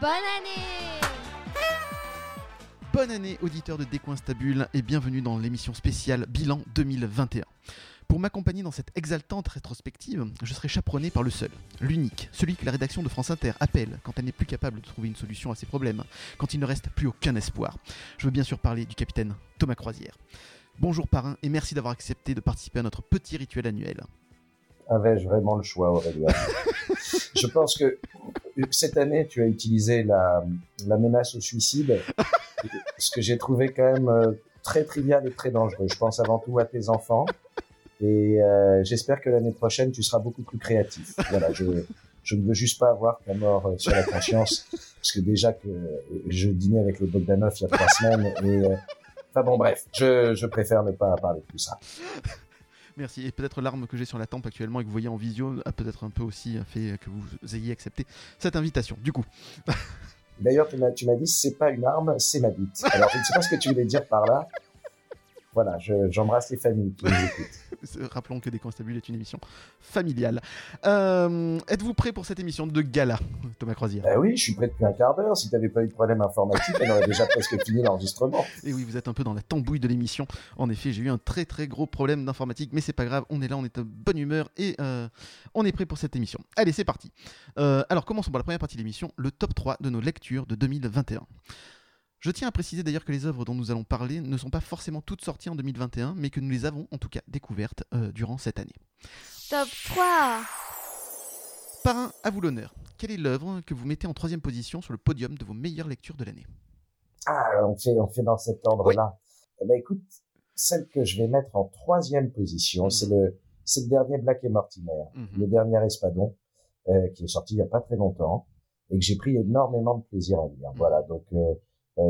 Bonne année Bonne année auditeurs de Décoinstabule et bienvenue dans l'émission spéciale Bilan 2021. Pour m'accompagner dans cette exaltante rétrospective, je serai chaperonné par le seul, l'unique, celui que la rédaction de France Inter appelle quand elle n'est plus capable de trouver une solution à ses problèmes, quand il ne reste plus aucun espoir. Je veux bien sûr parler du capitaine Thomas Croisière. Bonjour parrain et merci d'avoir accepté de participer à notre petit rituel annuel. Avais-je vraiment le choix Aurélien? Je pense que cette année tu as utilisé la, la menace au suicide, ce que j'ai trouvé quand même euh, très trivial et très dangereux. Je pense avant tout à tes enfants et euh, j'espère que l'année prochaine tu seras beaucoup plus créatif. Voilà, je, je ne veux juste pas avoir ta mort euh, sur la conscience parce que déjà que je dînais avec le Bogdanov il y a trois semaines et euh, enfin bon bref, je, je préfère ne pas parler de tout ça. Merci. Et peut-être l'arme que j'ai sur la tempe actuellement et que vous voyez en visio a peut-être un peu aussi fait que vous ayez accepté cette invitation. Du coup. D'ailleurs, tu m'as, tu m'as dit, c'est pas une arme, c'est ma bite. Alors, je ne sais pas ce que tu voulais dire par là. Voilà, je- j'embrasse les familles qui nous écoutent. Rappelons que Déconstabule est une émission familiale. Euh, êtes-vous prêt pour cette émission de gala, Thomas Croisière? Ben oui, je suis prêt depuis un quart d'heure. Si tu n'avais pas eu de problème informatique, on aurait déjà presque fini l'enregistrement. Et oui, vous êtes un peu dans la tambouille de l'émission. En effet, j'ai eu un très très gros problème d'informatique, mais c'est pas grave, on est là, on est de bonne humeur et euh, on est prêt pour cette émission. Allez, c'est parti. Euh, alors, commençons par la première partie de l'émission, le top 3 de nos lectures de 2021. Je tiens à préciser d'ailleurs que les œuvres dont nous allons parler ne sont pas forcément toutes sorties en 2021, mais que nous les avons en tout cas découvertes euh, durant cette année. Top 3 Parrain, à vous l'honneur. Quelle est l'œuvre que vous mettez en troisième position sur le podium de vos meilleures lectures de l'année? Ah, on fait, on fait dans cet ordre-là. Eh ben écoute, celle que je vais mettre en troisième position, Mhm. c'est le, c'est le dernier Black et Mortimer, Mhm. le dernier Espadon, euh, qui est sorti il y a pas très longtemps et que j'ai pris énormément de plaisir à lire. Mhm. Voilà, donc euh,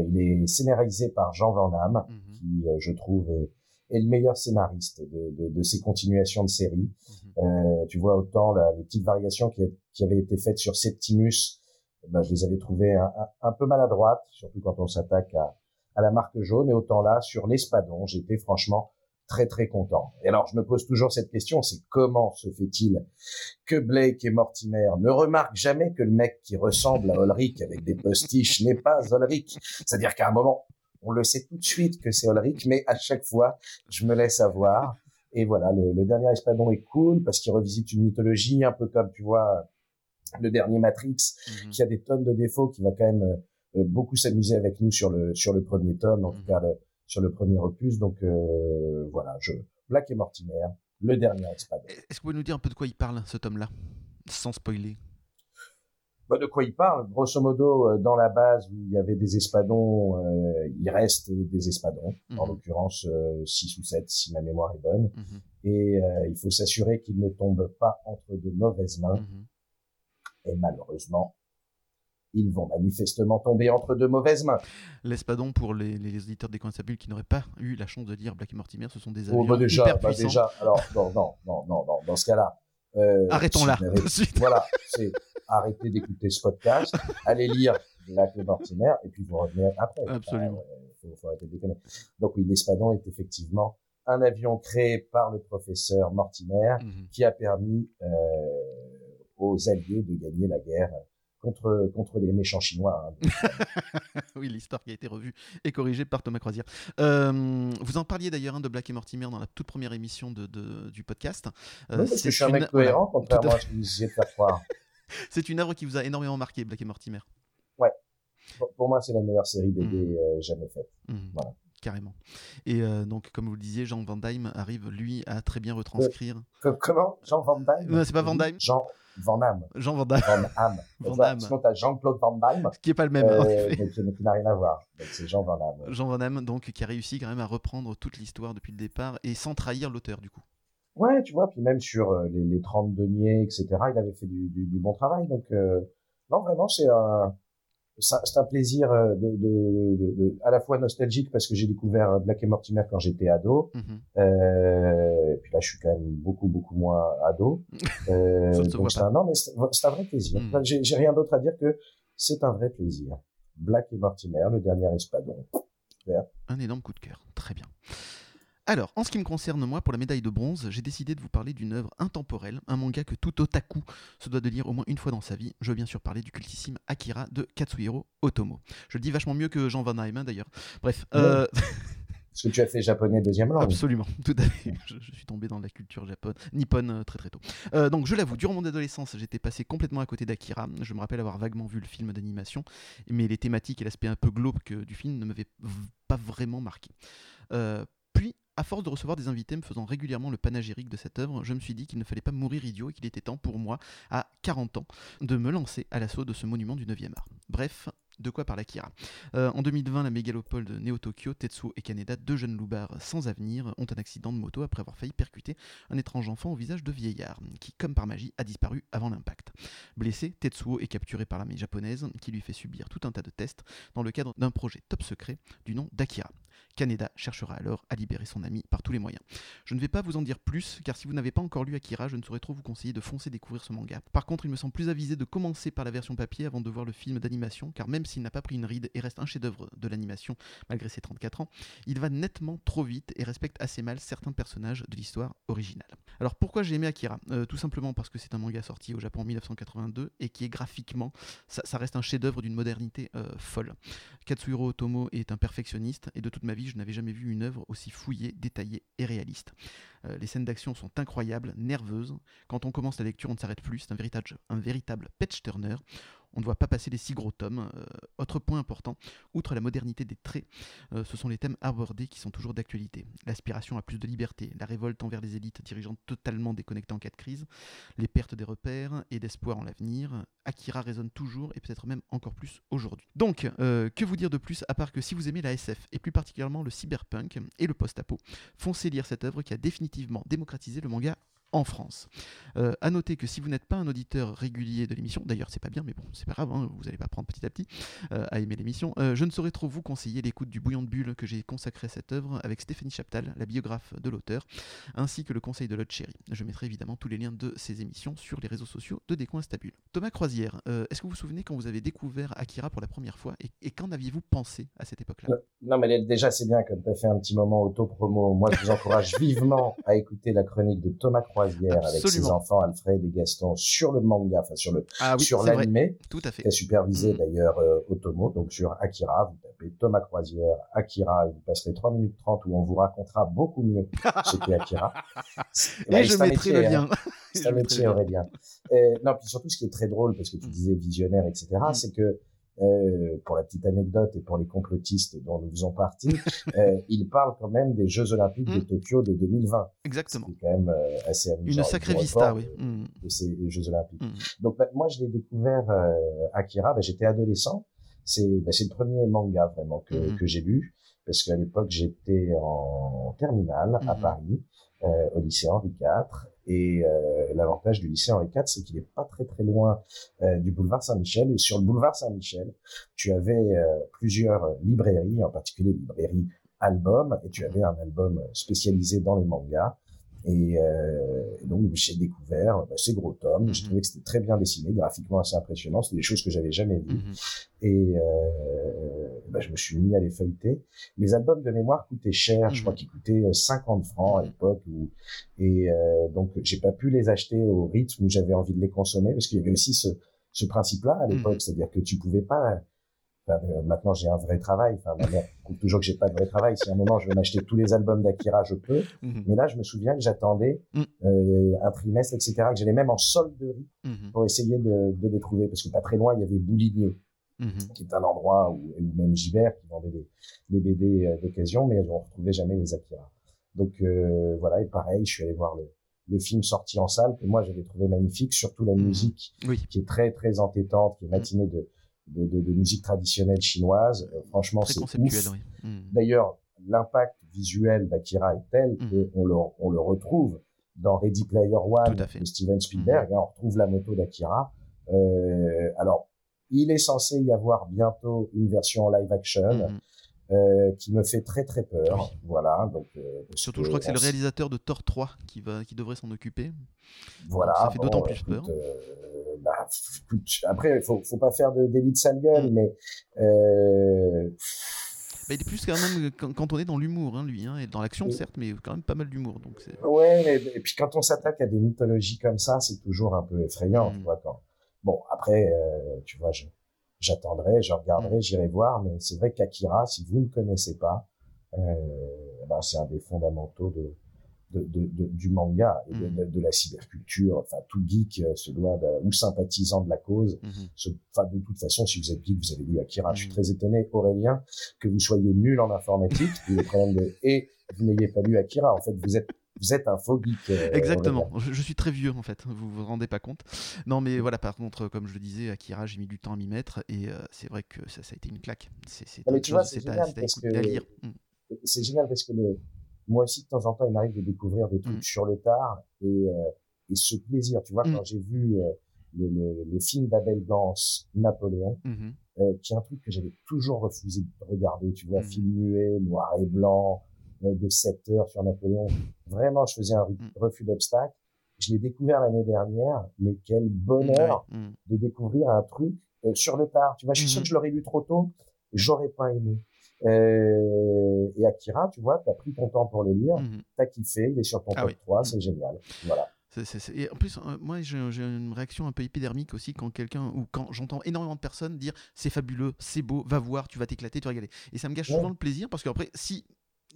il est scénarisé par Jean Van Damme, Mhm. qui, euh, je trouve, est, est le meilleur scénariste de, de, de ces continuations de séries. Mhm. Euh, tu vois autant là, les petites variations qui, qui avaient été faites sur Septimus, ben, je les avais trouvées un, un, un peu maladroites, surtout quand on s'attaque à, à la marque jaune. Et autant là, sur l'Espadon, j'étais franchement très très content. Et alors, je me pose toujours cette question, c'est comment se fait-il que Blake et Mortimer ne remarquent jamais que le mec qui ressemble à Ulrich avec des postiches n'est pas Ulrich? C'est-à-dire qu'à un moment, on le sait tout de suite que c'est Ulrich, mais à chaque fois, je me laisse avoir. Et voilà, le, le dernier Espadon est cool parce qu'il revisite une mythologie un peu comme, tu vois, le dernier Matrix, Mhm. qui a des tonnes de défauts, qui va quand même euh, beaucoup s'amuser avec nous sur le sur le premier tome, en Mhm. tout cas le- sur le premier opus. Donc euh, voilà, je Black et Mortimer, le dernier Espadon. Est-ce que vous pouvez nous dire un peu de quoi il parle, ce tome-là Sans spoiler. Bah, de quoi il parle? Grosso modo, euh, dans la base où il y avait des espadons, euh, il reste des espadons, en Mhm. l'occurrence 6 ou 7 si ma mémoire est bonne. Mhm. Et il faut s'assurer qu'ils ne tombent pas entre de mauvaises mains. Mhm. Et malheureusement, ils vont manifestement tomber entre de mauvaises mains. L'espadon, pour les, les auditeurs des Constables qui n'auraient pas eu la chance de lire Black et Mortimer, ce sont des avions Oh, bah déjà, hyper bah puissants. déjà, alors non, non, non, non, non, dans ce cas-là. euh, Arrêtons là, vous n'avez- tout de suite. Voilà, c'est arrêtez d'écouter ce podcast, allez lire Black et Mortimer, et puis vous revenez après. Absolument. Ouais, faut, faut arrêter de déconner. Donc oui, l'Espadon est effectivement un avion créé par le professeur Mortimer Mhm. qui a permis euh, aux Alliés de gagner la guerre contre contre les méchants chinois. hein. oui, l'histoire qui a été revue et corrigée par Thomas Croisière. Euh, vous en parliez d'ailleurs hein, de Black et Mortimer dans la toute première émission de, de- du podcast. Euh, Oui, parce que c'est je suis un une- mec cohérent, à contrairement à ce que vous essayez de faire croire. C'est une œuvre qui vous a énormément marqué, Black et Mortimer. Pour- Pour moi, c'est la meilleure série BD Mhm. euh, jamais faite. Mhm. Voilà. Carrément. Et euh, donc, comme vous le disiez, Jean Van Dyne arrive, lui, à très bien retranscrire. Co- Comment? Jean Van Damme? Non, c'est pas Van Damme. Jean Van Damme. Jean Van Dyne, Van Damme. Van Damme. Sinon, t'as Jean-Claude Van Damme, qui est pas le même. en euh, mais qui, qui n'a rien à voir. C'est Jean Van Damme. Jean Van Damme, donc, qui a réussi quand même à reprendre toute l'histoire depuis le départ et sans trahir l'auteur, du coup. Ouais, tu vois, puis même sur euh, les, les 30 deniers, etc., il avait fait du, du, du bon travail. Donc, euh, non, vraiment, c'est un, c'est un plaisir euh, de, de, de- de- à la fois nostalgique parce que j'ai découvert Black et Mortimer quand j'étais ado. Mhm. Euh, et puis là, je suis quand même beaucoup, beaucoup moins ado. Euh, donc un, non, mais c'est un vrai plaisir. Mm. Enfin, J'ai rien d'autre à dire que c'est un vrai plaisir. Black et Mortimer, le dernier espadon. Un énorme coup de cœur, très bien. Alors, en ce qui me concerne, moi, pour la médaille de bronze, j'ai décidé de vous parler d'une œuvre intemporelle, un manga que tout otaku se doit de lire au moins une fois dans sa vie. Je veux bien sûr parler du cultissime Akira de Katsuhiro Otomo. Je le dis vachement mieux que Jean Van Haim, hein, d'ailleurs. Bref. Euh... Parce que tu as fait japonais deuxième langue. Absolument, tout à fait. Je, je suis tombé dans la culture japonais, nippone euh, très très tôt. Euh, donc je l'avoue, durant mon adolescence, j'étais passé complètement à côté d'Akira. Je me rappelle avoir vaguement vu le film d'animation, mais les thématiques et l'aspect un peu glauque du film ne m'avaient pas vraiment marqué. Euh, puis, à force de recevoir des invités me faisant régulièrement le panégyrique de cette œuvre, je me suis dit qu'il ne fallait pas mourir idiot et qu'il était temps pour moi, à 40 ans, de me lancer à l'assaut de ce monument du 9e art. Bref, de quoi parle Akira? Euh, En 2020, la mégalopole de Neo-Tokyo, Tetsuo et Kaneda, deux jeunes loupards sans avenir, ont un accident de moto après avoir failli percuter un étrange enfant au visage de vieillard, qui, comme par magie, a disparu avant l'impact. Blessé, Tetsuo est capturé par l'armée japonaise, qui lui fait subir tout un tas de tests dans le cadre d'un projet top secret du nom d'Akira. Kaneda cherchera alors à libérer son ami par tous les moyens. Je ne vais pas vous en dire plus, car si vous n'avez pas encore lu Akira, je ne saurais trop vous conseiller de foncer découvrir ce manga. Par contre, il me semble plus avisé de commencer par la version papier avant de voir le film d'animation, car même s'il n'a pas pris une ride et reste un chef-d'œuvre de l'animation malgré ses 34 ans, il va nettement trop vite et respecte assez mal certains personnages de l'histoire originale. Alors pourquoi j'ai aimé Akira? Euh, Tout simplement parce que c'est un manga sorti au Japon en 1982 et qui est graphiquement, ça, reste un chef-d'œuvre d'une modernité euh, folle. Katsuhiro Otomo est un perfectionniste et de toute ma vie, je n'avais jamais vu une œuvre aussi fouillée, détaillée et réaliste. Euh, les scènes d'action sont incroyables, nerveuses. Quand on commence la lecture, on ne s'arrête plus. C'est un véritable, un véritable patch turner. On ne voit pas passer les six gros tomes. Euh, autre point important, outre la modernité des traits, euh, ce sont les thèmes abordés qui sont toujours d'actualité. L'aspiration à plus de liberté, la révolte envers les élites dirigeantes totalement déconnectées en cas de crise, les pertes des repères et d'espoir en l'avenir. Akira résonne toujours et peut-être même encore plus aujourd'hui. Donc, que vous dire de plus à part que si vous aimez la SF et plus particulièrement le cyberpunk et le post-apo, foncez lire cette œuvre qui a définitivement démocratisé le manga en France. Euh, à noter que si vous n'êtes pas un auditeur régulier de l'émission, d'ailleurs c'est pas bien, mais bon, c'est pas grave, hein, vous n'allez pas prendre petit à petit euh, à aimer l'émission, euh, je ne saurais trop vous conseiller l'écoute du Bouillon de Bulle que j'ai consacré à cette œuvre avec Stéphanie Chaptal, la biographe de l'auteur, ainsi que le conseil de Lodge Cherry. Je mettrai évidemment tous les liens de ces émissions sur les réseaux sociaux de Décoin Stabule. Thomas Croisière, euh, est-ce que vous vous souvenez quand vous avez découvert Akira pour la première fois et, et qu'en aviez-vous pensé à cette époque-là? Non, mais déjà c'est bien comme tu as fait un petit moment auto-promo. Moi je vous encourage vivement à écouter la chronique de Thomas Croisière avec Absolument. ses enfants Alfred et Gaston sur le manga, enfin sur le Ah oui, sur c'est l'animé, tout à fait. qui a supervisé Mm. d'ailleurs euh, Otomo, donc sur Akira, vous tapez Thomas Croisière, Akira, et vous passerez 3 minutes 30 où on vous racontera beaucoup mieux ce qu'est Akira. Et Bah, je c'est mettrai métier, le hein. lien. C'est Je un métier. Aurélien. Euh, non, puis surtout, ce qui est très drôle, parce que tu Mm. disais visionnaire, etc., Mm. c'est que, euh, pour la petite anecdote et pour les complotistes dont nous faisons partie, euh, il parle quand même des Jeux Olympiques de Mm. Tokyo de 2020. Exactement. C'est quand même euh, assez amusant. Une sacrée vista, oui. De, Mm. de ces Jeux Olympiques. Mm. Donc, bah, moi, je l'ai découvert, euh, Akira, bah, j'étais adolescent. C'est bah, le premier manga vraiment que, Mhm. que j'ai lu, parce qu'à l'époque, j'étais en terminale à Mhm. Paris, euh, au lycée Henri IV. Et euh, l'avantage du lycée Henri IV, c'est qu'il est pas très très loin euh, du boulevard Saint-Michel. Et sur le boulevard Saint-Michel, tu avais euh, plusieurs librairies, en particulier librairies albums, et tu avais un album spécialisé dans les mangas. Et, euh, et donc j'ai découvert bah, ces gros tomes. Je Mhm. trouvais que c'était très bien dessiné, graphiquement assez impressionnant. C'était des choses que j'avais jamais vues. Mhm. Et euh, bah, je me suis mis à les feuilleter. Les albums de mémoire coûtaient cher. Je Mhm. crois qu'ils coûtaient euh, 50 francs à Mhm. l'époque. Où, et euh, donc j'ai pas pu les acheter au rythme où j'avais envie de les consommer parce qu'il y avait aussi ce, ce principe-là à l'époque, Mhm. c'est-à-dire que tu pouvais pas. Maintenant j'ai un vrai travail. Enfin, ma mère trouve toujours que j'ai pas de vrai travail. Si à un moment je veux m'acheter tous les albums d'Akira, je peux. Mhm. Mais là, je me souviens que j'attendais Mm. euh, un trimestre, etc., que j'allais même en solderie Mhm. pour essayer de, de les trouver, parce que pas très loin, il y avait Bouligné, Mhm. qui est un endroit où, ou même Gibert, qui vendait des, des BD euh, d'occasion, mais on retrouvait jamais les Akira. Donc euh, voilà, et pareil, je suis allé voir le, le film sorti en salle, que moi j'avais trouvé magnifique, surtout la Mhm. musique, Oui. qui est très très entêtante, qui est matinée de, de, de, de musique traditionnelle chinoise. Euh, franchement, c'est ouf. oui. Mhm. D'ailleurs, l'impact visuel d'Akira est tel Mhm. qu'on le, on le retrouve dans Ready Player One de Steven Spielberg. hein, on retrouve la moto d'Akira. Euh, alors, il est censé y avoir bientôt une version en live action. Euh, qui me fait très très peur. Voilà. Donc, euh, Surtout, je crois que c'est le réalisateur de Thor 3 qui, va, qui devrait s'en occuper. Voilà. ça fait bon, d'autant plus peur. euh, bah, après, faut, faut pas faire de délit de sale gueule, Mm. mais Bah, il est plus quand même quand on est dans l'humour, hein, lui, hein, et dans l'action, certes, mais quand même pas mal d'humour. Donc ouais, et puis quand on s'attaque à des mythologies comme ça, c'est toujours un peu effrayant, tu mm. vois. Quand... Bon, après, tu vois, j'attendrai, je, regarderai, mm. j'irai voir, mais c'est vrai qu'Akira, si vous ne connaissez pas, euh, ben, c'est un des fondamentaux de, de, de, du manga et de, mm. de, la cyberculture. Enfin, tout geek euh, se doit, ou sympathisant de la cause. Mm-hmm. Enfin, de toute façon, si vous êtes geek, vous avez lu Akira. Je suis mm. très étonné, Aurélien, que vous soyez nul en informatique, de, et vous n'ayez pas lu Akira. En fait, vous êtes vous êtes un faux geek. Euh, Exactement. Je, suis très vieux en fait. Vous vous rendez pas compte. Non, mais voilà. Par contre, comme je le disais, Akira, j'ai mis du temps à m'y mettre et euh, c'est vrai que ça, ça, a été une claque. C'est à, lire. Mm. C'est génial parce que le, moi aussi, de temps en temps, il m'arrive de découvrir des trucs mm. sur le tard et, euh, et ce plaisir, tu vois, mm. quand j'ai vu le, le, le, film d'Abel Gans, Napoléon, mm-hmm. qui est un truc que j'avais toujours refusé de regarder, tu vois, film muet, noir et blanc, de 7 heures sur Napoléon. Vraiment, je faisais un refus d'obstacle. Je l'ai découvert l'année dernière, mais quel bonheur de découvrir un truc sur le tard. Tu vois, je suis sûr mm-hmm. que je l'aurais lu trop tôt, j'aurais pas aimé. Euh, et Akira, tu vois, tu as pris ton temps pour le lire, tu as kiffé, il est sur ton ah top 3, mmh. c'est génial. Voilà. Et en plus, euh, moi j'ai une réaction un peu épidermique aussi quand quelqu'un ou quand j'entends énormément de personnes dire c'est fabuleux, c'est beau, va voir, tu vas t'éclater, tu vas regarder. Et ça me gâche souvent le plaisir parce qu'après, si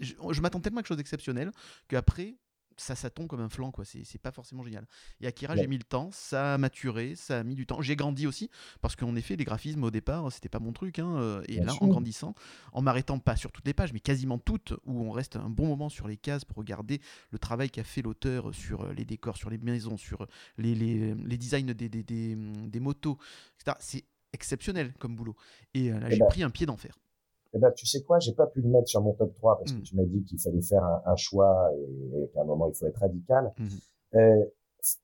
je, je m'attends tellement à quelque chose d'exceptionnel qu'après, ça, ça tombe comme un flanc, quoi. C'est pas forcément génial. Et Akira, j'ai mis le temps, ça a maturé, ça a mis du temps. J'ai grandi aussi, parce qu'en effet, les graphismes au départ, c'était pas mon truc. Hein, euh, et là, en grandissant, en m'arrêtant pas sur toutes les pages, mais quasiment toutes, où on reste un bon moment sur les cases pour regarder le travail qu'a fait l'auteur sur euh, les décors, sur les maisons, sur les, les, les designs des, des, des, des motos, etc. C'est exceptionnel comme boulot. Et euh, là, j'ai pris un pied d'enfer eh ben, tu sais quoi, j'ai pas pu le mettre sur mon top 3 parce que hmm. tu m'as dit qu'il fallait faire un, un choix et, qu'à un moment il faut être radical. Hmm. Euh,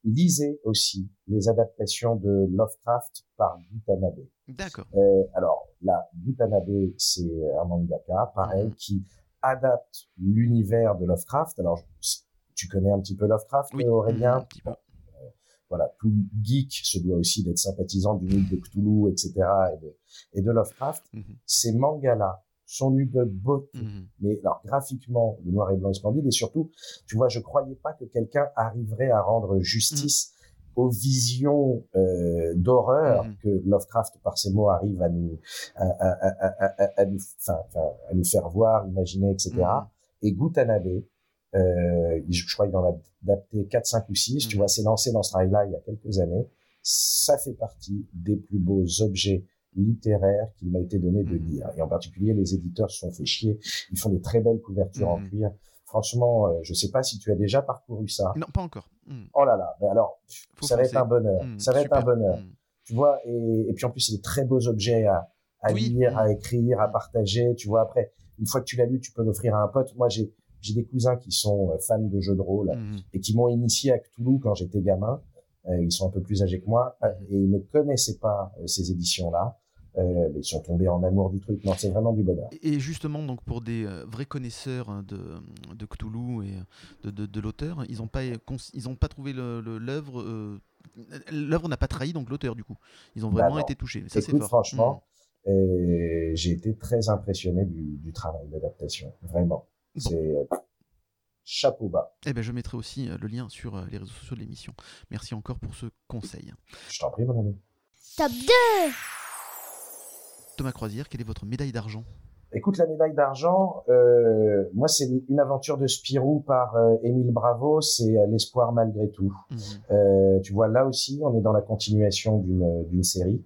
lisez aussi les adaptations de Lovecraft par Gutanabe. D'accord. Euh, alors là, Gutanabe, c'est un mangaka, pareil, hmm. qui adapte l'univers de Lovecraft. Alors, tu connais un petit peu Lovecraft, oui, Aurélien un petit peu voilà, tout geek se doit aussi d'être sympathisant du mythe de Cthulhu, etc. et de, et de Lovecraft. Mhm. Ces mangas-là sont lus de beauté. Mhm. Mais alors, graphiquement, le noir et blanc est splendide. Et surtout, tu vois, je croyais pas que quelqu'un arriverait à rendre justice mhm. aux visions euh, d'horreur que Lovecraft, par ses mots, arrive à nous, à, à, à, à nous, enfin, à nous faire voir, imaginer, etc. Et Gutanabe, euh, je crois qu'il en a adapté 4, 5 ou 6. Tu mhm. vois, c'est lancé dans ce rail-là il y a quelques années. Ça fait partie des plus beaux objets littéraires qu'il m'a été donné de mhm. lire. Et en particulier, les éditeurs se sont fait chier. Ils font des très belles couvertures en mhm. cuir. Franchement, euh, je sais pas si tu as déjà parcouru ça. Non, pas encore. Oh là là. Ben alors, ça va être un bonheur. ça va être un bonheur. Tu vois, et, et, puis en plus, c'est des très beaux objets à, à lire, à écrire, à partager. Tu vois, après, une fois que tu l'as lu, tu peux l'offrir à un pote. Moi, j'ai j'ai des cousins qui sont euh, fans de jeux de rôle mmh. et qui m'ont initié à Cthulhu quand j'étais gamin. Euh, ils sont un peu plus âgés que moi euh, mmh. et ils ne connaissaient pas ces éditions-là. Euh, ils sont tombés en amour du truc. Non, c'est vraiment du bonheur. Et justement, donc pour des vrais connaisseurs hein, de, de Cthulhu et de, de, de l'auteur, ils n'ont pas, ils ont pas trouvé l'œuvre. l'œuvre n'a pas trahi donc l'auteur du coup. Ils ont vraiment été touchés. Ça c'est Franchement, mmh. j'ai été très impressionné du, du travail d'adaptation, vraiment. C'est euh, chapeau bas. Eh ben, je mettrai aussi euh, le lien sur euh, les réseaux sociaux de l'émission. Merci encore pour ce conseil. Je t'en prie, mon ami. Top 2 Thomas Croisière, quelle est votre médaille d'argent? Écoute, la médaille d'argent, euh, moi, c'est une aventure de Spirou par euh, Émile Bravo, c'est l'espoir malgré tout. Mhm. Euh, tu vois, là aussi, on est dans la continuation d'une série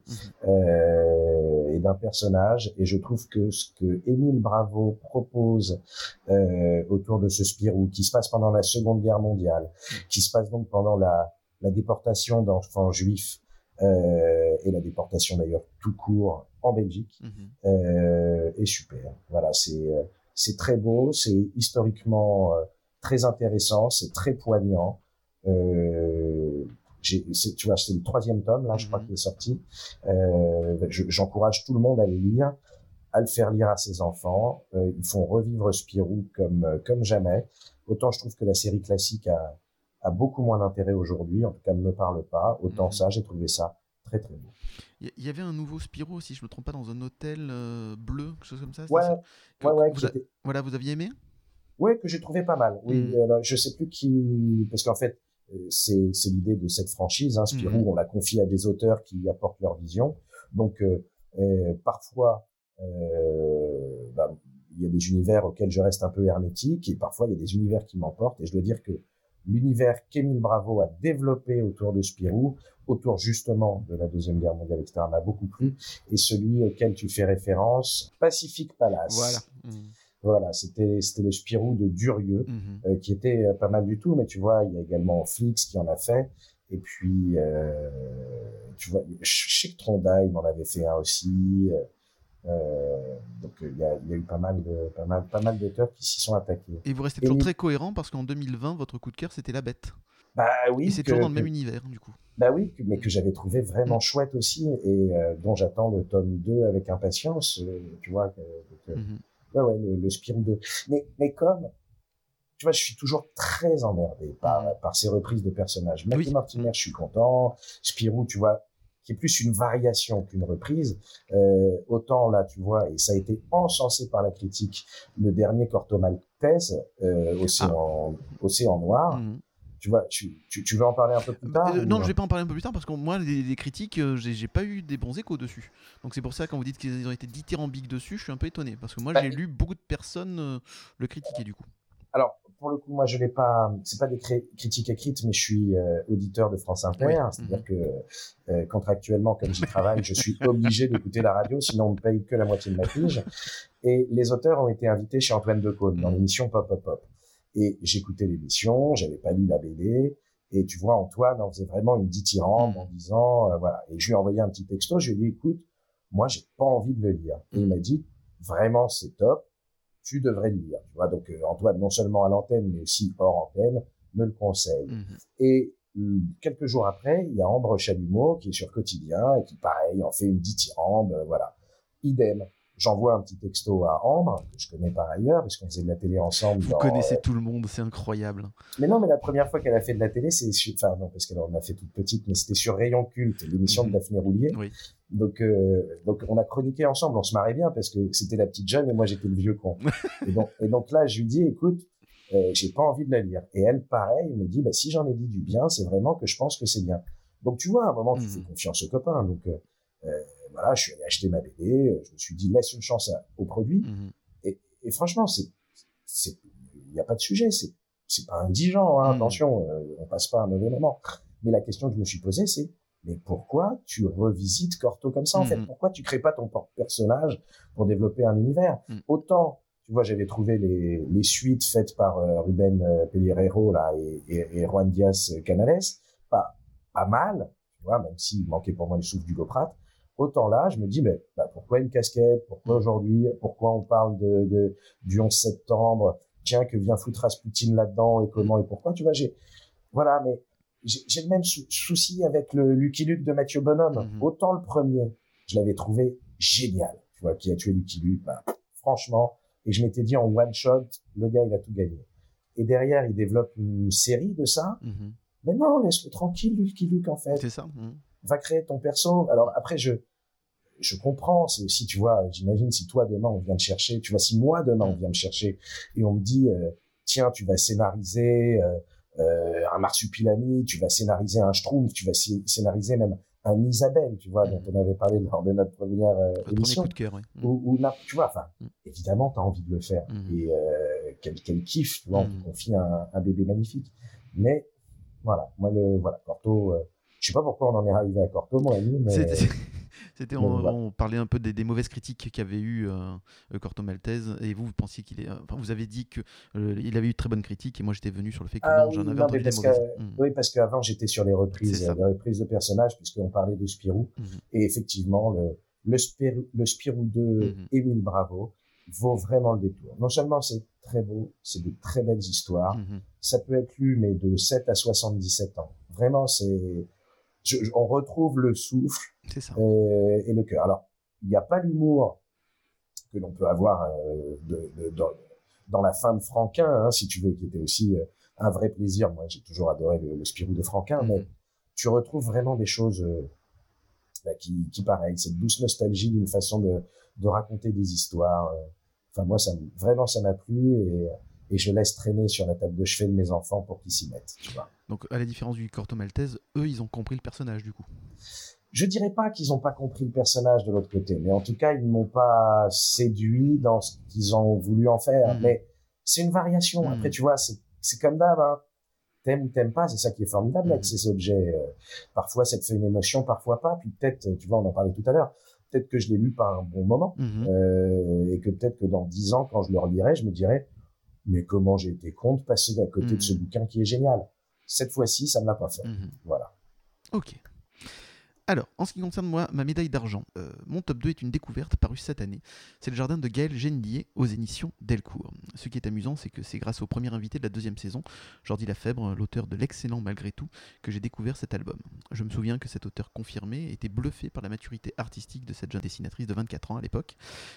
euh, et d'un personnage, et je trouve que ce que Émile Bravo propose euh, autour de ce Spirou, qui se passe pendant la Seconde Guerre mondiale, qui se passe donc pendant la, la déportation d'enfants juifs euh, et la déportation d'ailleurs tout court en Belgique mhm. euh, est super. Voilà, c'est euh, c'est très beau, c'est historiquement très intéressant, c'est très poignant. Euh, tu vois, c'est le troisième tome là, je crois mhm. qu'il est sorti. J'encourage tout le monde à le lire, à le faire lire à ses enfants. Ils font revivre Spirou comme comme jamais. Autant je trouve que la série classique a a beaucoup moins d'intérêt aujourd'hui, en tout cas ne me parle pas. Autant mhm. ça, j'ai trouvé ça très très beau. Il y, avait un nouveau Spirou, si je me trompe pas, dans un hôtel euh, bleu, quelque chose comme ça. Ouais, ça Que- ouais, ouais, vous a- Voilà, vous aviez aimé? Ouais, que j'ai trouvé pas mal. Oui, alors, je sais plus qui, parce qu'en fait, euh, c'est l'idée de cette franchise. Hein, Spirou, Mhm. on la confie à des auteurs qui apportent leur vision. Donc, euh, parfois, bah, il y a des univers auxquels je reste un peu hermétique, et parfois il y a des univers qui m'emportent. Et je dois dire que l'univers qu'Émile Bravo a développé autour de Spirou, autour justement de la deuxième guerre mondiale, etc., m'a beaucoup plu. Et celui auquel tu fais référence, Pacific Palace. Voilà. Mhm. Voilà, c'était c'était le Spirou de Durieux, Mhm. euh, qui était euh, pas mal du tout, mais tu vois, il y a également Flix qui en a fait, et puis euh, tu vois, que Trondheim m'en avait fait un aussi. euh, euh, donc euh, il y a, il y a eu pas mal de pas mal pas mal d'auteurs qui s'y sont attaqués. Et vous restez toujours très cohérent parce qu'en 2020, votre coup de cœur, c'était La Bête. Bah oui, Et c'est toujours dans le même que- univers, du coup. Bah oui, mais que j'avais trouvé vraiment chouette aussi et euh, dont j'attends le tome 2 avec impatience, euh, tu vois. Mhm. Ouais, ouais, le, le Spirou 2. Mais, mais comme, tu vois, je suis toujours très emmerdé par, Mhm. par ces reprises de personnages. Matthew Oui. Mortimer, je suis content. Spirou, tu vois, qui est plus une variation qu'une reprise. Euh, autant là, tu vois, et ça a été encensé par la critique, le dernier Corto Maltese, euh, Océan, Océan Noir. Mhm. Tu vois, tu, tu, tu veux en parler un peu plus tard Euh, non, je vais pas en parler un peu plus tard parce que moi, les, les critiques, euh, j'ai pas eu des bons échos dessus. Donc c'est pour ça, quand vous dites qu'ils ont été dithyrambiques dessus, je suis un peu étonné. Parce que moi, Bah, j'ai lu beaucoup de personnes le critiquer, du coup. Alors, pour le coup, moi, je n'ai pas, c'est pas des critiques écrites, mais je suis euh, auditeur de France Inter. Oui. C'est-à-dire Mhm. que euh, contractuellement, comme j'y travaille, je suis obligé d'écouter la radio, sinon on me paye que la moitié de ma pige. Et les auteurs ont été invités chez Antoine Decaune dans Mhm. l'émission Pop Pop Pop. Et j'écoutais l'émission, j'avais pas lu la BD. Et tu vois, Antoine en faisait vraiment une dithyrambe Mhm. en disant, euh, voilà. Et je lui ai envoyé un petit texto, je lui ai dit, écoute, moi, j'ai pas envie de le lire. Et il m'a dit, vraiment, c'est top tu devrais le lire. Tu vois, donc euh, Antoine, non seulement à l'antenne, mais aussi hors antenne, me le conseille. Mhm. Et hum, quelques jours après, il y a Ambre Chalumeau qui est sur Quotidien et qui, pareil, en fait une dithyrambe, euh, voilà. Idem. J'envoie un petit texto à Ambre, que je connais par ailleurs, parce qu'on faisait de la télé ensemble. Vous dans, connaissez euh, tout le monde, c'est incroyable. Mais non, mais la première fois qu'elle a fait de la télé, c'est sur... Enfin, non, parce qu'elle en a fait toute petite, mais c'était sur Rayon Culte, l'émission Mhm. de Daphné Roulier. Oui. Donc, euh, donc on a chroniqué ensemble, on se marrait bien parce que c'était la petite jeune et moi j'étais le vieux con. et, donc, et donc là, je lui dis, écoute, euh, j'ai pas envie de la lire. Et elle, pareil, me dit, bah, si j'en ai dit du bien, c'est vraiment que je pense que c'est bien. Donc tu vois, à un moment, tu Mhm. fais confiance aux copains. Donc euh, voilà, je suis allé acheter ma BD, euh, je me suis dit, laisse une chance à- au produit. Mhm. Et, et franchement, c'est, c'est, il n'y a pas de sujet, c'est, c'est pas indigent, hein, Mhm. attention, euh, on passe pas un mauvais moment. Mais la question que je me suis posée, c'est, mais pourquoi tu revisites Corto comme ça, en fait? Mhm. Pourquoi tu crées pas ton personnage pour développer un univers? Autant, tu vois, j'avais trouvé les, les suites faites par euh, Ruben euh, là, et, et, et Juan Diaz Canales, pas, pas mal, tu vois, même s'il manquait pour moi le souffle du Goprat. Autant là, je me dis, mais bah, pourquoi une casquette? Pourquoi aujourd'hui? Pourquoi on parle de, de du 11 septembre? Tiens, que vient foutre Rasputin là-dedans et comment et pourquoi? Tu vois, j'ai voilà, mais j'ai le même sou- souci avec le Lucky Luke de Mathieu Bonhomme. Mhm. Autant le premier, je l'avais trouvé génial. Tu vois, qui a tué Lucky Luke, bah, franchement. Et je m'étais dit en one shot, le gars, il a tout gagné. Et derrière, il développe une série de ça. Mhm. Mais non, laisse-le tranquille, Lucky Luke, en fait C'est ça. mhm. Va créer ton perso. Alors après, je je comprends. C'est aussi, tu vois, j'imagine si toi demain on vient te chercher, tu vois, si moi demain on vient me chercher et on me dit, euh, tiens, tu vas scénariser euh, euh, un marsupilami, tu vas scénariser un Schtroumpf, tu vas sc- scénariser même un Isabelle, tu vois, dont on avait parlé lors de notre première euh, Votre premier émission. coup de cœur, oui. Mhm. Ou, ou n'importe- tu vois, enfin, Mm. évidemment, tu as envie de le faire. Mhm. Et euh, quel, quel kiff, tu vois, on te confie un, un bébé magnifique. Mais voilà, moi, le, voilà, Corto, euh, je sais pas pourquoi on en est arrivé à Corto, moi, Annie, mais C'était- on, voilà. on parlait un peu des, des mauvaises critiques qu'avait eu euh, euh, Corto Maltese, et vous, vous pensiez qu'il est, euh, enfin, vous avez dit que euh, il avait eu de très bonnes critiques, et moi j'étais venu sur le fait que Ah non, j'en avais non, entendu des mauvaises. oui, parce qu'avant, j'étais sur les reprises, les reprises de personnages, puisqu'on parlait de Spirou. Mhm. Et effectivement, le, le, Spirou, le Spirou de Mhm. Émile Bravo vaut vraiment le détour. Non seulement c'est très beau, c'est de très belles histoires, Mhm. ça peut être lu, mais de 7 à 77 ans. Vraiment, c'est, je- je- on retrouve le souffle ça. et le cœur. Alors, il n'y a pas l'humour que l'on peut avoir euh, de, de- dans, dans la fin de Franquin, hein, si tu veux, qui était aussi euh, un vrai plaisir. Moi, j'ai toujours adoré le, le Spirou de Franquin, Mhm. mais tu retrouves vraiment des choses euh, bah, qui, qui pareil, cette douce nostalgie d'une façon de, de raconter des histoires. euh. Enfin moi, ça me- vraiment ça m'a plu et, et je laisse traîner sur la table de chevet de mes enfants pour qu'ils s'y mettent. Tu vois. Donc, à la différence du Corto Maltese, eux, ils ont compris le personnage du coup. Je dirais pas qu'ils n'ont pas compris le personnage de l'autre côté, mais en tout cas, ils ne m'ont pas séduit dans ce qu'ils ont voulu en faire. Mhm. Mais c'est une variation. Mhm. Après, tu vois, c'est comme d'hab. Hein. T'aimes ou t'aimes pas, c'est ça qui est formidable avec Mhm. ces objets. Euh, parfois, ça te fait une émotion, parfois pas. Puis peut-être, tu vois, on en parlait tout à l'heure. Peut-être que je l'ai lu par un bon moment euh, et que peut-être que dans dix ans, quand je le relirai, je me dirais, mais comment j'ai été con de passer à côté de ce bouquin qui est génial? Cette fois-ci, ça ne l'a pas fait. Mhm. Voilà. Ok. Alors, en ce qui concerne moi, ma médaille d'argent, euh, mon top 2 est une découverte parue cette année. C'est le jardin de Gaël Genlier aux éditions Delcourt. Ce qui est amusant, c'est que c'est grâce au premier invité de la deuxième saison, Jordi Lafèbre, l'auteur de l'excellent Malgré tout, que j'ai découvert cet album. Je me souviens que cet auteur confirmé était bluffé par la maturité artistique de cette jeune dessinatrice de 24 ans à l'époque.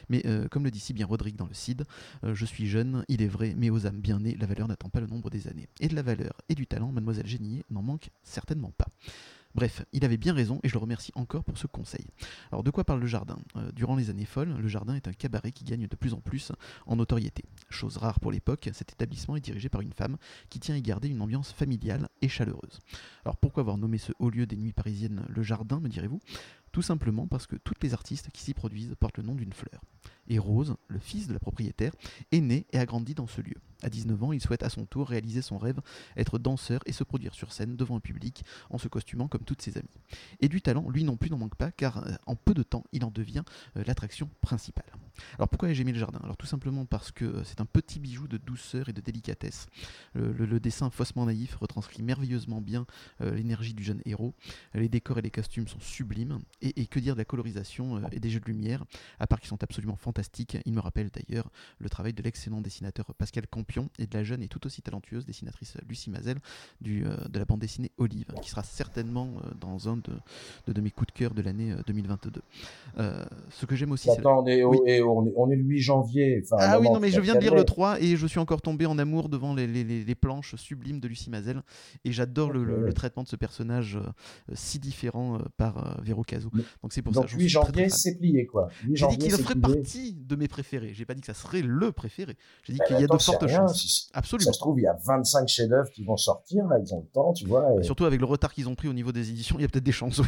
Mais euh, comme le dit si bien Rodrigue dans le CID, euh, je suis jeune, il est vrai, mais aux âmes bien nées, la valeur n'attend pas le nombre des années. Et de la valeur et du talent, mademoiselle Génier n'en manque certainement pas. Bref, il avait bien raison et je le remercie encore pour ce conseil. Alors de quoi parle le jardin? Euh, Durant les années folles, le jardin est un cabaret qui gagne de plus en plus en notoriété. Chose rare pour l'époque, cet établissement est dirigé par une femme qui tient à garder une ambiance familiale et chaleureuse. Alors pourquoi avoir nommé ce haut lieu des nuits parisiennes le jardin, me direz-vous? Tout simplement parce que toutes les artistes qui s'y produisent portent le nom d'une fleur. Et Rose, le fils de la propriétaire, est né et a grandi dans ce lieu. À 19 ans, il souhaite à son tour réaliser son rêve, être danseur et se produire sur scène devant un public en se costumant comme toutes ses amies. Et du talent, lui non plus n'en manque pas, car euh, en peu de temps, il en devient euh, l'attraction principale. Alors pourquoi ai-je aimé le jardin? Alors tout simplement parce que euh, c'est un petit bijou de douceur et de délicatesse. Le, dessin faussement naïf retranscrit merveilleusement bien l'énergie du jeune héros. Les décors et les costumes sont sublimes. Et que dire de la colorisation euh, et des jeux de lumière À part qu'ils sont absolument fantastiques, il me rappelle d'ailleurs le travail de l'excellent dessinateur Pascal Campion et de la jeune et tout aussi talentueuse dessinatrice Lucie Mazel du, euh, de la bande dessinée Olive, qui sera certainement euh, dans un de, de, de mes coups de cœur de l'année euh, 2022. Euh, ce que j'aime aussi, c'est... Attends, on est, Oui. on est, on est le 8 janvier. Enfin, Ah oui, non, mais je viens de lire le calmer. 3 et je suis encore tombé en amour devant les, les- les- planches sublimes de Lucie Mazel. Et j'adore le, le- Ok. le traitement de ce personnage euh, si différent euh, par Véro Caso. Donc c'est pour Donc ça j'en 8 suis très, très janvier, c'est plié, quoi. 8 J'ai dit qu'il ferait plié. partie de mes préférés. J'ai pas dit que ça serait le préféré. J'ai dit Ben, qu'il y a de fortes chances. si- Absolument. Ça se trouve, il y a 25 chefs-d'œuvre qui vont sortir, là, ils ont le temps, tu vois. Et, Surtout avec le retard qu'ils ont pris au niveau des éditions, il y a peut-être des chances, oui.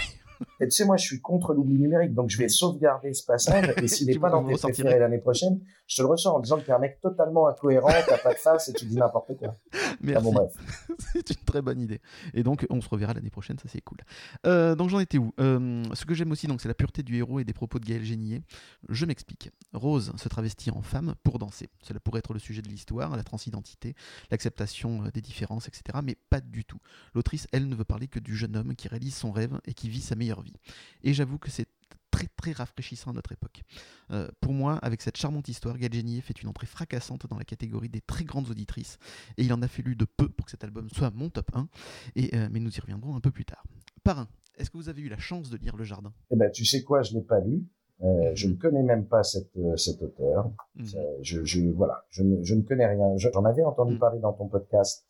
Et tu sais, moi, je suis contre l'oubli numérique, donc je vais sauvegarder ce passage, et s'il n'est pas dans tes préférés l'année prochaine, je te le ressors en disant que t'es un mec totalement incohérent, t'as pas de face et tu dis n'importe quoi. Ah Merci. bon, bref. c'est une très bonne idée. Et donc, on se reverra l'année prochaine, ça c'est cool. Euh, donc, j'en étais où? Euh, Ce que j'aime aussi, donc, c'est la pureté du héros et des propos de Gaël Génier. Je m'explique. Rose se travestit en femme pour danser. Cela pourrait être le sujet de l'histoire, la transidentité, l'acceptation euh, des différences, etc. Mais pas du tout. L'autrice, elle, ne veut parler que du jeune homme qui réalise son rêve et qui vit sa meilleure vie. Et j'avoue que c'est très très rafraîchissant à notre époque. Euh, pour moi, avec cette charmante histoire, Gaël Génier fait une entrée fracassante dans la catégorie des très grandes auditrices et il en a fallu de peu pour que cet album soit mon top 1, et, euh, mais nous y reviendrons un peu plus tard. Parrain, est-ce que vous avez eu la chance de lire Le Jardin? Eh ben, tu sais quoi, je l'ai pas lu. Euh, je ne connais même pas cette, cet auteur. Mhm. Euh, je, je, voilà, je ne, je ne connais rien. Je- J'en avais entendu Mhm. parler dans ton podcast.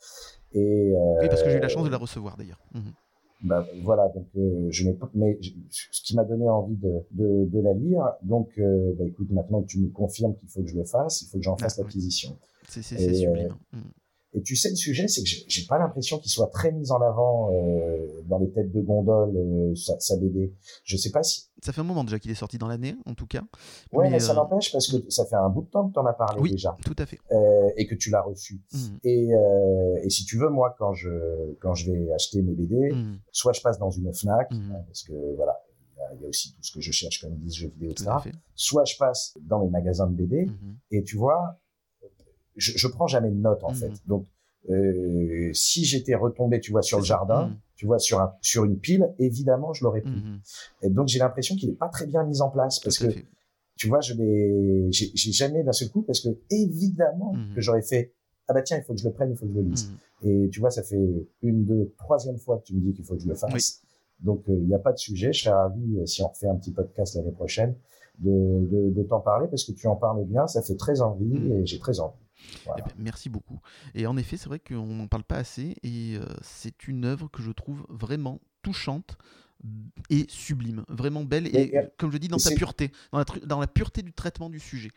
Et, Oui, parce que j'ai eu la chance de la recevoir d'ailleurs. Bah, voilà, donc euh, je n'ai pas, mais je- ce qui m'a donné envie de, de, de la lire. Donc, euh, bah, écoute, maintenant que tu me confirmes qu'il faut que je le fasse, il faut que j'en fasse l'acquisition. C'est c'est euh, sublime. Mhm. Et tu sais, le sujet, c'est que j'ai pas l'impression qu'il soit très mis en avant euh, dans les têtes de gondole, euh, sa, sa BD. Je sais pas si. Ça fait un moment déjà qu'il est sorti dans l'année, en tout cas. Ouais, mais, ça euh, n'empêche parce que ça fait un bout de temps que tu en as parlé Oui, déjà tout à fait. euh, et que tu l'as reçu. Mhm. Et, euh, et si tu veux, moi, quand je quand je vais acheter mes BD, Mhm. soit je passe dans une Fnac Mhm. hein, parce que voilà, il y a- aussi tout ce que je cherche comme disent jeux vidéo, Tout etc. Soit je passe dans les magasins de BD Mhm. et tu vois, je, je prends jamais de notes en Mhm. fait. Donc euh, si j'étais retombé, tu vois, sur le jardin, Mhm. tu vois, sur un sur une pile, évidemment, je l'aurais pris. Mhm. Et donc j'ai l'impression qu'il est pas très bien mis en place parce que fait. tu vois, je l'ai, j'ai jamais d'un seul coup parce que évidemment Mhm. que j'aurais fait ah bah tiens, il faut que je le prenne, il faut que je le lise. Mhm. Et tu vois, ça fait une, deux, troisième fois que tu me dis qu'il faut que je le fasse. Donc il n'y a pas de sujet. Je serais ravi euh, si on refait un petit podcast l'année prochaine de, de, de t'en parler parce que tu en parles bien, ça fait très envie Mhm. et j'ai très envie. Voilà. Eh ben, merci beaucoup. Et en effet, c'est vrai qu'on n'en parle pas assez, et euh, c'est une œuvre que je trouve vraiment touchante, est sublime, vraiment belle Et- et, et- comme je dis, dans et sa pureté, dans la, tru- dans la pureté du traitement du sujet.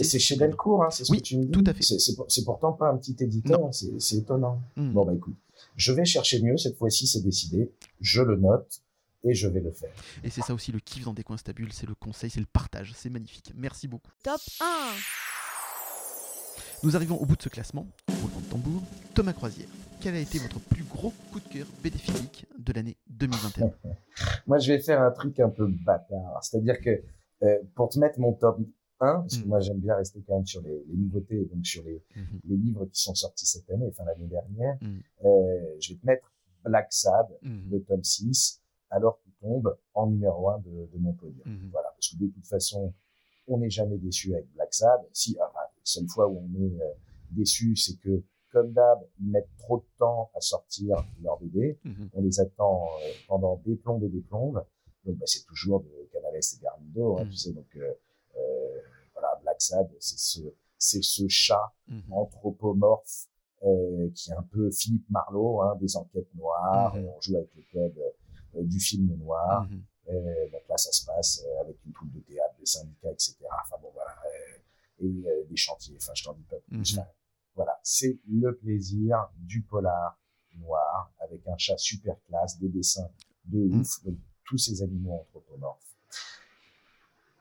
Et c'est chez. Delcourt, hein, c'est ce Oui, que tu me dis. tout à fait. C'est- C'est pour- c'est pourtant pas un petit éditeur, c'est c'est étonnant. Mm. Bon, bah écoute, je vais chercher mieux, cette fois-ci c'est décidé, je le note et je vais le faire. Et c'est ça aussi le kiff dans des coins stables, c'est le conseil, c'est le partage, c'est magnifique. Merci beaucoup. Top 1. Nous arrivons au bout de ce classement. Roulement de tambour. Thomas Croisière, quel a été votre plus gros coup de cœur BD physique de l'année 2021 Moi, je vais faire un truc un peu bâtard. C'est-à-dire que euh, pour te mettre mon top 1, parce que Mm. moi j'aime bien rester quand même sur les, les nouveautés, donc sur les, Mhm. les livres qui sont sortis cette année, enfin l'année dernière, Mm. euh, je vais te mettre Black Sad, Mhm. le tome 6, alors tout tombe en numéro 1 de, de mon podium. Mhm. Voilà, parce que de toute façon, on n'est jamais déçu avec Black Sad. Si, enfin, la seule fois où on est euh, déçu, c'est que, comme d'hab, ils mettent trop de temps à sortir leur BD. Mhm. On les attend euh, pendant des plombes et des plombes. Donc, bah, c'est toujours de Canales et Garnido, hein, Mhm. tu sais. Donc, euh, euh, voilà, Black Sad, c'est ce, c'est ce chat anthropomorphe euh, qui est un peu Philippe Marlowe, hein, des enquêtes noires. On joue avec le code du film noir. Mhm. Euh, donc là, ça se passe euh, avec une troupe de théâtre, des syndicats, etc. Enfin bon, voilà. euh, et euh, des chantiers. Enfin, je t'en dis pas plus. Mhm. Enfin, voilà, c'est le plaisir du polar noir avec un chat super classe, des dessins de Mhm. ouf, donc tous ces animaux anthropomorphes.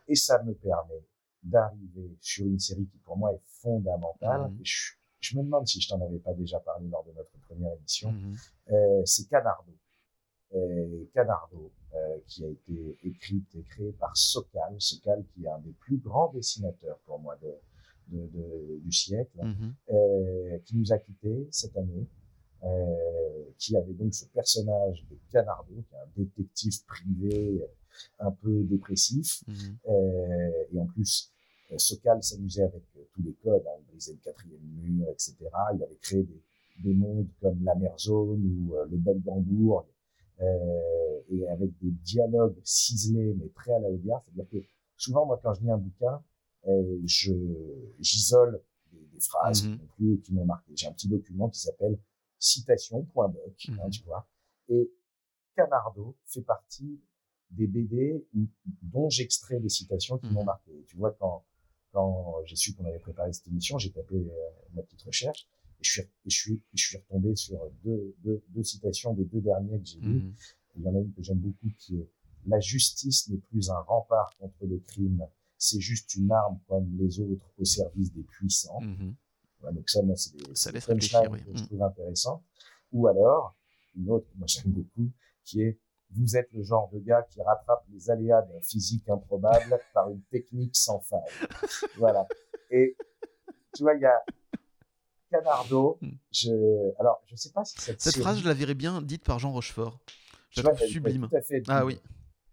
Et ça me permet d'arriver sur une série qui pour moi est fondamentale. Mhm. Je, je me demande si je t'en avais pas déjà parlé lors de notre première émission. Euh, c'est Canardo. Euh, Canardo, euh, qui a été écrite et créée par Sokal. Sokal, qui est un des plus grands dessinateurs pour moi de, de, de- du siècle, Mhm. euh, qui nous a quittés cette année, euh, qui avait donc ce personnage de Canardo, qui est un détective privé euh, un peu dépressif, Mhm. euh, et en plus, Sokal s'amusait avec tous les codes, hein, il brisait le quatrième mur, etc. Il avait créé des, des mondes comme la mer zone ou le Bel Bambourg, euh, et avec des dialogues ciselés mais très à la audience. C'est-à-dire que souvent, moi, quand je lis un bouquin, euh, je j'isole des, des phrases Mhm. qui m'ont plu ou qui m'ont marqué. J'ai un petit document qui s'appelle citation.doc, hein, Mhm. tu vois. Et Canardo fait partie des BD dont j'extrais des citations qui Mhm. m'ont marqué. Tu vois, quand, quand j'ai su qu'on avait préparé cette émission, j'ai tapé euh, ma petite recherche je suis, et je suis, je suis retombé sur deux, deux, deux citations des deux derniers que j'ai lus. Mhm. Il y en a une que j'aime beaucoup qui est La justice n'est plus un rempart contre le crime, c'est juste une arme comme les autres au service des puissants. Mhm. Ouais, donc ça, moi, c'est des, Ça des réfléchir, oui. que je Mm. trouve intéressantes. Ou alors, une autre que moi j'aime beaucoup, qui est vous êtes le genre de gars qui rattrape les aléas d'un physique improbable par une technique sans faille. Voilà. Et tu vois, il y a Canardo. Mm. Je, alors, je sais pas si cette, Cette série- phrase, je la verrais bien dite par Jean Rochefort. Je tu la trouve sublime. Tout à fait Ah oui.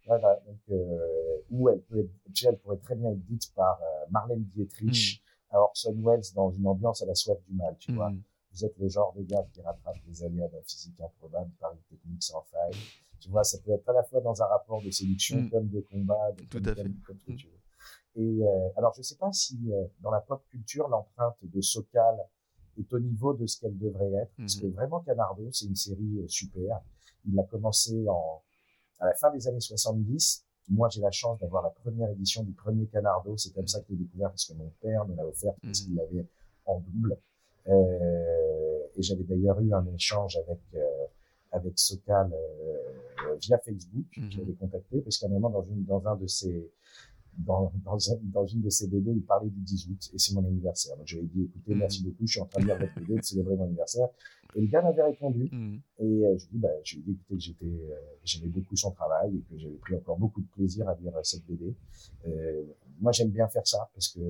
Voilà. Donc, euh, ou elle peut être, tu vois, elle pourrait très bien être dite par euh, Marlène Dietrich à Orson Welles dans une ambiance à la soif du mal, tu vois. Mhm. Vous êtes le genre de gars qui rattrape les aléas d'un physique improbable par une technique sans faille. Tu vois, ça peut être à la fois dans un rapport de séduction Mm. comme de combat, de Tout à fait. comme ce que tu veux. Et euh, alors, je sais pas si euh, dans la pop culture, l'empreinte de Sokal est au niveau de ce qu'elle devrait être, parce Mhm. que vraiment Canardo, c'est une série euh, super. Il a commencé en à la fin des années 70. Moi, j'ai la chance d'avoir la première édition du premier Canardo. C'est comme ça que je l'ai découvert parce que mon père me l'a offert parce Mhm. qu'il l'avait en double. Euh, et j'avais d'ailleurs eu un échange avec euh, avec Sokal euh, via Facebook. Mhm. Je l'avais contacté parce qu'à un moment dans une dans un de ses dans, dans, dans une de ses BD, il parlait du 10 août et c'est mon anniversaire. Donc je lui ai dit écoutez, Mhm. merci beaucoup, je suis en train de lire votre BD, de célébrer mon anniversaire. Et le gars m'avait répondu Mhm. et euh, je lui ai dit, bah, je lui ai dit écoutez, que j'étais, euh, j'aimais beaucoup son travail et que j'avais pris encore beaucoup de plaisir à lire cette BD. Euh, moi, j'aime bien faire ça parce que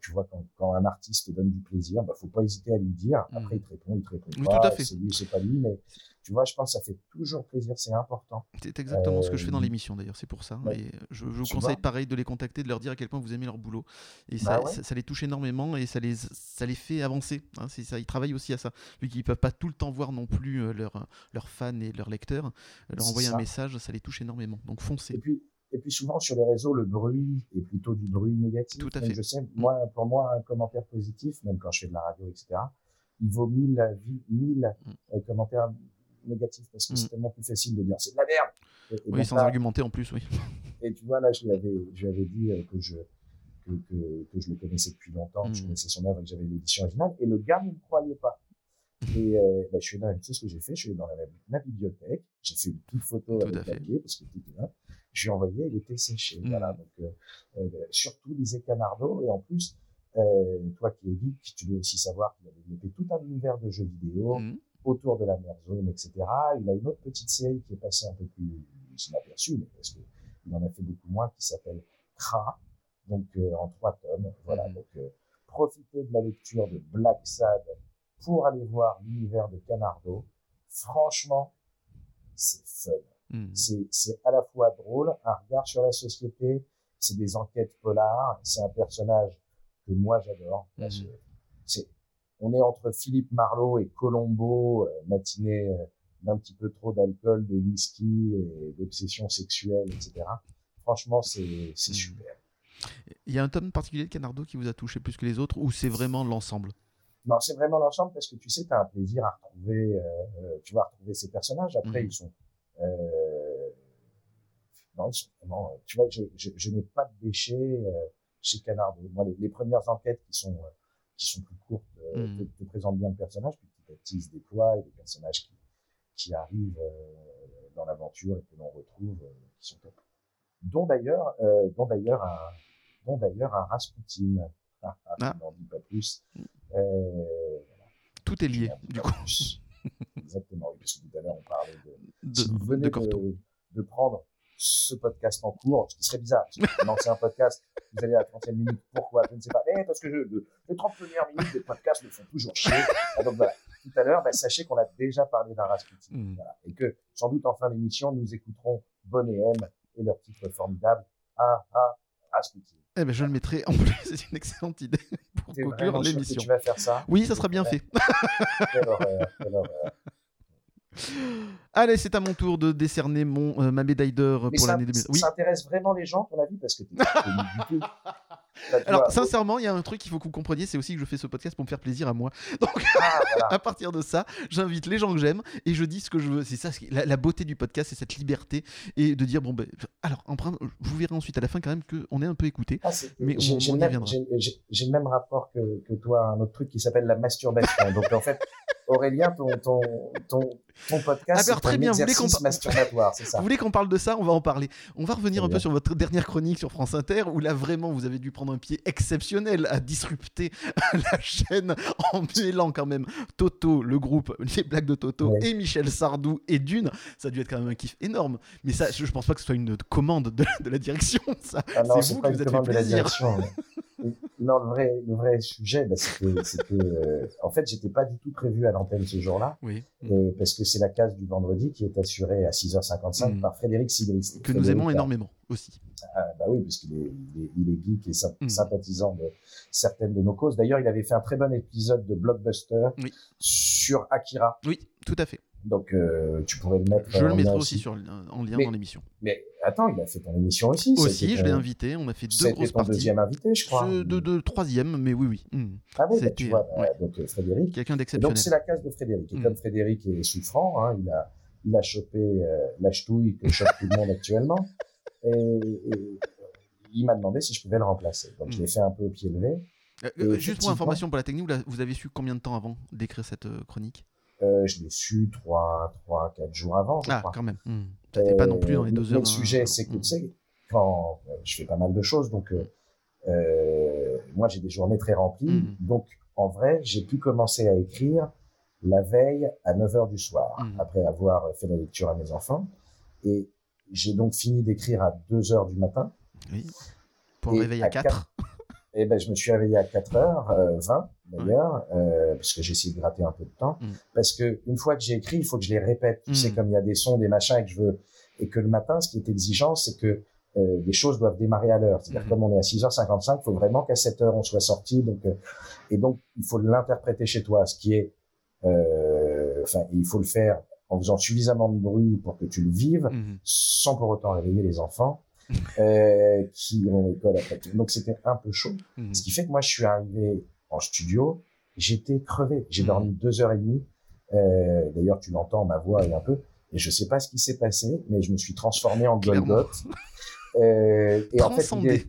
tu vois, quand, quand un artiste te donne du plaisir, bah, faut pas hésiter à lui dire. Après, Mhm. il te répond, il te répond Oui, pas. tout à fait. C'est lui, c'est pas lui, mais tu vois, je pense que ça fait toujours plaisir, c'est important. C'est exactement ce que je fais dans Euh, l'émission d'ailleurs, c'est pour ça. ouais. Et je, je vous Tu conseille pareil de les contacter, de leur dire à quel point vous aimez leur boulot. Et Bah ça, ouais. ça, ça les touche énormément et ça les, ça les fait avancer. hein. c'est ça, ils travaillent aussi à ça. Vu qu'ils peuvent pas tout le temps voir non plus euh, leurs leurs fans et leurs lecteurs, leur envoyer un message, ça les touche énormément. Donc Et foncez. puis, et puis souvent sur les réseaux, le bruit est plutôt du bruit négatif. Tout à Donc, fait. Je sais, moi, pour moi, un commentaire positif, même quand je fais de la radio, etc., il vaut mille, mille Mm. euh, commentaires négatifs parce que Mm. c'est tellement plus facile de dire c'est de la merde. Et, et Oui, sans là- argumenter en plus, oui. Et tu vois, là, je lui avais, je lui avais dit euh, que je, que, que, que je le connaissais depuis longtemps, que je Mhm. connaissais son œuvre et que j'avais l'édition originale. Et le gars ne me croyait pas. Et euh, bah, je suis là, tu sais ce que j'ai fait? Je suis allé dans la, ma bibliothèque, j'ai fait une petite photo Tout avec papier parce que là. Je lui ai envoyé, il était séché. Mhm. Voilà, donc euh, euh, surtout lisez Canardo et en plus, euh, toi qui es geek, tu dois aussi savoir qu'il a développé tout un univers de jeux vidéo Mhm. autour de la mer zone, etc. Il a une autre petite série qui est passée un peu plus inaperçue, mais parce que il en a fait beaucoup moins, qui s'appelle Kra, donc euh, en trois tomes. Voilà, Mhm. donc euh, profitez de la lecture de Black Sad pour aller voir l'univers de Canardo. Franchement, c'est fun. Mhm. C'est, à la fois drôle, un regard sur la société, c'est des enquêtes polars, c'est un personnage que moi j'adore. c'est, on est entre Philippe Marlowe et Colombo, euh, matinée euh, d'un petit peu trop d'alcool, de whisky et d'obsession sexuelle, etc. Franchement, c'est, Mhm. super. Il y a un tome particulier de Canardo qui vous a touché plus que les autres ou c'est vraiment l'ensemble? Non, c'est vraiment l'ensemble parce que tu sais, tu as un plaisir à retrouver, euh, tu vas retrouver ces personnages. Après, Mhm. ils sont, euh, non, euh, tu vois, je, je, je n'ai pas de déchets euh, chez Canardo. Moi, les, les premières enquêtes qui sont, euh, qui sont plus courtes euh, Mhm. te, te présentent bien le personnage, puis petit à petit, ils se déploient et des personnages qui, qui arrivent euh, dans l'aventure et que l'on retrouve, euh, qui sont top. Dont d'ailleurs, euh, dont d'ailleurs un, dont d'ailleurs un Rasputin. Ah, ah, Ah. n'en dis pas plus. Euh, Tout est lié, du coup, plus. Exactement, oui, parce que tout à l'heure on parlait de. de, si vous venez de Corto. de, de prendre ce podcast en cours, ce qui serait bizarre, parce que vous lancez un podcast, vous allez à la 30e minute, pourquoi Je ne sais pas. Eh, parce que je, le- les 30 premières minutes des podcasts me font toujours chier. Ah, donc voilà, tout à l'heure, bah, sachez qu'on a déjà parlé d'un Rasputin. Voilà. Et que sans doute en fin d'émission, nous écouterons Bonne et M et leur titre formidable Ah ah Rasputin. Eh ben, je le mettrai en plus, c'est une excellente idée conclure l'émission. tu vas faire ça Oui, ça sera bien fait. Allez, c'est à mon tour de décerner mon, euh, ma médaille d'or pour ça, l'année 2000. Oui. ça intéresse vraiment les gens, ton avis Parce que Bah, Alors, vois, sincèrement, il y a un truc qu'il faut que vous compreniez, c'est aussi que je fais ce podcast pour me faire plaisir à moi. Donc, ah, voilà. à partir de ça, j'invite les gens que j'aime et je dis ce que je veux. C'est ça, la, la beauté du podcast, c'est cette liberté et de dire bon ben, alors, vous verrez ensuite à la fin quand même qu'on est un peu écouté. Ah, Mais j'ai on- y même- reviendra. j'ai- le même rapport que, que toi à un autre truc qui s'appelle la masturbation. Donc en fait, Aurélien, ton, ton, ton, ton Ah, podcast, alors, c'est très bien, vous voulez qu'on par- masturbatoire, c'est ça Vous voulez qu'on parle de ça On va en parler. On va revenir un peu sur votre dernière chronique sur France Inter, où là vraiment vous avez dû prendre un pied exceptionnel à disrupter la chaîne en mêlant quand même Toto, le groupe, les blagues de Toto, Ouais. et Michel Sardou et Dune. Ça a dû être quand même un kiff énorme. Mais ça, je, je pense pas que ce soit une commande de, de la direction. Ça, Ah c'est vous qui vous êtes fait plaisir. non, le vrai, le vrai sujet, bah, c'est que, euh, en fait, j'étais pas du tout prévu à l'antenne ce jour-là. Oui. Et parce que c'est la case du vendredi qui est assurée à 6h55 Mm. par Frédéric Sigrist. Que nous aimons a- énormément aussi. Ah, bah oui, parce qu'il est, il est, il est geek et Mm. sympathisant de certaines de nos causes. D'ailleurs, il avait fait un très bon épisode de Blockbuster Oui. sur Akira. Oui, tout à fait. Donc, euh, tu pourrais le mettre. Je le mettrai aussi sur, en lien Mais- dans l'émission. Mais attends, il a fait ton émission aussi. Aussi, je l'ai invité. On a fait deux grosses ton parties. deuxième invité, je crois. Ce- de, de troisième, mais oui, oui. Hmm. Ah oui, bah, tu vois, euh, ouais. donc euh, Frédéric. Quelqu'un Et Donc d'exceptionnel. c'est la case de Frédéric. Et Mm. comme Frédéric est souffrant, hein, il a il a chopé euh, la ch'touille que chope tout le monde actuellement. Et, et il m'a demandé si je pouvais le remplacer. Donc je Mm. l'ai fait un peu au pied levé. Euh, juste pour information pour la technique, vous avez su combien de temps avant d'écrire cette chronique? Euh, je l'ai su trois, trois, quatre jours avant, je Ah, crois. quand même. Hmm. Ça pas non plus dans les Euh, deux heures. Le sujet, hein, c'est que, hmm. tu sais, quand euh, je fais pas mal de choses, donc euh, euh, moi j'ai des journées très remplies. Mhm. Donc en vrai, j'ai pu commencer à écrire la veille à 9h du soir, Mhm. après avoir fait la lecture à mes enfants. Et j'ai donc fini d'écrire à 2h du matin. Oui. Pour Et un réveil à à 4. Et ben, je me suis réveillé à 4h20 d'ailleurs, euh, parce que j'ai essayé de gratter un peu de temps. Mhm. Parce que une fois que j'ai écrit, il faut que je les répète. Tu Mhm. sais, comme il y a des sons, des machins, et que je veux, et que le matin, ce qui est exigeant, c'est que euh, les choses doivent démarrer à l'heure. C'est-à-dire Mhm. comme on est à 6h55, il faut vraiment qu'à 7h on soit sorti. Donc, euh, et donc il faut l'interpréter chez toi, ce qui est, euh, enfin, il faut le faire en faisant suffisamment de bruit pour que tu le vives, Mhm. sans pour autant réveiller les enfants euh, qui ont l'école après. Donc c'était un peu chaud. Mhm. Ce qui fait que moi, je suis arrivé en studio, j'étais crevé. J'ai Mhm. dormi deux heures et demie. Euh, D'ailleurs, tu l'entends, ma voix est un peu. Et je sais pas ce qui s'est passé, mais je me suis transformé en Golgoth. Euh, et en fait, l'idée,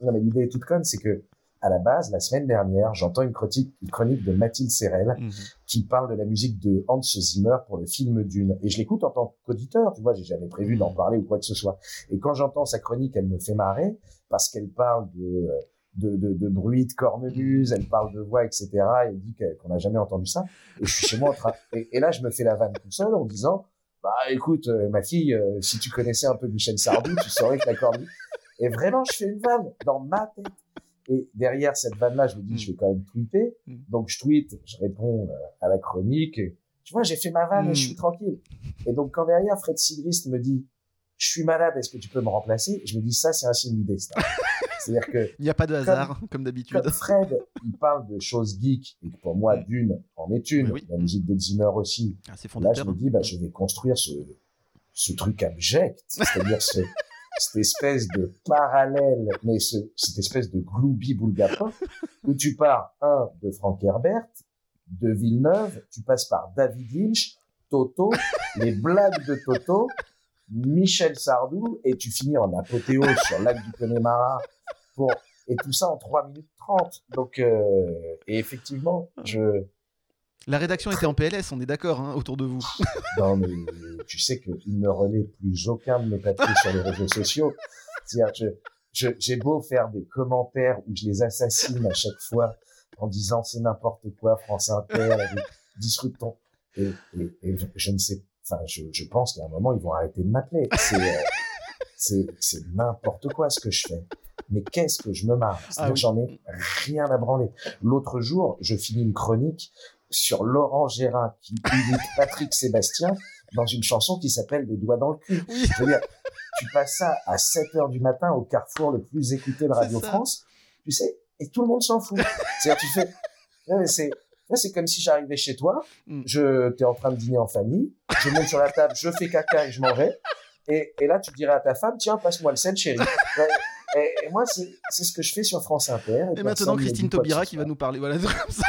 non, mais l'idée est toute conne, c'est que à la base, la semaine dernière, j'entends une chronique, une chronique de Mathilde Serrel Mhm. qui parle de la musique de Hans Zimmer pour le film Dune. Et je l'écoute en tant qu'auditeur, tu vois, j'ai jamais prévu d'en parler ou quoi que ce soit. Et quand j'entends sa chronique, elle me fait marrer parce qu'elle parle de, de, de, de bruit de cornemuse, elle parle de voix, etc. Et elle dit qu'on n'a jamais entendu ça. Et je suis chez moi en train, et, et là, je me fais la vanne tout seul en disant, bah, écoute, euh, ma fille, euh, si tu connaissais un peu Michel Sardou, tu saurais que la cornemuse, et vraiment, je fais une vanne dans ma tête. Et derrière cette vanne-là, je me dis, Mm. je vais quand même tweeter. Mm. Donc, je tweete, je réponds euh, à la chronique. tu vois, j'ai fait ma vanne et je suis Mm. tranquille. Et donc, quand derrière, Fred Sigrist me dit, je suis malade, est-ce que tu peux me remplacer? Je me dis, ça, c'est un signe du destin. C'est-à-dire que, Il n'y a pas de hasard, comme, d'habitude. Fred, il parle de choses geeks, et que pour moi, Mm. Dune en est une, Oui, la musique de Zimmer aussi. Ah, c'est Là, je me dis, bah, je vais construire ce, ce truc abject, c'est-à-dire ce, cette espèce de parallèle, mais ce, cette espèce de gloubi boulgapin, où tu pars, un, de Frank Herbert, de Villeneuve, tu passes par David Lynch, Toto, les blagues de Toto, Michel Sardou, et tu finis en apothéose sur Lac du Connemara, pour, et tout ça en 3 minutes 30. Donc, euh, et effectivement, je, La rédaction était en PLS, on est d'accord, hein, autour de vous. Non, mais tu sais qu'il ne relaie plus aucun de mes papiers sur les réseaux sociaux. C'est-à-dire, j'ai beau faire des commentaires où je les assassine à chaque fois en disant c'est n'importe quoi, France Inter, disruptons. Et, et, et je, ne sais, enfin, je, je pense qu'à un moment, ils vont arrêter de m'appeler. C'est, euh, c'est, c'est n'importe quoi ce que je fais. Mais qu'est-ce que je me marre? Ah oui. j'en ai rien à branler. L'autre jour, je finis une chronique sur Laurent Gérard qui imite Patrick Sébastien dans une chanson qui s'appelle Le doigt dans le cul. Oui, Je veux dire, tu passes ça à 7 heures du matin au carrefour le plus écouté de Radio. France, tu sais, et tout le monde s'en fout. C'est-à-dire, tu fais, c'est, comme si j'arrivais chez toi, Mm. je, t'es en train de dîner en famille, je monte sur la table, je fais caca et je m'en vais, et, et là, tu dirais à ta femme, tiens, passe-moi le sel, chérie. Ouais. Et, et moi, c'est, ce que je fais sur France Inter. et personne maintenant Christine Taubira qui va nous parler. Voilà, comme ça.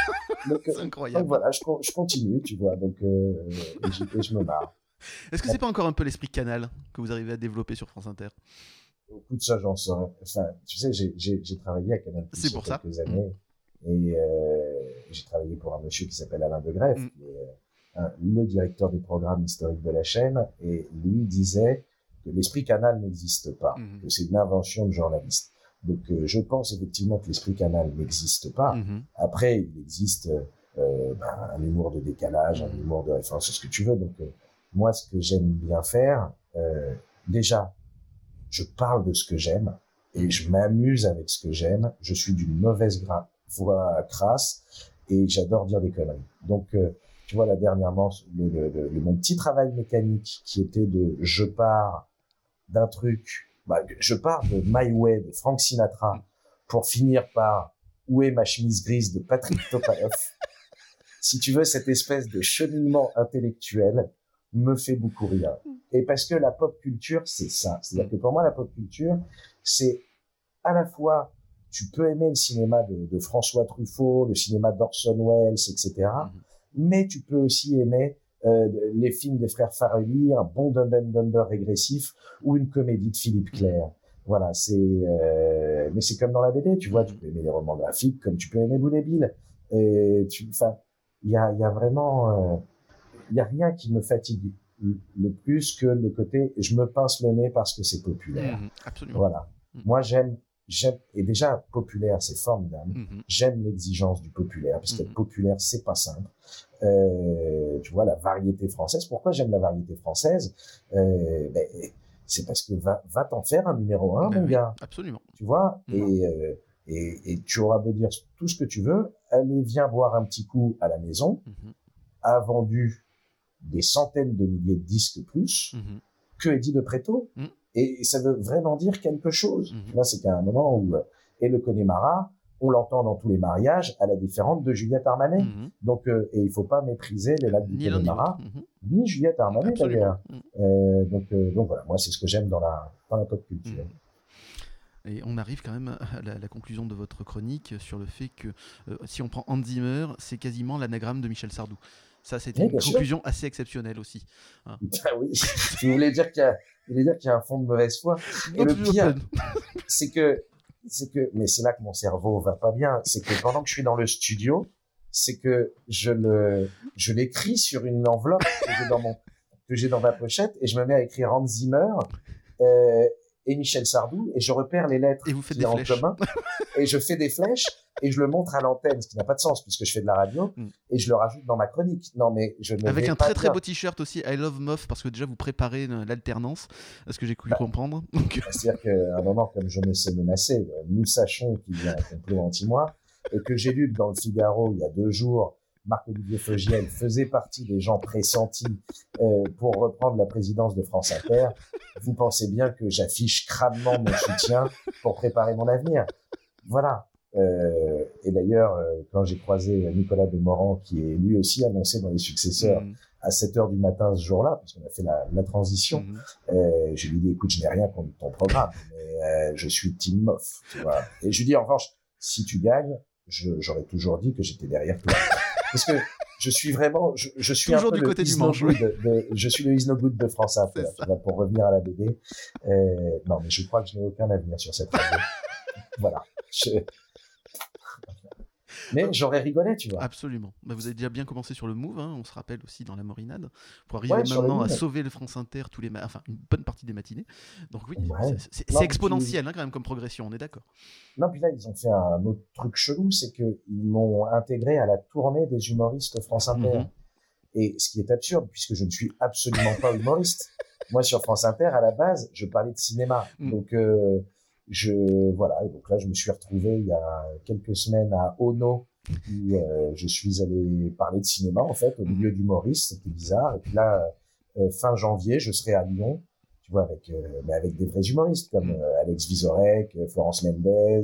Euh, c'est donc incroyable. voilà, je, con- je continue, tu vois, donc euh, et, je, et je me marre. Est-ce que c'est pas encore un peu l'esprit canal que vous arrivez à développer sur France Inter? Écoute, ça, j'en saurais. Enfin, tu sais, j'ai, travaillé à Canal a pour ça. quelques années. Et euh, j'ai travaillé pour un monsieur qui s'appelle Alain de Greff, Mm. qui est euh, un- le directeur des programmes historiques de la chaîne. Et lui disait que l'esprit canal n'existe pas, Mhm. que c'est une invention de journaliste. Donc, euh, je pense effectivement que l'esprit canal n'existe pas. Mhm. Après, il existe euh, ben, un humour de décalage, un humour de référence, ce que tu veux. Donc, euh, moi, ce que j'aime bien faire, euh, déjà, je parle de ce que j'aime et je m'amuse avec ce que j'aime. Je suis d'une mauvaise voix crasse et j'adore dire des conneries. Donc, euh, tu vois, là, dernièrement, le, le- le- mon petit travail mécanique qui était de je pars d'un truc, je pars de My Way de Frank Sinatra pour finir par Où est ma chemise grise de Patrick Topalov. si tu veux, cette espèce de cheminement intellectuel me fait beaucoup rire. Et parce que la pop culture, c'est ça. C'est-à-dire que pour moi, la pop culture, c'est à la fois, tu peux aimer le cinéma de, de François Truffaut, le cinéma d'Orson Welles, etc. Mhm. Mais tu peux aussi aimer euh, les films des frères Farrelly, un bon Dumb and Dumber régressif ou une comédie de Philippe Clair. Voilà, c'est euh, mais c'est comme dans la BD, tu vois, tu peux aimer les romans graphiques comme tu peux aimer Boule et tu, enfin, il y a, y a vraiment, euh, il y a rien qui me fatigue le plus que le côté je me pince le nez parce que c'est populaire. Mhm. Absolument. Voilà. Mhm. Moi j'aime, j'aime et déjà populaire c'est formidable. Mhm. J'aime l'exigence du populaire parce qu'être Mhm. populaire c'est pas simple. Euh, tu vois la variété française. Pourquoi j'aime la variété française? Euh, ben, C'est parce que va, va t'en faire un numéro un, Ben mon oui, gars Absolument. tu vois, et, euh, et, et tu auras beau dire tout ce que tu veux, allez, viens boire un petit coup à la maison, Mhm. a vendu des centaines de milliers de disques plus Mhm. que Eddie de Preto, Mhm. et ça veut vraiment dire quelque chose. Mhm. Tu vois, c'est qu'à un moment où, et le Connemara, on l'entend dans tous les mariages, à la différence de Juliette Armanet. Mhm. Donc, euh, et il faut pas mépriser les lacs du Ni ni Connemara, l'autre. Mhm. ni Juliette Armanet d'ailleurs. Mhm. Euh, donc, euh, donc voilà, moi c'est ce que j'aime dans la, dans la pop culture. Et on arrive quand même à la, la conclusion de votre chronique sur le fait que si on prend Hans Zimmer, c'est quasiment l'anagramme de Michel Sardou. Ça, c'était Oui, une sûr. conclusion assez exceptionnelle aussi. Ah oui, tu voulais dire qu'il y a, y un fond de mauvaise foi. Et le pire, c'est que, c'est que, mais c'est là que mon cerveau va pas bien. C'est que pendant que je suis dans le studio, c'est que je le, je l'écris sur une enveloppe que j'ai dans mon, que j'ai dans ma pochette et je me mets à écrire Hans Zimmer, euh, et Michel Sardou et je repère les lettres Et vous faites qu'il y des en flèches. commun et je fais des flèches et je le montre à l'antenne, ce qui n'a pas de sens puisque je fais de la radio Mm. et je le rajoute dans ma chronique. Non, mais je ne Avec un très très beau t-shirt aussi, I love Moff, parce que déjà vous préparez l'alternance, à ce que j'ai cru Bah. comprendre. C'est-à-dire qu'à un moment, comme je me sais menacé, nous sachons qu'il y a un complot anti-moi, et que j'ai lu que dans le Figaro, il y a deux jours, Marc-Olivier Fogiel faisait partie des gens pressentis euh, pour reprendre la présidence de France Inter, vous pensez bien que j'affiche crânement mon soutien pour préparer mon avenir. Voilà. Euh, et d'ailleurs, euh, quand j'ai croisé Nicolas Demorand, qui est lui aussi annoncé dans les successeurs mm, à 7 heures du matin ce jour-là, parce qu'on a fait la, la transition, mm. euh, je lui dis, écoute, je n'ai rien contre ton programme, mais euh, je suis Team Moff. Et je lui dis, en revanche, si tu gagnes, j'aurais toujours dit que j'étais derrière toi. Parce que je suis vraiment, je, je suis Toujours un peu du le côté du manche, Good de, je suis le Is No Good de France Inter, pour revenir à la BD. Euh, non, mais je crois que je n'ai aucun avenir sur cette radio. voilà. Je- Mais j'aurais rigolé, tu vois. Absolument. Bah, vous avez déjà bien commencé sur le move, hein, on se rappelle aussi dans la Morinade, pour arriver Ouais, maintenant à sauver le France Inter tous les enfin une bonne partie des matinées. Donc oui, Ouais. c'est- exponentiel hein, quand même comme progression, on est d'accord. Non, puis là, ils ont fait un autre truc chelou, c'est qu'ils m'ont intégré à la tournée des humoristes France Inter. Mhm. Et ce qui est absurde, puisque je ne suis absolument pas humoriste. Moi, sur France Inter, à la base, je parlais de cinéma. Mm. Donc, euh, je, voilà. Et donc là, je me suis retrouvé il y a quelques semaines à Ono, où euh, je suis allé parler de cinéma, en fait, au Mm. milieu d'humoristes. C'était bizarre. Et puis là, euh, fin janvier, je serai à Lyon, tu vois, avec, euh, mais avec des vrais humoristes, comme Mm. euh, Alex Vizorek, euh, Florence Mendez,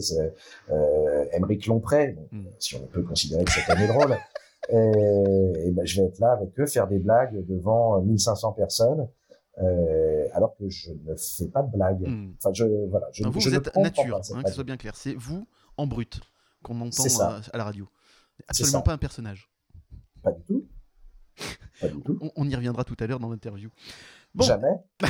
euh, Émeric Lompré, Mm. si on peut considérer que cette année drôle. Euh, et ben, je vais être là avec eux, faire des blagues devant 1500 personnes, euh, alors que je ne fais pas de blagues. Mm. Enfin, je, voilà, je, Non, vous, je vous ne êtes nature, pas hein, que ce soit bien clair. C'est vous en brut qu'on entend euh, à la radio. Absolument pas un personnage. Pas du tout. Pas du tout. On, on y reviendra tout à l'heure dans l'interview. Bon. Jamais.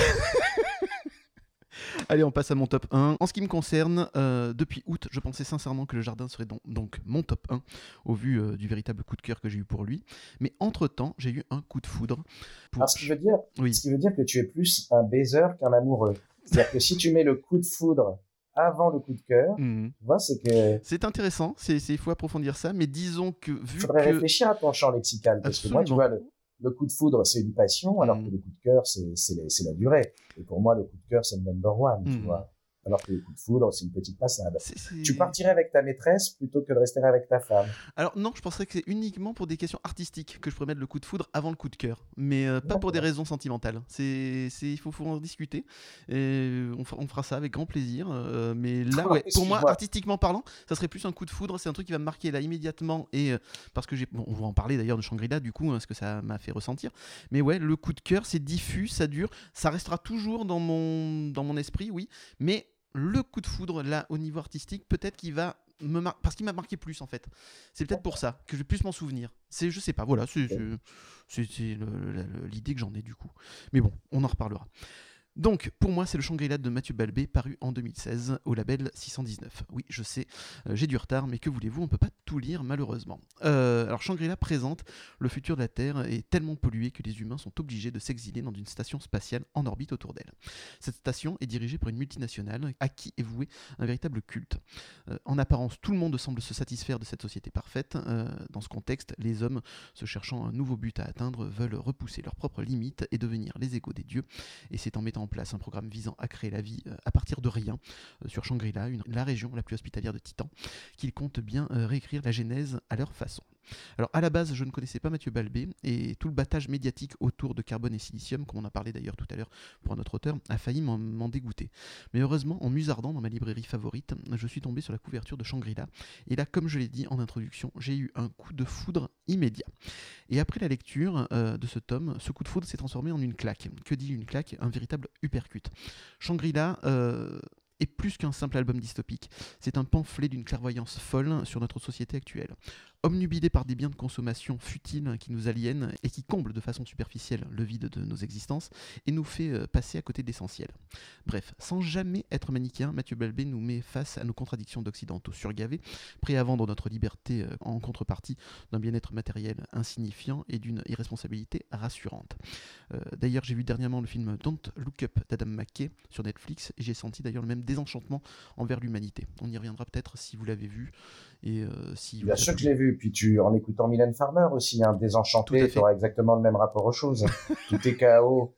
Allez, on passe à mon top 1. En ce qui me concerne, euh, depuis août, je pensais sincèrement que le jardin serait donc, donc mon top 1, au vu euh, du véritable coup de cœur que j'ai eu pour lui. Mais entre-temps, j'ai eu un coup de foudre. Pour... Alors, ce qui veut dire, Oui, ce qui veut dire que tu es plus un baiser qu'un amoureux. C'est-à-dire que si tu mets le coup de foudre avant le coup de cœur, Mhm. tu vois, c'est que c'est intéressant, il faut approfondir ça, mais disons que vu faudrait que... réfléchir à ton champ lexical. Parce que moi, tu Absolument. vois, le, le coup de foudre, c'est une passion, alors que le coup de cœur, c'est la, c'est la durée. Et pour moi, le coup de cœur, c'est le number one, tu Mm. vois. Alors que le coup de foudre, c'est une petite passade. Tu partirais avec ta maîtresse plutôt que de rester avec ta femme? Alors non, je penserais que c'est uniquement pour des questions artistiques que je pourrais mettre le coup de foudre avant le coup de cœur, mais euh, pas pour des raisons sentimentales. C'est, c'est, il faut, faut en discuter. Et on, fera, on fera ça avec grand plaisir. euh, mais là, ouais, pour moi, artistiquement parlant, ça serait plus un coup de foudre. C'est un truc qui va me marquer là immédiatement et euh, parce que j'ai, bon, on va en parler d'ailleurs de Shangri-La du coup, hein, ce que ça m'a fait ressentir. Mais ouais, le coup de cœur, c'est diffus, ça dure, ça restera toujours dans mon, dans mon esprit, oui. Mais le coup de foudre là, au niveau artistique, peut-être qu'il va me mar- parce qu'il m'a marqué plus en fait. C'est peut-être pour ça que je vais plus m'en souvenir. C'est, je sais pas, voilà, c'est, l'idée que j'en ai du coup. Mais bon, on en reparlera. Donc, pour moi, c'est le Shangri-La de Mathieu Balbé, paru en 2016 au label 619. Oui, je sais, euh, j'ai du retard, mais que voulez-vous, on peut pas tout lire malheureusement. Euh, alors, Shangri-La présente le futur de la Terre est tellement pollué que les humains sont obligés de s'exiler dans une station spatiale en orbite autour d'elle. Cette station est dirigée par une multinationale à qui est voué un véritable culte. Euh, en apparence, tout le monde semble se satisfaire de cette société parfaite. Dans ce contexte, les hommes, se cherchant un nouveau but à atteindre, veulent repousser leurs propres limites et devenir les égaux des dieux. Et c'est en mettant place un programme visant à créer la vie euh, à partir de rien euh, sur Shangri-La, la région la plus hospitalière de Titan, qu'ils comptent bien euh, réécrire la genèse à leur façon. Alors à la base, je ne connaissais pas Mathieu Balbé et tout le battage médiatique autour de Carbone et Silicium, comme on en parlait d'ailleurs tout à l'heure pour un autre auteur, a failli m'en- m'en dégoûter. Mais heureusement, en musardant dans ma librairie favorite, je suis tombé sur la couverture de Shangri-La et là, comme je l'ai dit en introduction, j'ai eu un coup de foudre immédiat. Et après la lecture euh, de ce tome, ce coup de foudre s'est transformé en une claque. Que dit une claque? Un véritable uppercut. Shangri-La euh, est plus qu'un simple album dystopique. C'est un pamphlet d'une clairvoyance folle sur notre société actuelle. omnubilés par des biens de consommation futiles qui nous aliènent et qui comblent de façon superficielle le vide de nos existences et nous fait euh, passer à côté d'essentiel. Bref, sans jamais être manichéen, Mathieu Balbé nous met face à nos contradictions d'occidentaux surgavés, prêts à vendre notre liberté euh, en contrepartie d'un bien-être matériel insignifiant et d'une irresponsabilité rassurante. Euh, d'ailleurs, j'ai vu dernièrement le film Don't Look Up d'Adam McKay sur Netflix et j'ai senti d'ailleurs le même désenchantement envers l'humanité. On y reviendra peut-être si vous l'avez vu et euh, si Bien sûr que je l'ai vu. Puis tu, en écoutant Mylène Farmer aussi, un hein, désenchanté, tu auras exactement le même rapport aux choses. Tout est chaos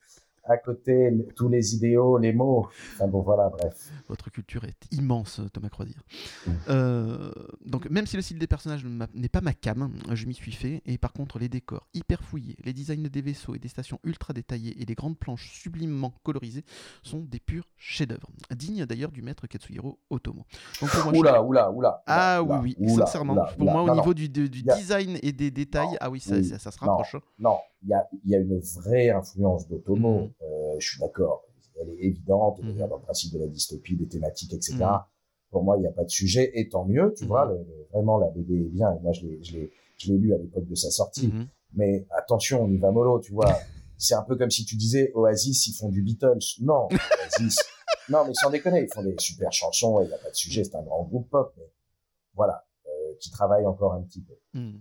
à côté tous les idéaux, les mots. Enfin bon, voilà, bref. Votre culture est immense, Thomas Croisière. Mm. Euh, donc, même si le style des personnages n'est pas ma cam, je m'y suis fait. Et par contre, les décors hyper fouillés, les designs des vaisseaux et des stations ultra détaillées et les grandes planches sublimement colorisées sont des purs chefs-d'œuvre. Dignes d'ailleurs du maître Katsuhiro Otomo. Donc, oula, oula, oula, Ah oui, oui, sincèrement. pour moi, au niveau du, design et des détails, ah oui, ça, ça, se rapproche. Non, il y a, y a, une vraie influence d'Otomo. Mm. Euh, je suis d'accord. Elle est évidente, mm. dans le principe de la dystopie, des thématiques, etc. Mm. Pour moi, il n'y a pas de sujet, et tant mieux, tu vois, vraiment, la BD est bien. moi, je l'ai lu à l'époque de sa sortie. Mais attention, on y va mollo, tu vois. C'est un peu comme si tu disais Oasis, ils font du Beatles. Non, Oasis. non, mais sans déconner, ils font des super chansons, il n'y a pas de sujet, c'est un grand groupe pop. Mais voilà qui travaille encore un petit peu. Hmm.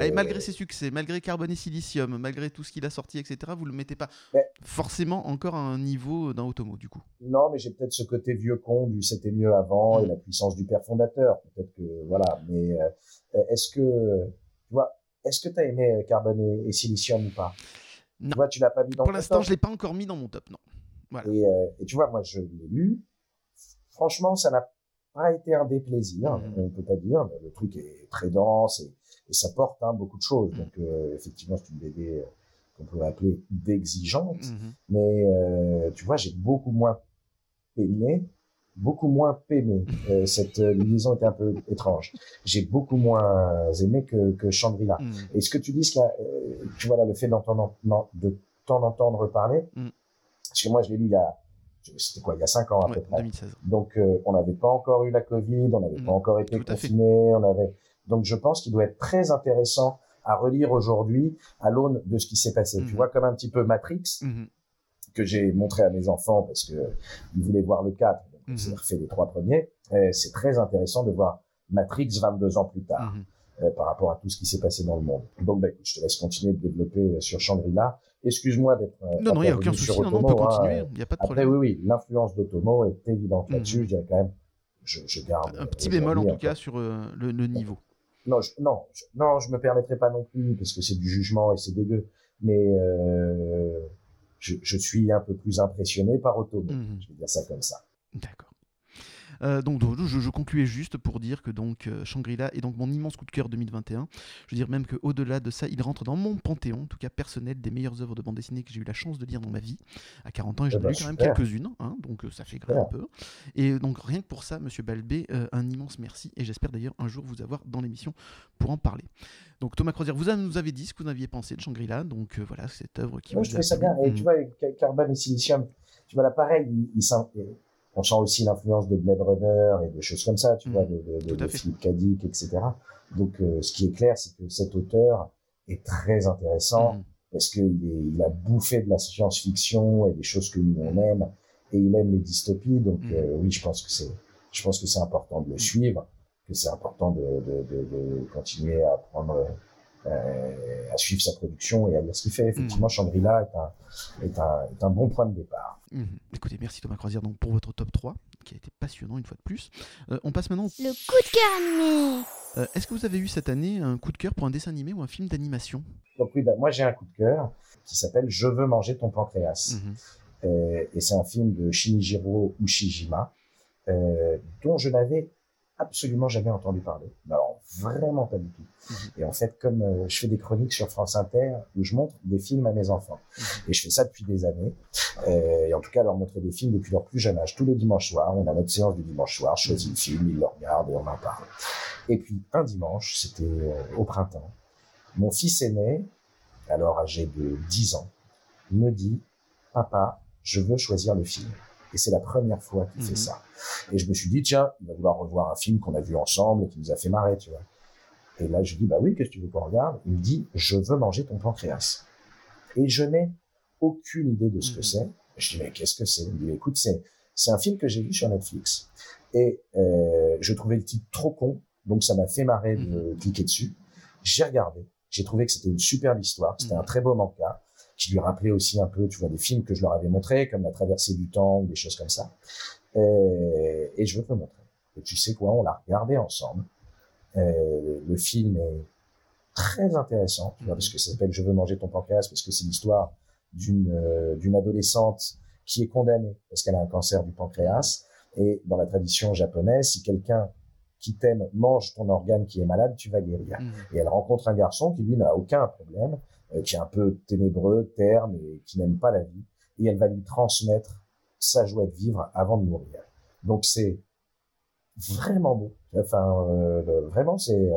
Et malgré ses succès, malgré Carbone et Silicium, malgré tout ce qu'il a sorti, etc., vous le mettez pas forcément encore à un niveau d'un automo, du coup? Non, mais j'ai peut-être ce côté vieux con du c'était mieux avant et hmm. la puissance du père fondateur. Peut-être que, voilà. Mais euh, est-ce que, tu vois, est-ce que tu as aimé Carbone et, Silicium ou pas? Non. Tu vois, tu l'as pas mis dans Pour l'instant, je l'ai pas encore mis dans mon top, non. Et, euh, et, tu vois, moi, je l'ai lu. Franchement, ça n'a a été un déplaisir, mmh. on peut pas dire. le truc est très dense et, ça porte hein, beaucoup de choses. Donc euh, effectivement, c'est une BD euh, qu'on pourrait appeler d'exigeante. Mmh. Mais euh, tu vois, j'ai beaucoup moins aimé, beaucoup moins aimé. Mmh. cette liaison était un peu étrange. J'ai beaucoup moins aimé que, que Shangri-La. Et ce que tu dis, là, tu vois là, le fait d'entendre, de t'en entendre parler, parce que moi je l'ai lu il y a c'était quoi, il y a cinq ans à peu près. Donc, euh, on n'avait pas encore eu la Covid, on n'avait pas mm. encore été confiné, on avait. Donc, je pense qu'il doit être très intéressant à relire aujourd'hui à l'aune de ce qui s'est passé. Tu mm. vois, comme un petit peu Matrix, mm-hmm. que j'ai montré à mes enfants parce que ils voulaient voir le 4, donc j'ai mm-hmm. refait les trois premiers. C'est très intéressant de voir Matrix 22 ans plus tard. Euh, par rapport à tout ce qui s'est passé dans le monde. Donc, bah, écoute, je te laisse continuer de développer euh, sur Shangri-La. Excuse-moi d'être. Euh, non, non, il n'y a aucun souci, non, on peut continuer, il n'y a pas de Après, problème. oui, oui, l'influence d'Otomo est évidente là-dessus, mhm. je dirais quand même. Je, je garde. Un petit bémol en tout cas sur le, le, niveau. Non, je, non, je, non, je me permettrai pas non plus parce que c'est du jugement et c'est dégueu. Mais euh, je, je, suis un peu plus impressionné par Otomo. Mhm. Je vais dire ça comme ça. D'accord. Euh, donc, je, concluais juste pour dire que donc euh, Shangri-La est donc mon immense coup de cœur 2021. Je veux dire même qu'au-delà de ça, il rentre dans mon panthéon, en tout cas personnel, des meilleures œuvres de bande dessinée que j'ai eu la chance de lire dans ma vie. À 40 ans, et j'en ai eh lu quand même quelques-unes, hein, donc euh, ça fait grave un peu. Et donc rien que pour ça, Monsieur Balbé, un immense merci, et j'espère d'ailleurs un jour vous avoir dans l'émission pour en parler. Donc Thomas Crozier, vous nous avez dit ce que vous aviez pensé de Shangri-La, donc voilà, cette œuvre qui... Moi, je trouvais ça bien, et tu mm. vois, Carbone et Silicium, tu vois, là pareil, il, il, on sent aussi l'influence de Blade Runner et de choses comme ça, tu mm. vois, de, de, Philippe Cadic, etc. Donc, euh, ce qui est clair, c'est que cet auteur est très intéressant mm. parce qu'il il a bouffé de la science-fiction et des choses que nous on mm. aime, et il aime les dystopies. Donc, euh, oui, je pense que c'est, je pense que c'est important de le suivre, que c'est important de, de, continuer à prendre à suivre sa production et à lire ce qu'il fait. Effectivement, mmh. Shangri-La est un, est, un, est un bon point de départ. Mmh. Écoutez, merci Thomas Croisière donc, pour votre top 3, qui a été passionnant une fois de plus. Euh, on passe maintenant au... Le coup de cœur animé euh, Est-ce que vous avez eu cette année un coup de cœur pour un dessin animé ou un film d'animation? Donc oui, bah, moi j'ai un coup de cœur qui s'appelle Je veux manger ton pancréas. Mmh. et c'est un film de Shinjiro Ushijima, dont je n'avais absolument jamais entendu parler. Alors vraiment pas du tout. Mhm. Et en fait, comme euh, je fais des chroniques sur France Inter où je montre des films à mes enfants, mhm. et je fais ça depuis des années, euh, et en tout cas leur montrer des films depuis leur plus jeune âge. Tous les dimanches soirs, on a notre séance du dimanche soir, je choisis le film, ils le regardent et on en parle. Et puis un dimanche, c'était euh, au printemps, mon fils aîné, alors âgé de 10 ans, me dit, papa, je veux choisir le film. Et c'est la première fois qu'il fait mhm. ça. Et je me suis dit, tiens, il va vouloir revoir un film qu'on a vu ensemble et qui nous a fait marrer, tu vois. Et là, je lui dis, bah oui, qu'est-ce que tu veux qu'on regarde? Il me dit, je veux manger ton pancréas. Et je n'ai aucune idée de ce que Mhm. c'est. Je dis, mais qu'est-ce que c'est? Il me dit, écoute, c'est, c'est un film que j'ai vu sur Netflix. Et euh, je trouvais le titre trop con, donc ça m'a fait marrer de cliquer dessus. J'ai regardé, j'ai trouvé que c'était une superbe histoire, c'était Mhm. un très beau manga, qui lui rappelait aussi un peu, tu vois, des films que je leur avais montrés, comme La Traversée du Temps, ou des choses comme ça. Et, et je veux te le montrer. Et tu sais quoi, on l'a regardé ensemble. Euh, le film est très intéressant, tu vois, parce que ça s'appelle Je veux manger ton pancréas, parce que c'est l'histoire d'une euh, d'une adolescente qui est condamnée parce qu'elle a un cancer du pancréas. Et dans la tradition japonaise, si quelqu'un qui t'aime mange ton organe qui est malade, tu vas guérir. Mhm. Et elle rencontre un garçon qui lui n'a aucun problème, euh, qui est un peu ténébreux, terne et qui n'aime pas la vie. Et elle va lui transmettre sa joie de vivre avant de mourir. Donc c'est vraiment beau. Enfin, euh, vraiment c'est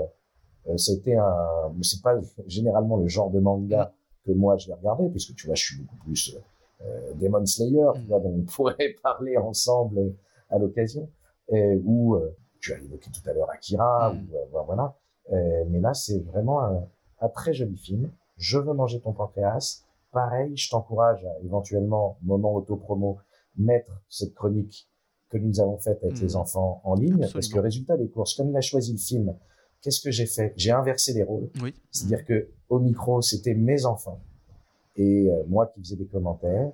euh, c'était un c'est pas généralement le genre de manga que moi je vais regarder puisque tu vois je suis beaucoup plus euh, Demon Slayer tu Mm. vois dont on pourrait parler ensemble euh, à l'occasion ou euh, tu as évoqué tout à l'heure Akira Mm. ou euh, voilà Euh, mais là c'est vraiment un, un très joli film je veux manger ton pancréas pareil je t'encourage à éventuellement moment auto-promo mettre cette chronique que nous avons faite avec les enfants en ligne parce que résultat des courses comme il a choisi le film qu'est-ce que j'ai fait? J'ai inversé les rôles Oui. c'est-à-dire que au micro, c'était mes enfants et euh, moi qui faisais des commentaires.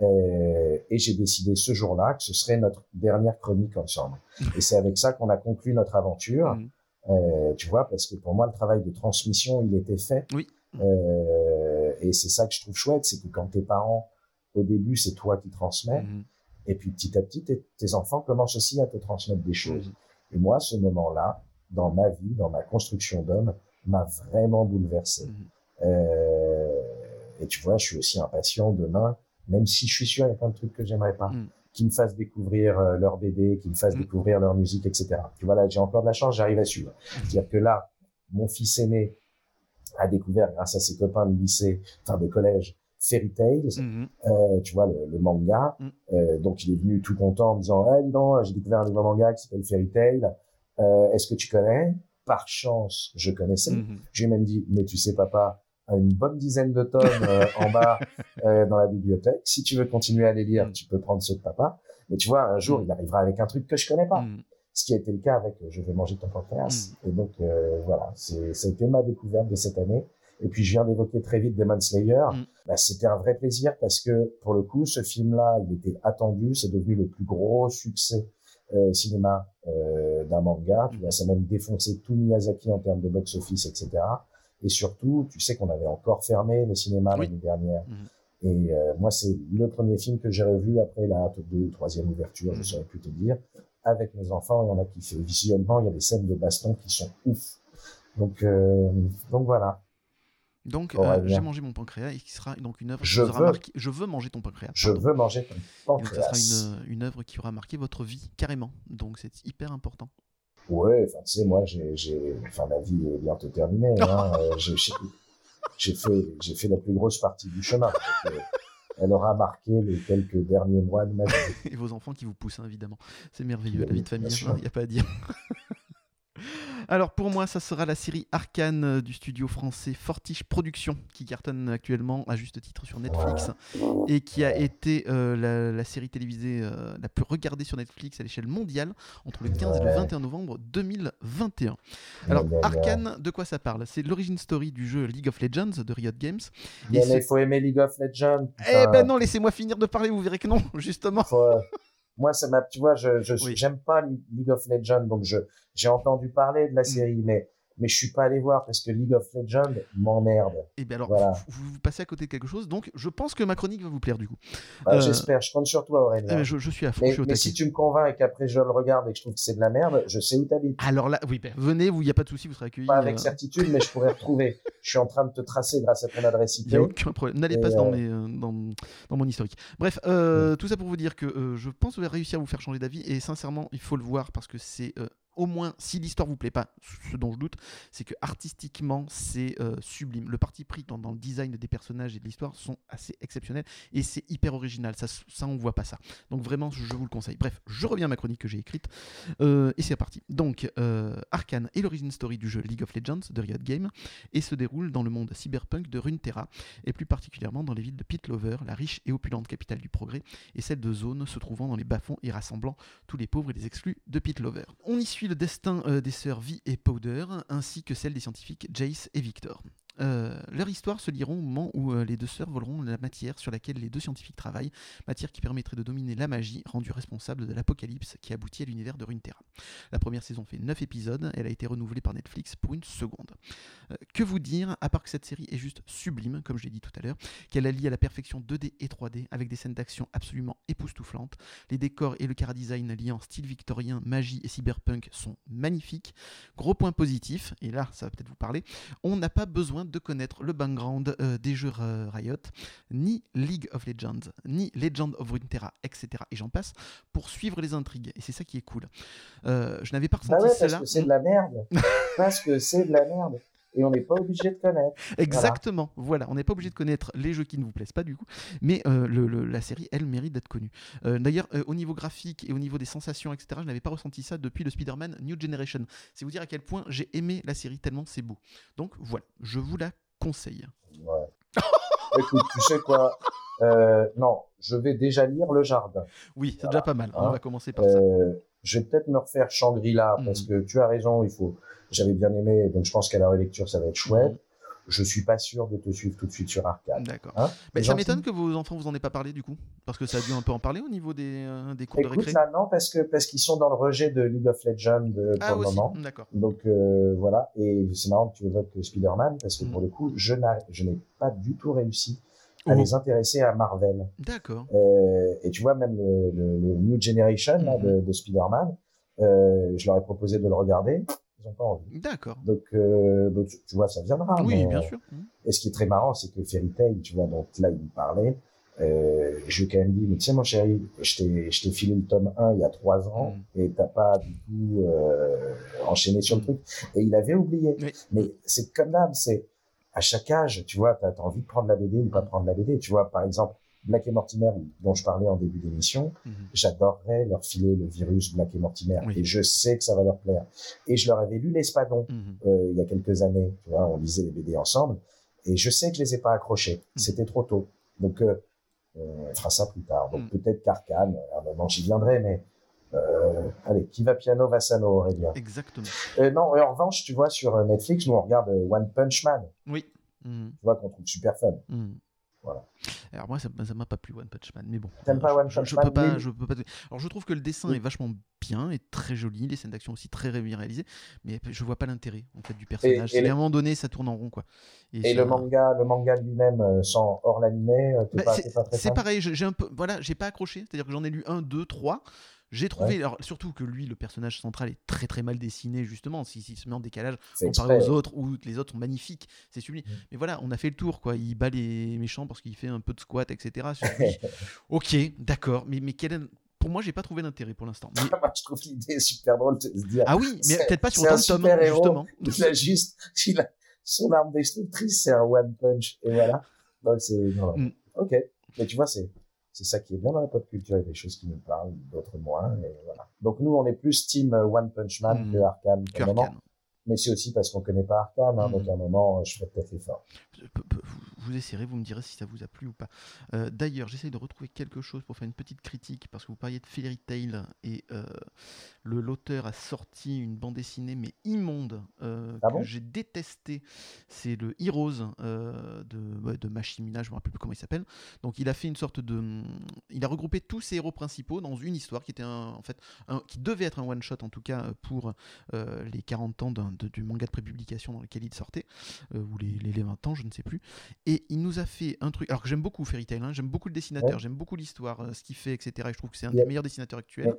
Euh, et j'ai décidé ce jour-là que ce serait notre dernière chronique ensemble. Et c'est avec ça qu'on a conclu notre aventure. Mhm. Euh, tu vois, parce que pour moi, le travail de transmission, il était fait. Oui. Euh, et c'est ça que je trouve chouette, c'est que quand tes parents, au début, c'est toi qui transmets. Mhm. Et puis petit à petit, tes, enfants commencent aussi à te transmettre des choses. Mhm. Et moi, ce moment-là, dans ma vie, dans ma construction d'homme, m'a vraiment bouleversé. Mhm. Euh, et tu vois, je suis aussi impatient demain, même si je suis sûr il y a plein de trucs que j'aimerais pas, qui me fassent découvrir euh, leur BD, qui me fassent découvrir leur musique, etc. Tu vois, là, j'ai encore de la chance, j'arrive à suivre. C'est-à-dire que là, mon fils aîné a découvert, grâce à ses copains de lycée, enfin de collège, Fairy Tales, Mhm. euh, tu vois, le, le manga. Mm. Euh, donc, il est venu tout content en me disant, ah, dis donc, j'ai découvert un nouveau manga qui s'appelle Fairy Tail. Euh, Est-ce que tu connais? Par chance, je connaissais. Mhm. J'ai même dit, mais tu sais, papa, une bonne dizaine de tomes en bas dans la bibliothèque. Si tu veux continuer à les lire, Mm. tu peux prendre ceux de papa. Mais tu vois, un jour, Mm. il arrivera avec un truc que je connais pas. Ce qui a été le cas avec euh, Je vais manger ton pancréas. Et donc, euh, voilà, c'est, ça a été ma découverte de cette année. Et puis, je viens d'évoquer très vite Demon Slayer. Mm. Bah, c'était un vrai plaisir parce que, pour le coup, ce film-là, il était attendu. C'est devenu le plus gros succès euh, cinéma euh, d'un manga. Tu Mm. vois, ça a même défoncé tout Miyazaki en termes de box-office, etc. Et surtout, tu sais qu'on avait encore fermé les cinémas Oui. l'année dernière. Mhm. Et euh, moi, c'est le premier film que j'ai revu après la deux ou troisième ouverture, je Mhm. saurais plus te dire, avec mes enfants. Et on a kiffé. Visuellement, il y a des scènes de baston qui sont ouf. Donc, euh, donc voilà. Donc, euh, j'ai mangé mon pancréas et qui sera donc une œuvre Je qui veux- marqué. Je veux manger ton pancréas. Je pardon. veux manger ton donc, ça pancréas. sera une, une œuvre qui aura marqué votre vie carrément. Donc, c'est hyper important. Ouais, enfin, tu sais, moi, j'ai, enfin, ma vie est bientôt terminée. Hein. Euh, j'ai fait, j'ai fait la plus grosse partie du chemin. Donc, euh, elle aura marqué les quelques derniers mois de ma vie. Et vos enfants qui vous poussent, hein, évidemment. C'est merveilleux, Oui, la vie de famille, sûr. il n'y a pas à dire. Alors pour moi, ça sera la série Arcane euh, du studio français Fortiche Productions qui cartonne actuellement à juste titre sur Netflix et qui a été euh, la, la série télévisée euh, la plus regardée sur Netflix à l'échelle mondiale entre le 15 et le Ouais. 21 novembre 2021. Alors. Arcane, de quoi ça parle? C'est l'origin story du jeu League of Legends de Riot Games. Il faut aimer League of Legends. Eh ben non, laissez-moi finir de parler, vous verrez que non, justement. Faut, moi, ça m'a, tu vois, je, je, Oui. j'aime pas League of Legends, donc je, j'ai entendu parler de la Mm. série, mais, mais je suis pas allé voir parce que League of Legends m'emmerde. Et bien alors, Voilà. vous, vous passez à côté de quelque chose, donc je pense que ma chronique va vous plaire du coup. Bah, Euh, J'espère, je compte sur toi, Aurélien. Eh ben, je, je suis à fond, je mais suis au mais si tu me convaincs et qu'après je le regarde et que je trouve que c'est de la merde, je sais où t'habites. Alors là, oui, ben, venez, il n'y a pas de souci, vous serez accueillis. Pas avec euh, certitude, mais je pourrais retrouver. Je suis en train de te tracer grâce à ton adresse Il IP. n'y a aucun problème. N'allez pas dans, euh, mes, dans, dans mon historique. Bref, euh, tout ça pour vous dire que je pense réussir à vous faire changer d'avis et sincèrement, il faut le voir parce que c'est au moins, si l'histoire vous plaît pas, ce dont je doute, c'est que artistiquement, c'est euh, sublime. Le parti pris dans, le design des personnages et de l'histoire sont assez exceptionnels et c'est hyper original. Ça, ça, on voit pas ça. Donc vraiment, je vous le conseille. Bref, je reviens à ma chronique que j'ai écrite euh, et c'est parti. Donc, euh, Arkane est l'origine story du jeu League of Legends de Riot Games et se déroule dans le monde cyberpunk de Runeterra et plus particulièrement dans les villes de Pitlover, la riche et opulente capitale du progrès, et celle de Zone se trouvant dans les bas-fonds et rassemblant tous les pauvres et les exclus de Pitlover. On y suit le destin euh, des sœurs Vi et Powder, ainsi que celle des scientifiques Jace et Victor. Euh, leur histoire se liront au moment où euh, les deux sœurs voleront la matière sur laquelle les deux scientifiques travaillent, matière qui permettrait de dominer la magie rendue responsable de l'apocalypse qui aboutit à l'univers de Runeterra. La première saison fait 9 épisodes, elle a été renouvelée par Netflix pour une seconde. Euh, que vous dire, à part que cette série est juste sublime, comme je l'ai dit tout à l'heure, qu'elle allie à la perfection 2D et 3D avec des scènes d'action absolument époustouflantes, les décors et le chara-design liant style victorien, magie et cyberpunk sont magnifiques. Gros point positif, et là ça va peut-être vous parler, on n'a pas besoin de connaître le background euh, des jeux euh, Riot, ni League of Legends, ni Legend of Runeterra, etc. Et j'en passe, pour suivre les intrigues. Et c'est ça qui est cool. Euh, je n'avais pas Bah ressenti ouais, parce cela. que c'est de la merde. parce que c'est de la merde. Et on n'est pas obligé de connaître. Exactement, voilà. On n'est pas obligé de connaître les jeux qui ne vous plaisent pas du coup, mais euh, le- le- la série, elle, mérite d'être connue. Euh, D'ailleurs, euh, au niveau graphique et au niveau des sensations, etc., je n'avais pas ressenti ça depuis le Spider-Man New Generation. C'est vous dire à quel point j'ai aimé la série tellement c'est beau. Donc voilà, je vous la conseille. Ouais. Écoute, tu sais quoi Non, je vais déjà lire Le Jardin. Oui, c'est Voilà. déjà pas mal. On Hein. va commencer par ça. Je vais peut-être me refaire Shangri-La parce Mhm. que tu as raison, il faut. J'avais bien aimé, donc je pense qu'à la relecture ça va être chouette. Je suis pas sûr de te suivre tout de suite sur Arcade. D'accord. Hein Mais ça m'étonne que vos enfants vous en aient pas parlé du coup, parce que ça a dû un peu en parler au niveau des, euh, des cours de Écoute, récré. là non, parce que parce qu'ils sont dans le rejet de League of Legends euh, pour Ah le aussi, moment. d'accord. Donc euh, voilà, et c'est marrant que tu évoques Spider-Man parce que pour le coup, je n'ai pas du tout réussi à Oh. les intéresser à Marvel. D'accord. Euh, et tu vois, même le, le, le New Generation là, Mhm. de, de Spider-Man, euh, je leur ai proposé de le regarder, pas envie. D'accord. Donc, euh, donc, tu, vois, ça viendra. Oui, mais, bien euh, sûr. Mhm. Et ce qui est très marrant, c'est que Fairy Tail, tu vois, donc là, il me parlait. Euh, je lui ai quand même dit, mais sais, mon chéri, je t'ai, filé le tome 1 il y a trois ans Mhm. et t'as pas du tout euh, enchaîné sur le truc. Et il avait oublié. Oui. Mais c'est comme d'hab, c'est à chaque âge, tu vois, t'as, t'as envie de prendre la BD ou pas de prendre la BD. Tu vois, par exemple, Black et Mortimer, dont je parlais en début d'émission, Mhm. j'adorerais leur filer le virus Black et Mortimer. Oui. Et je sais que ça va leur plaire. Et je leur avais lu l'Espadon Mhm. euh, il y a quelques années. Tu vois, on lisait les BD ensemble. Et je sais que je les ai pas accrochés. Mm. C'était trop tôt. Donc, euh, on fera ça plus tard. Donc, peut-être qu'Arkane, à un moment, j'y viendrai, mais euh, allez, qui va piano va sano, Aurélien. Exactement. Euh, non, en revanche, tu vois, sur Netflix, nous, on regarde One Punch Man, Oui. Mhm. tu vois, qu'on trouve super fun. Mhm. Voilà. Alors moi ça m'a pas plu One Punch Man mais bon. Euh, pas je- One je, Punch je Man, peux pas mais- je peux pas Alors je trouve que le dessin Oui. est vachement bien et très joli, les scènes d'action aussi très bien réalisées mais je vois pas l'intérêt en fait du personnage. et le- à un moment donné ça tourne en rond quoi. Et le manga, le manga lui-même, euh, sans hors l'animé, euh, Bah, c'est pareil, je- j'ai un peu, voilà, j'ai pas accroché, c'est-à-dire que j'en ai lu un, deux, trois. J'ai trouvé, Ouais. alors surtout que lui, le personnage central est très très mal dessiné justement, s'il se met en décalage comparé aux autres, où les autres sont magnifiques, c'est sublime. Mm. Mais voilà, on a fait le tour, quoi. Il bat les méchants parce qu'il fait un peu de squat, etc. Ok, d'accord, mais, mais quel est- pour moi, j'ai pas trouvé d'intérêt pour l'instant. Mais- je trouve l'idée super drôle de se dire. Ah oui, mais peut-être pas sur autant de tomes, justement. Il a juste, il a, son arme destructrice, c'est un one punch, et voilà. Donc c'est. Mm. ok. Mais tu vois, c'est, c'est ça qui est bien dans la pop culture. Il y a des choses qui nous parlent, d'autres moins, et voilà. Donc nous, on est plus team euh, One Punch Man Mm. que pour Que. Arcane. Mais c'est aussi parce qu'on connaît pas Arcane, hein, Mm. donc à un moment, je ferai peut-être l'effort. Vous, essayerez, vous me direz si ça vous a plu ou pas. Euh, D'ailleurs, j'essaye de retrouver quelque chose pour faire une petite critique parce que vous parliez de Fairy Tail et euh, l'auteur a sorti une bande dessinée mais immonde euh, Ah que bon j'ai détesté. C'est le Heroes euh, de, ouais, de Machimina, je me rappelle plus comment il s'appelle. Donc il a fait une sorte de, il a regroupé tous ses héros principaux dans une histoire qui était un, en fait un- qui devait être un one shot en tout cas pour les 40 ans de- du manga de prépublication dans lequel il sortait ou les, les, les 20 ans, je ne sais plus. Et il nous a fait un truc. Alors que j'aime beaucoup Fairy Tail, hein, j'aime beaucoup le dessinateur, Ouais. j'aime beaucoup l'histoire, euh, ce qu'il fait, etc. Et je trouve que c'est un Yeah. des meilleurs dessinateurs actuels.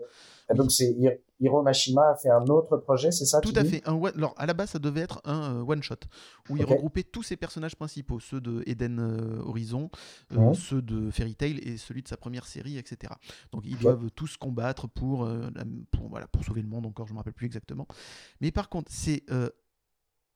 Donc c'est Hiro Mashima a fait un autre projet, c'est ça Tout à fait. Un one- Alors à la base, ça devait être un euh, one shot où il regroupait tous ses personnages principaux, ceux de Eden euh, Horizon, Ouais. ceux de Fairy Tail et celui de sa première série, etc. Donc ils doivent tous combattre pour, voilà, pour sauver le monde. Encore, je me rappelle plus exactement. Mais par contre, c'est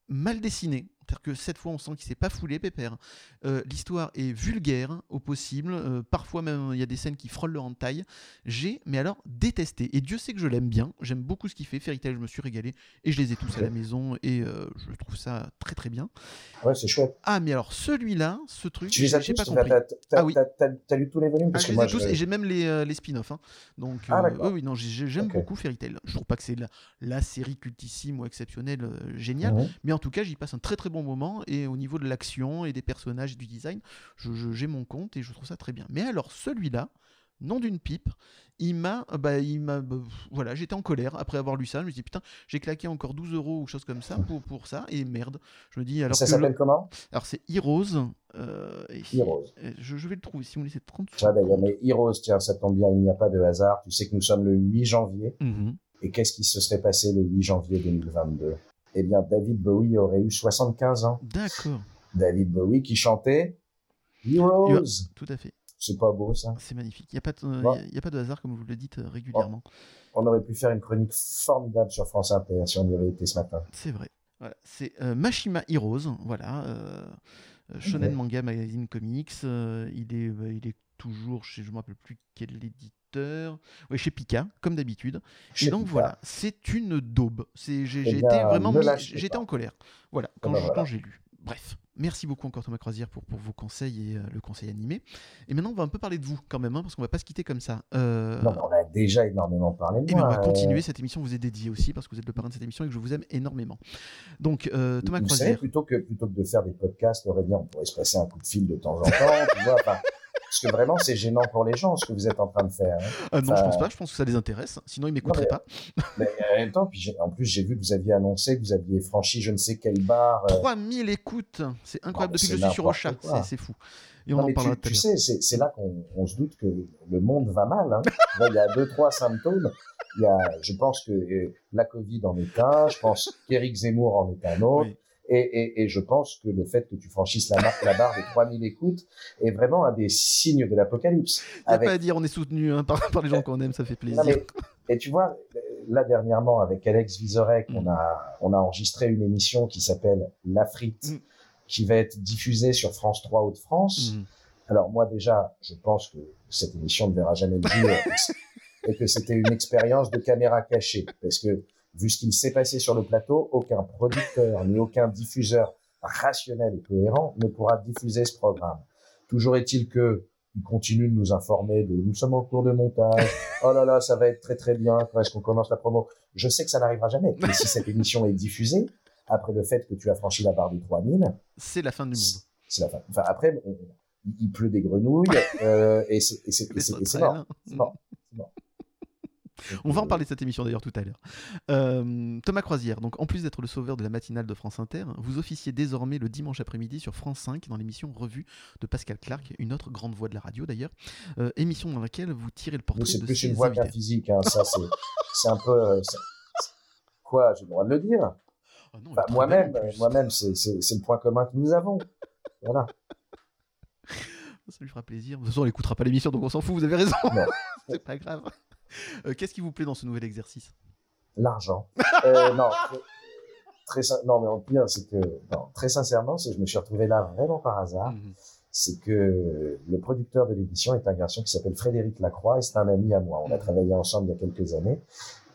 mal dessiné. C'est-à-dire que cette fois, on sent qu'il s'est pas foulé, Pépère. Euh, L'histoire est vulgaire au possible. Euh, parfois même, il y a des scènes qui frôlent le hentai. J'ai, mais alors, détesté. Et Dieu sait que je l'aime bien. J'aime beaucoup ce qu'il fait. Fairy Tail, je me suis régalé. Et je les ai tous à la maison. Et euh, je trouve ça très très bien. Ouais, c'est chouette. Ah, mais alors, celui-là, ce truc, Tu les as tous pas compris. T'as Ah oui. lu tous les volumes? Ah, Parce je que les moi, ai tous je- et j'ai même les, les spin-offs. hein. Donc, Ah, oui, oui, non, j'ai- j'ai- j'aime beaucoup Fairy Tail. Je trouve pas que c'est la, la série cultissime ou exceptionnelle, géniale. Mhm. Mais en tout cas, j'y passe un très très bon moment. Et au niveau de l'action et des personnages et du design, je- je- j'ai mon compte et je trouve ça très bien. Mais alors, celui-là, nom d'une pipe, il m'a. euh, Bah, il m'a bah, voilà, j'étais en colère après avoir lu ça. Je me dit, putain, j'ai claqué encore 12 euros ou chose comme ça pour, pour ça. Et merde. Je me dis, alors Ça s'appelle le- comment? Alors, c'est Heroes. euh, et- Heroes. et Je, je vais le trouver si vous me laissez 30 Tu vois, d'ailleurs, secondes. mais Heroes, tiens, ça tombe bien, il n'y a pas de hasard. Tu sais que nous sommes le 8 janvier. Mhm. Et qu'est-ce qui se serait passé le 8 janvier 2022 Eh bien, David Bowie aurait eu 75 ans. D'accord, David Bowie qui chantait Heroes. tout à fait. C'est pas beau, ça? C'est magnifique. Il n'y a, pas de- euh, Ouais. y a- y a pas de hasard, comme vous le dites euh, régulièrement. On aurait pu faire une chronique formidable sur France Inter si on y avait été ce matin. C'est vrai. Voilà. C'est euh, Mashima Heroes, voilà. euh, Shonen. Manga Magazine Comics. euh, il, est, bah, il est toujours chez, je me rappelle plus quel éditeur. Ouais, chez Pika, comme d'habitude. Et donc Pika. voilà, c'est une daube. J'ai, Eh j'ai été vraiment, ne j'étais en colère. Voilà, Eh quand, ben je- voilà. quand j'ai lu. Bref, merci beaucoup encore Thomas Croisière pour, pour vos conseils et euh, le conseil animé. Et maintenant, on va un peu parler de vous quand même, hein, parce qu'on va pas se quitter comme ça. Euh, Non, on a déjà énormément parlé de et bien, moi. on va euh, continuer. Cette émission vous est dédiée aussi parce que vous êtes le parrain de cette émission et que je vous aime énormément. Donc, euh, Thomas Vous savez, Croisière. plutôt que, plutôt que de faire des podcasts, Aurélien, on pourrait se passer un coup de fil de temps en temps, tu vois, enfin, parce que vraiment, c'est gênant pour les gens, ce que vous êtes en train de faire. hein. Ah non, je Enfin, pense pas. Je pense que ça les intéresse. Sinon, ils m'écouteraient pas. Mais en même temps, puis en plus, j'ai vu que vous aviez annoncé que vous aviez franchi je ne sais quelle barre. euh, 3000 écoutes. C'est incroyable. mais Depuis que je suis sur Ocha, c'est fou. Et on Non, en parlera tu, tu sais, c'est là qu'on on se doute que le monde va mal. Hein. Il y a deux, trois symptômes. Il y a, je pense que euh, la Covid en est un, je pense qu'Éric Zemmour en est un autre. Oui. Et, et, et je pense que le fait que tu franchisses la, barre des 3000 écoutes est vraiment un des signes de l'apocalypse. Avec- pas à dire, on est soutenu hein, par, par les gens qu'on aime, ça fait plaisir. Non, mais- et tu vois, là dernièrement avec Alex Vizorek, Mm. on a on a enregistré une émission qui s'appelle La Frite, Mm. qui va être diffusée sur France 3 Hauts-de-France. Mhm. Alors moi déjà, je pense que cette émission ne verra jamais le jour et que c'était une expérience de caméra cachée, parce que vu ce qu'il s'est passé sur le plateau, aucun producteur ni aucun diffuseur rationnel et cohérent ne pourra diffuser ce programme. Toujours est-il que il continue de nous informer de nous sommes en cours de montage. Oh là là, ça va être très très bien. Quand est-ce qu'on commence la promo? Je sais que ça n'arrivera jamais. Mais si cette émission est diffusée, après le fait que tu as franchi la barre des 3000, C'est la fin du monde. c'est la fin. Enfin, après, on- il- pleut des grenouilles euh, et c'est et c'est- et Les c'est- et c'est sauterelles. mort. C'est mort. C'est mort. On va en parler de cette émission d'ailleurs tout à l'heure. Euh, Thomas Croisière, donc en plus d'être le sauveur de la matinale de France Inter, vous officiez désormais le dimanche après-midi sur France 5 dans l'émission Revue de Pascal Clark, une autre grande voix de la radio d'ailleurs, euh, émission dans laquelle vous tirez le portrait c'est plus ses une voix qu'un physique. Hein. Ça, c'est un peu. euh, Quoi J'ai le droit de le dire? Ah moi-même, moi-même, c'est le point commun que nous avons. Voilà. Ça lui fera plaisir. De toute façon, on n'écoutera pas l'émission, donc on s'en fout, vous avez raison. C'est pas grave. Euh, Qu'est-ce qui vous plaît dans ce nouvel exercice? L'argent. Euh, non. Très, non, mais en pire, c'est que non, très sincèrement, je me suis retrouvé là vraiment par hasard. Mhm. c'est que le producteur de l'émission est un garçon qui s'appelle Frédéric Lacroix et c'est un ami à moi. On a Mhm. travaillé ensemble il y a quelques années.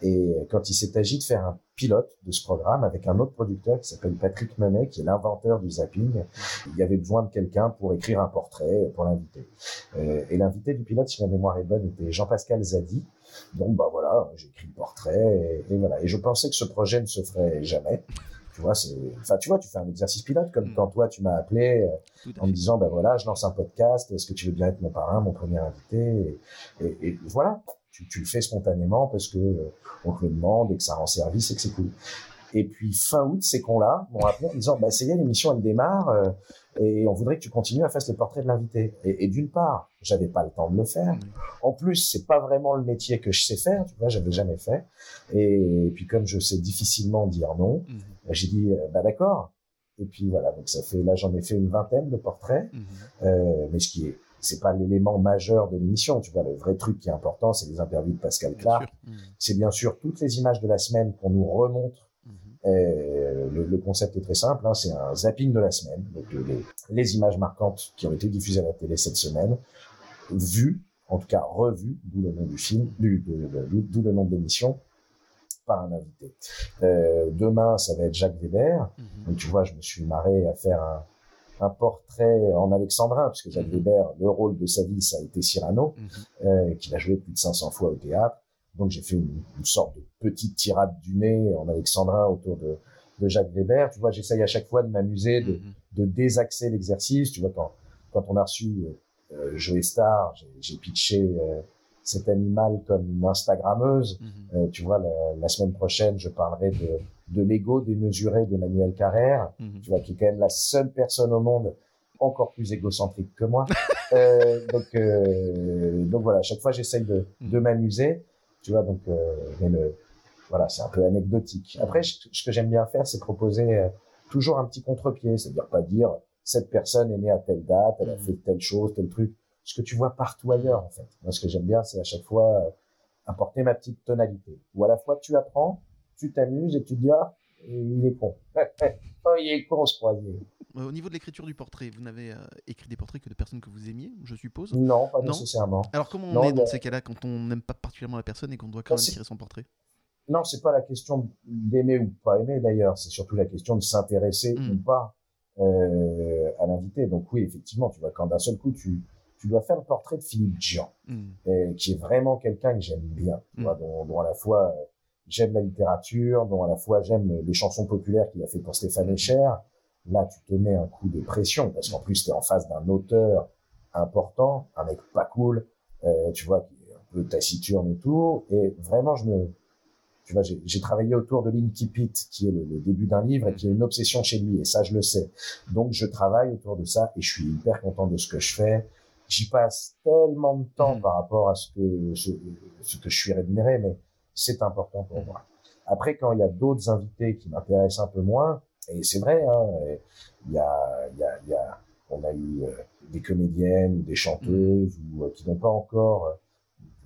Et quand il s'est agi de faire un pilote de ce programme avec un autre producteur qui s'appelle Patrick Menet, qui est l'inventeur du zapping, il y avait besoin de quelqu'un pour écrire un portrait pour l'inviter. Euh, et l'invité du pilote, si ma mémoire est bonne, était Jean-Pascal Zadi. Donc bah voilà, j'ai écrit le portrait et, et voilà. Et je pensais que ce projet ne se ferait jamais. Tu vois, c'est, enfin, tu vois, tu fais un exercice pilote comme Mhm. quand toi tu m'as appelé euh, en me disant ben voilà je lance un podcast est-ce que tu veux bien être mon parrain mon premier invité? Et, et- et voilà tu, tu le fais spontanément parce que euh, on te le demande et que ça rend service et que c'est cool et puis fin août ces cons là m'ont appelé en disant bah c'est bien l'émission elle démarre euh, et on voudrait que tu continues à faire le portrait de l'invité et, et d'une part j'avais pas le temps de le faire Mhm. en plus c'est pas vraiment le métier que je sais faire tu vois j'avais jamais fait et, puis comme je sais difficilement dire non Mhm. J'ai dit, bah d'accord. Et puis voilà, donc ça fait là j'en ai fait une vingtaine de portraits, Mhm. euh, mais ce qui est c'est pas l'élément majeur de l'émission. Tu vois, le vrai truc qui est important, c'est les interviews de Pascal Clark. C'est bien sûr toutes les images de la semaine qu'on nous remonte. Euh, le, le concept est très simple, hein, c'est un zapping de la semaine. Donc euh, les, les images marquantes qui ont été diffusées à la télé cette semaine, vues, en tout cas revues, d'où le nom du film, d'où le nom de l'émission, par un invité. Euh, demain, ça va être Jacques Weber. Mhm. Donc tu vois, je me suis marré à faire un, un portrait en alexandrin, puisque Jacques Mhm. Weber, le rôle de sa vie, ça a été Cyrano, Mhm. euh, qu'il a joué plus de 500 fois au théâtre. Donc j'ai fait une, une sorte de petite tirade du nez en alexandrin autour de, de Jacques Weber. Tu vois, j'essaye à chaque fois de m'amuser, de, Mhm. de désaxer l'exercice. Tu vois, quand, quand on a reçu euh, Joe Star, j'ai- pitché euh, cet animal comme une Instagrammeuse. Mhm. Euh, tu vois, la, la semaine prochaine, je parlerai de, de l'ego démesuré d'Emmanuel Carrère, Mhm. tu vois, qui est quand même la seule personne au monde encore plus égocentrique que moi. Euh, donc, euh, donc voilà, à chaque fois, j'essaye de, de m'amuser, tu vois, donc, euh, mais le, voilà, c'est un peu anecdotique. Après, je- ce que j'aime bien faire, c'est proposer euh, toujours un petit contre-pied, c'est-à-dire pas dire cette personne est née à telle date, elle a Mhm. fait telle chose, tel truc, ce que tu vois partout ailleurs, en fait. Moi, ce que j'aime bien, c'est à chaque fois euh, apporter ma petite tonalité. Où à la fois tu apprends, tu t'amuses et tu te dis, ah, il est con. oh, il est con, ce croisier. Euh, Au niveau de l'écriture du portrait, vous n'avez euh, écrit des portraits que de personnes que vous aimiez, je suppose? Non, pas Non? nécessairement. Alors comment on Non, est dans ces cas-là quand on n'aime pas particulièrement la personne et qu'on doit quand même tirer son portrait? Non, c'est pas la question d'aimer ou pas aimer d'ailleurs, c'est surtout la question de s'intéresser ou pas euh, à l'invité. Donc oui, effectivement, tu vois, quand d'un seul coup tu, tu dois faire le portrait de Philippe Gian, Mhm. euh, qui est vraiment quelqu'un que j'aime bien, tu Mm. vois, dont, dont à la fois euh, j'aime la littérature, dont à la fois j'aime les chansons populaires qu'il a fait pour Stéphane Echer. Là, tu te mets un coup de pression parce qu'en plus tu es en face d'un auteur important, un mec pas cool, euh, tu vois, qui est un peu taciturne et tout. Et vraiment, je me, tu vois, j'ai travaillé autour de l'Inkipit, qui est le, le début d'un livre et qui est une obsession chez lui, et ça, je le sais. Donc, je travaille autour de ça et je suis hyper content de ce que je fais. J'y passe tellement de temps Mhm. par rapport à ce que ce, ce que je suis rémunéré, mais c'est important pour moi. Après, quand il y a d'autres invités qui m'intéressent un peu moins, et c'est vrai, hein, il y a, y a, y a, on a eu euh, des comédiennes, des chanteuses, ou euh, qui n'ont pas encore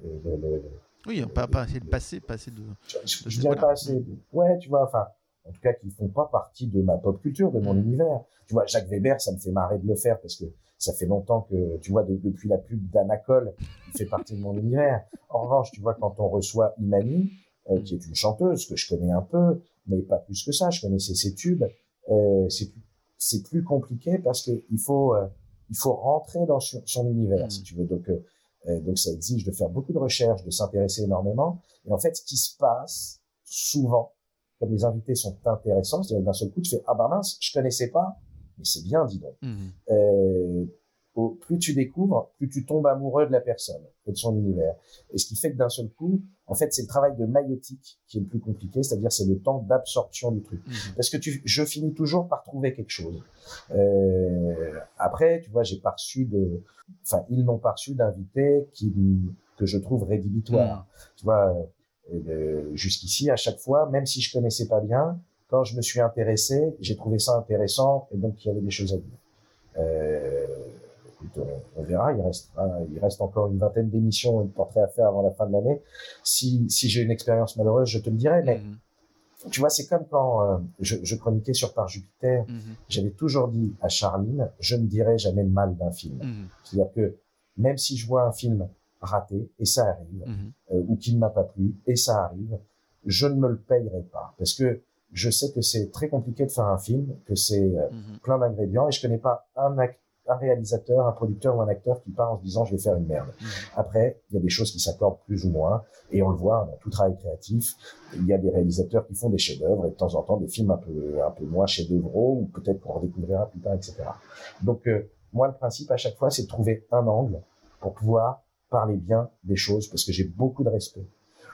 euh, le- le- Oui, pas, pas assez de passer, pas assez de... je, je, de- je dirais pas assez. de- Ouais, tu vois, enfin, en tout cas, qui font pas partie de ma pop culture, de mon Mm. univers. Tu vois, Jacques Weber, ça me fait marrer de le faire parce que ça fait longtemps que, tu vois, de- depuis la pub d'Anacol, il fait partie de mon univers. En revanche, tu vois, quand on reçoit Imani, euh, qui est une chanteuse que je connais un peu, mais pas plus que ça, je connaissais ses tubes, euh, c'est plus, c'est plus compliqué parce que il faut, euh, il faut rentrer dans son, son univers, si tu veux. Donc, euh, euh, donc ça exige de faire beaucoup de recherches, de s'intéresser énormément. Et en fait, ce qui se passe souvent, comme les invités sont intéressants, que d'un seul coup, tu fais ah bah mince, je connaissais pas, mais c'est bien, dis donc. Mhm. Plus tu découvres, plus tu tombes amoureux de la personne et de son univers. Et ce qui fait que d'un seul coup, en fait, c'est le travail de maïotique qui est le plus compliqué, c'est-à-dire c'est le temps d'absorption du truc. Mhm. Parce que tu, je finis toujours par trouver quelque chose. Euh, après, tu vois, j'ai pas reçu de, enfin, ils n'ont pas reçu d'invités qui, que je trouve rédhibitoires. Tu vois, euh, jusqu'ici, à chaque fois, même si je connaissais pas bien, quand je me suis intéressé, j'ai trouvé ça intéressant et donc il y avait des choses à dire. Euh, écoute, on, on verra. Il restera, il reste encore une vingtaine d'émissions et de portraits à faire avant la fin de l'année. Si, si j'ai une expérience malheureuse, je te le dirai. Mais Mhm. tu vois, c'est comme quand euh, je, je chroniquais sur Par Jupiter. Mhm. J'avais toujours dit à Charline, je ne dirai jamais le mal d'un film. Mhm. C'est-à-dire que même si je vois un film raté, et ça arrive, euh, ou qui ne m'a pas plu, et ça arrive, je ne me le payerai pas. Parce que je sais que c'est très compliqué de faire un film, que c'est euh, plein d'ingrédients, et je connais pas un, ac- un réalisateur, un producteur ou un acteur qui part en se disant je vais faire une merde. Mhm. Après, il y a des choses qui s'accordent plus ou moins, et on le voit dans tout travail créatif. Il y a des réalisateurs qui font des chefs-d'œuvre et de temps en temps des films un peu un peu moins chefs-d'œuvraux ou peut-être qu'on redécouvrira plus tard, etc. Donc euh, moi, le principe à chaque fois, c'est de trouver un angle pour pouvoir parler bien des choses, parce que j'ai beaucoup de respect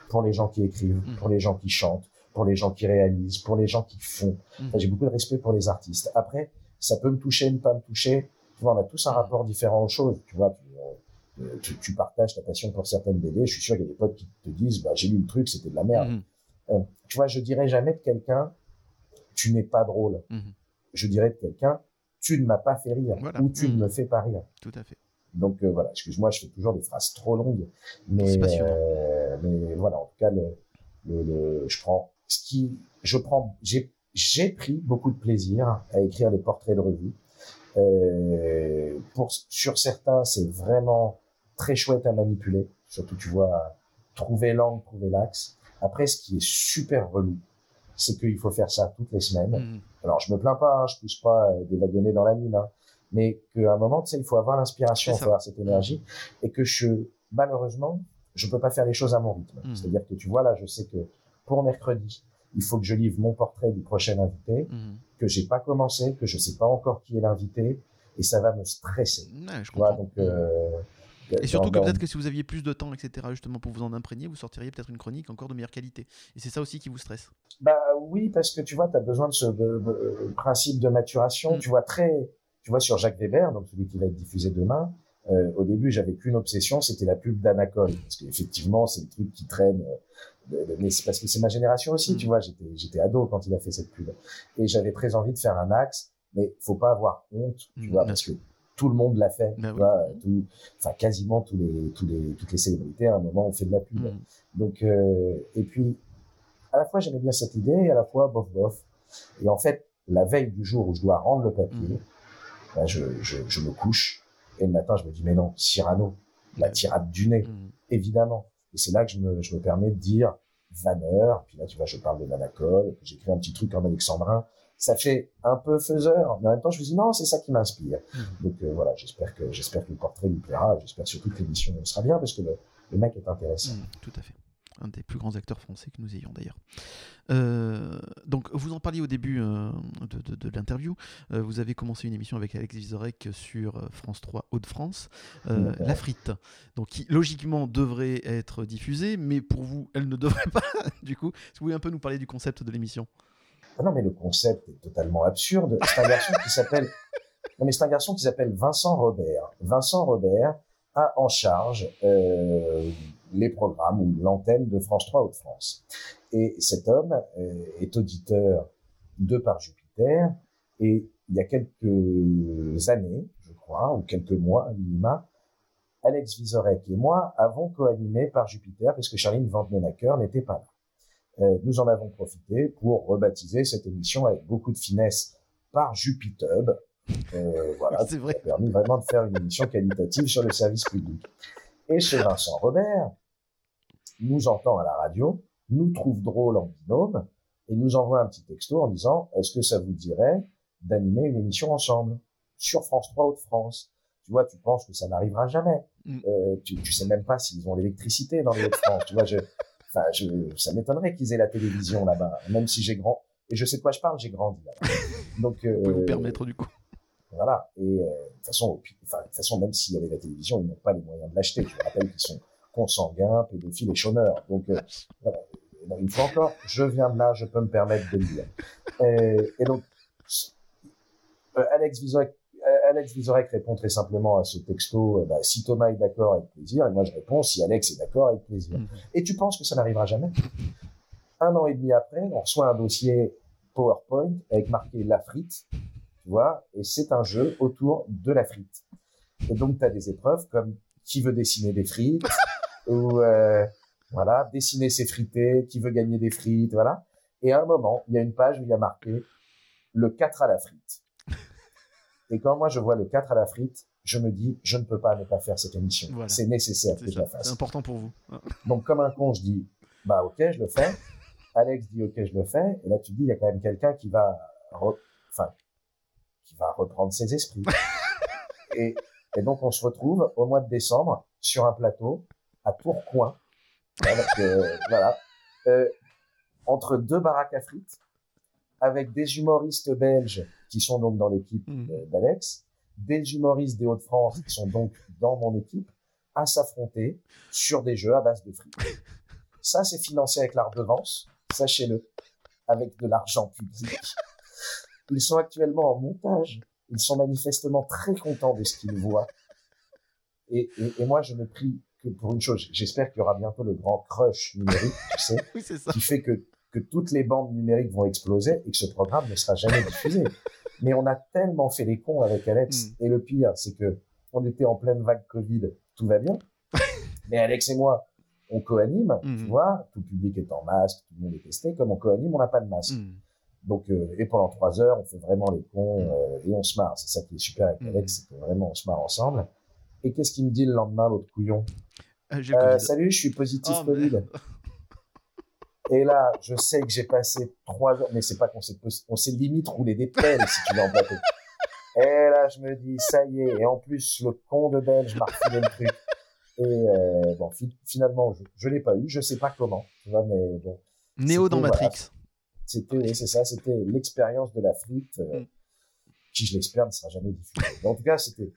pour les gens qui écrivent, Mhm. pour les gens qui chantent, pour les gens qui réalisent, pour les gens qui font. Enfin, j'ai beaucoup de respect pour les artistes. Après, ça peut me toucher, ne pas me toucher. Tu vois, on a tous un Mhm. rapport différent aux choses. Tu vois, tu, euh, tu, tu partages ta passion pour certaines BD. Je suis sûr qu'il y a des potes qui te disent, bah, j'ai lu le truc, c'était de la merde. Mhm. Euh, tu vois, je dirais jamais de quelqu'un, tu n'es pas drôle. Mhm. Je dirais de quelqu'un, tu ne m'as pas fait rire Voilà. ou tu Mhm. ne me fais pas rire. Tout à fait. Donc euh, voilà, excuse-moi, je fais toujours des phrases trop longues, mais euh, voilà, en tout cas, le, le, le- je prends ce qui, je prends, j'ai j'ai pris beaucoup de plaisir à écrire les portraits de revue. Euh, pour sur certains, c'est vraiment très chouette à manipuler, surtout tu vois trouver l'angle, trouver l'axe. Après, ce qui est super relou, c'est qu'il faut faire ça toutes les semaines. Mhm. Alors, je me plains pas, hein, je pousse pas euh, des wagonnets dans la mine, hein, mais qu'à un moment, tu sais, il faut avoir l'inspiration, il faut avoir cette énergie, et que je, malheureusement, je peux pas faire les choses à mon rythme. Mhm. C'est-à-dire que tu vois, là, je sais que pour mercredi, il faut que je livre mon portrait du prochain invité. Que j'ai pas commencé, que je sais pas encore qui est l'invité, et ça va me stresser. Ouais, je vois, donc, euh, Et surtout que peut-être que si vous aviez plus de temps, etc., justement pour vous en imprégner, vous sortiriez peut-être une chronique encore de meilleure qualité. Et c'est ça aussi qui vous stresse. Bah oui, parce que tu vois, tu as besoin de ce de- de- euh, principe de maturation. Mm. Tu vois très, tu vois sur Jacques Weber, donc celui qui va être diffusé demain. Euh, au début, j'avais qu'une obsession, c'était la pub d'Anacol, parce qu'effectivement, c'est le truc qui traîne. euh, mais c'est parce que c'est ma génération aussi, Mm. tu vois. J'étais j'étais ado quand il a fait cette pub, et j'avais très envie de faire un axe, mais faut pas avoir honte, tu Mm, vois, parce que tout le monde l'a fait, Bah tu oui. vois. Tout, enfin, quasiment tous les, tous les, toutes les célébrités à un moment ont fait de la pub. Mhm. Donc, euh, et puis, à la fois, j'aimais bien cette idée, et à la fois, bof, bof. Et en fait, la veille du jour où je dois rendre le papier, ben, je, je, je me couche, et le matin, je me dis, mais non, Cyrano, la tirade du nez, Mhm. évidemment. Et c'est là que je me, je me permets de dire Vanneur, puis là, tu vois, je parle de Nanacol, puis j'écris un petit truc en alexandrin. Ça fait un peu faiseur, mais en même temps, je me dis, non, c'est ça qui m'inspire. Mhm. Donc euh, voilà, j'espère que, j'espère que le portrait lui plaira, j'espère surtout que l'émission sera bien, parce que le, le mec est intéressant. Mhm, Tout à fait. Un des plus grands acteurs français que nous ayons d'ailleurs. Euh, donc, vous en parliez au début euh, de, de- de l'interview. Euh, vous avez commencé une émission avec Alex Vizorek sur France 3 Hauts-de-France. La Frite, donc qui logiquement devrait être diffusée, mais pour vous, elle ne devrait pas. du coup, vous pouvez un peu nous parler du concept de l'émission? Ah non, mais le concept est totalement absurde. C'est un garçon qui s'appelle, non, mais c'est un garçon qui s'appelle Vincent Robert. Vincent Robert a en charge les programmes ou l'antenne de France 3 Hauts-de-France. Et cet homme euh, est auditeur de par Jupiter. Et il y a quelques années, je crois, ou quelques mois à minima, Alex Vizorek et moi avons co-animé par Jupiter parce que Charline Vandenacker n'était pas là. Euh, nous en avons profité pour rebaptiser cette émission avec beaucoup de finesse par Jupitub. Euh, voilà, C'est vrai. qui a permis vraiment de faire une émission qualitative sur le service public. Et chez Vincent Robert, nous entend à la radio, nous trouve drôle en binôme et nous envoie un petit texto en disant est-ce que ça vous dirait d'animer une émission ensemble sur France 3 Hauts-de-France? Tu vois, tu penses que ça n'arrivera jamais. Mm. Euh, tu, tu sais même pas s'ils ont l'électricité dans les Hauts-de-France. tu vois, je, enfin, je, ça m'étonnerait qu'ils aient la télévision là-bas, même si j'ai grand. Et je sais de quoi je parle, j'ai grandi là-bas. Donc, Vous pouvez vous euh, permettre du coup voilà. Et euh, de toute façon, enfin, de même s'il y avait la télévision, ils n'ont pas les moyens de l'acheter. Je vous rappelle qu'ils sont consanguins, pédophiles et chômeurs. Donc, euh, voilà. Et donc, une fois encore, je viens de là, je peux me permettre de le dire. Et, et donc, euh, Alex Vizorek, Alex Vizorek répond très simplement à ce texto, bah, si Thomas est d'accord, avec plaisir. Et moi, je réponds, si Alex est d'accord, avec plaisir. Mhm. Et tu penses que ça n'arrivera jamais? Un an et demi après, on reçoit un dossier PowerPoint avec marqué la frite, tu vois, et c'est un jeu autour de la frite. Et donc, tu as des épreuves comme qui veut dessiner des frites, ou euh, voilà, dessiner ses frités, qui veut gagner des frites, voilà. Et à un moment, il y a une page où il y a marqué le 4 à la frite. Et quand moi je vois le 4 à la frite, je me dis, je ne peux pas ne pas faire cette émission. Voilà. C'est nécessaire que je la fasse. c'est important pour vous. Ah. Donc, comme un con, je dis, bah, ok, je le fais. Alex dit, ok, je le fais. Et là, tu dis, il y a quand même quelqu'un qui va, enfin, qui va reprendre ses esprits. et, et donc, on se retrouve au mois de décembre sur un plateau à Tourcoing. Avec, euh, voilà. Euh, entre deux baraques à frites, avec des humoristes belges qui sont donc dans l'équipe euh, d'Alex, des humoristes des Hauts-de-France qui sont donc dans mon équipe, à s'affronter sur des jeux à base de frites. Ça, c'est financé avec la redevance, sachez-le, avec de l'argent public. Ils sont actuellement en montage. Ils sont manifestement très contents de ce qu'ils voient. Et, et, et moi, je me prie que pour une chose. J'espère qu'il y aura bientôt le grand crush numérique, tu sais, Oui, c'est ça. qui fait que que toutes les bandes numériques vont exploser et que ce programme ne sera jamais diffusé. Mais on a tellement fait les cons avec Alex. Mm. Et le pire, c'est que on était en pleine vague Covid, tout va bien. Mais Alex et moi, on coanime, Mhm. tu vois, tout le public est en masque, tout le monde est testé. Comme on coanime, on n'a pas de masque. Mm. Donc, euh, et pendant trois heures, on fait vraiment les cons Mm. euh, et on se marre. C'est ça qui est super avec Mm. Alex, c'est que vraiment on se marre ensemble. Et qu'est-ce qu'il me dit le lendemain, l'autre couillon? Euh. Salut, je suis positif Oh, Covid. merde. Et là, je sais que j'ai passé trois heures, mais c'est pas qu'on s'est, on s'est limite roulé des pelles si tu veux en. Et là, je me dis, ça y est. Et en plus, le con de Belge m'a refilé le truc. Et bon, fi- finalement, je, je l'ai pas eu. Je sais pas comment. Tu vois, mais bon, Néo dans voilà. C'était, oui, c'est ça, c'était l'expérience de la frite, euh, Mm. qui, je l'espère, ne sera jamais diffusée. En tout cas, c'était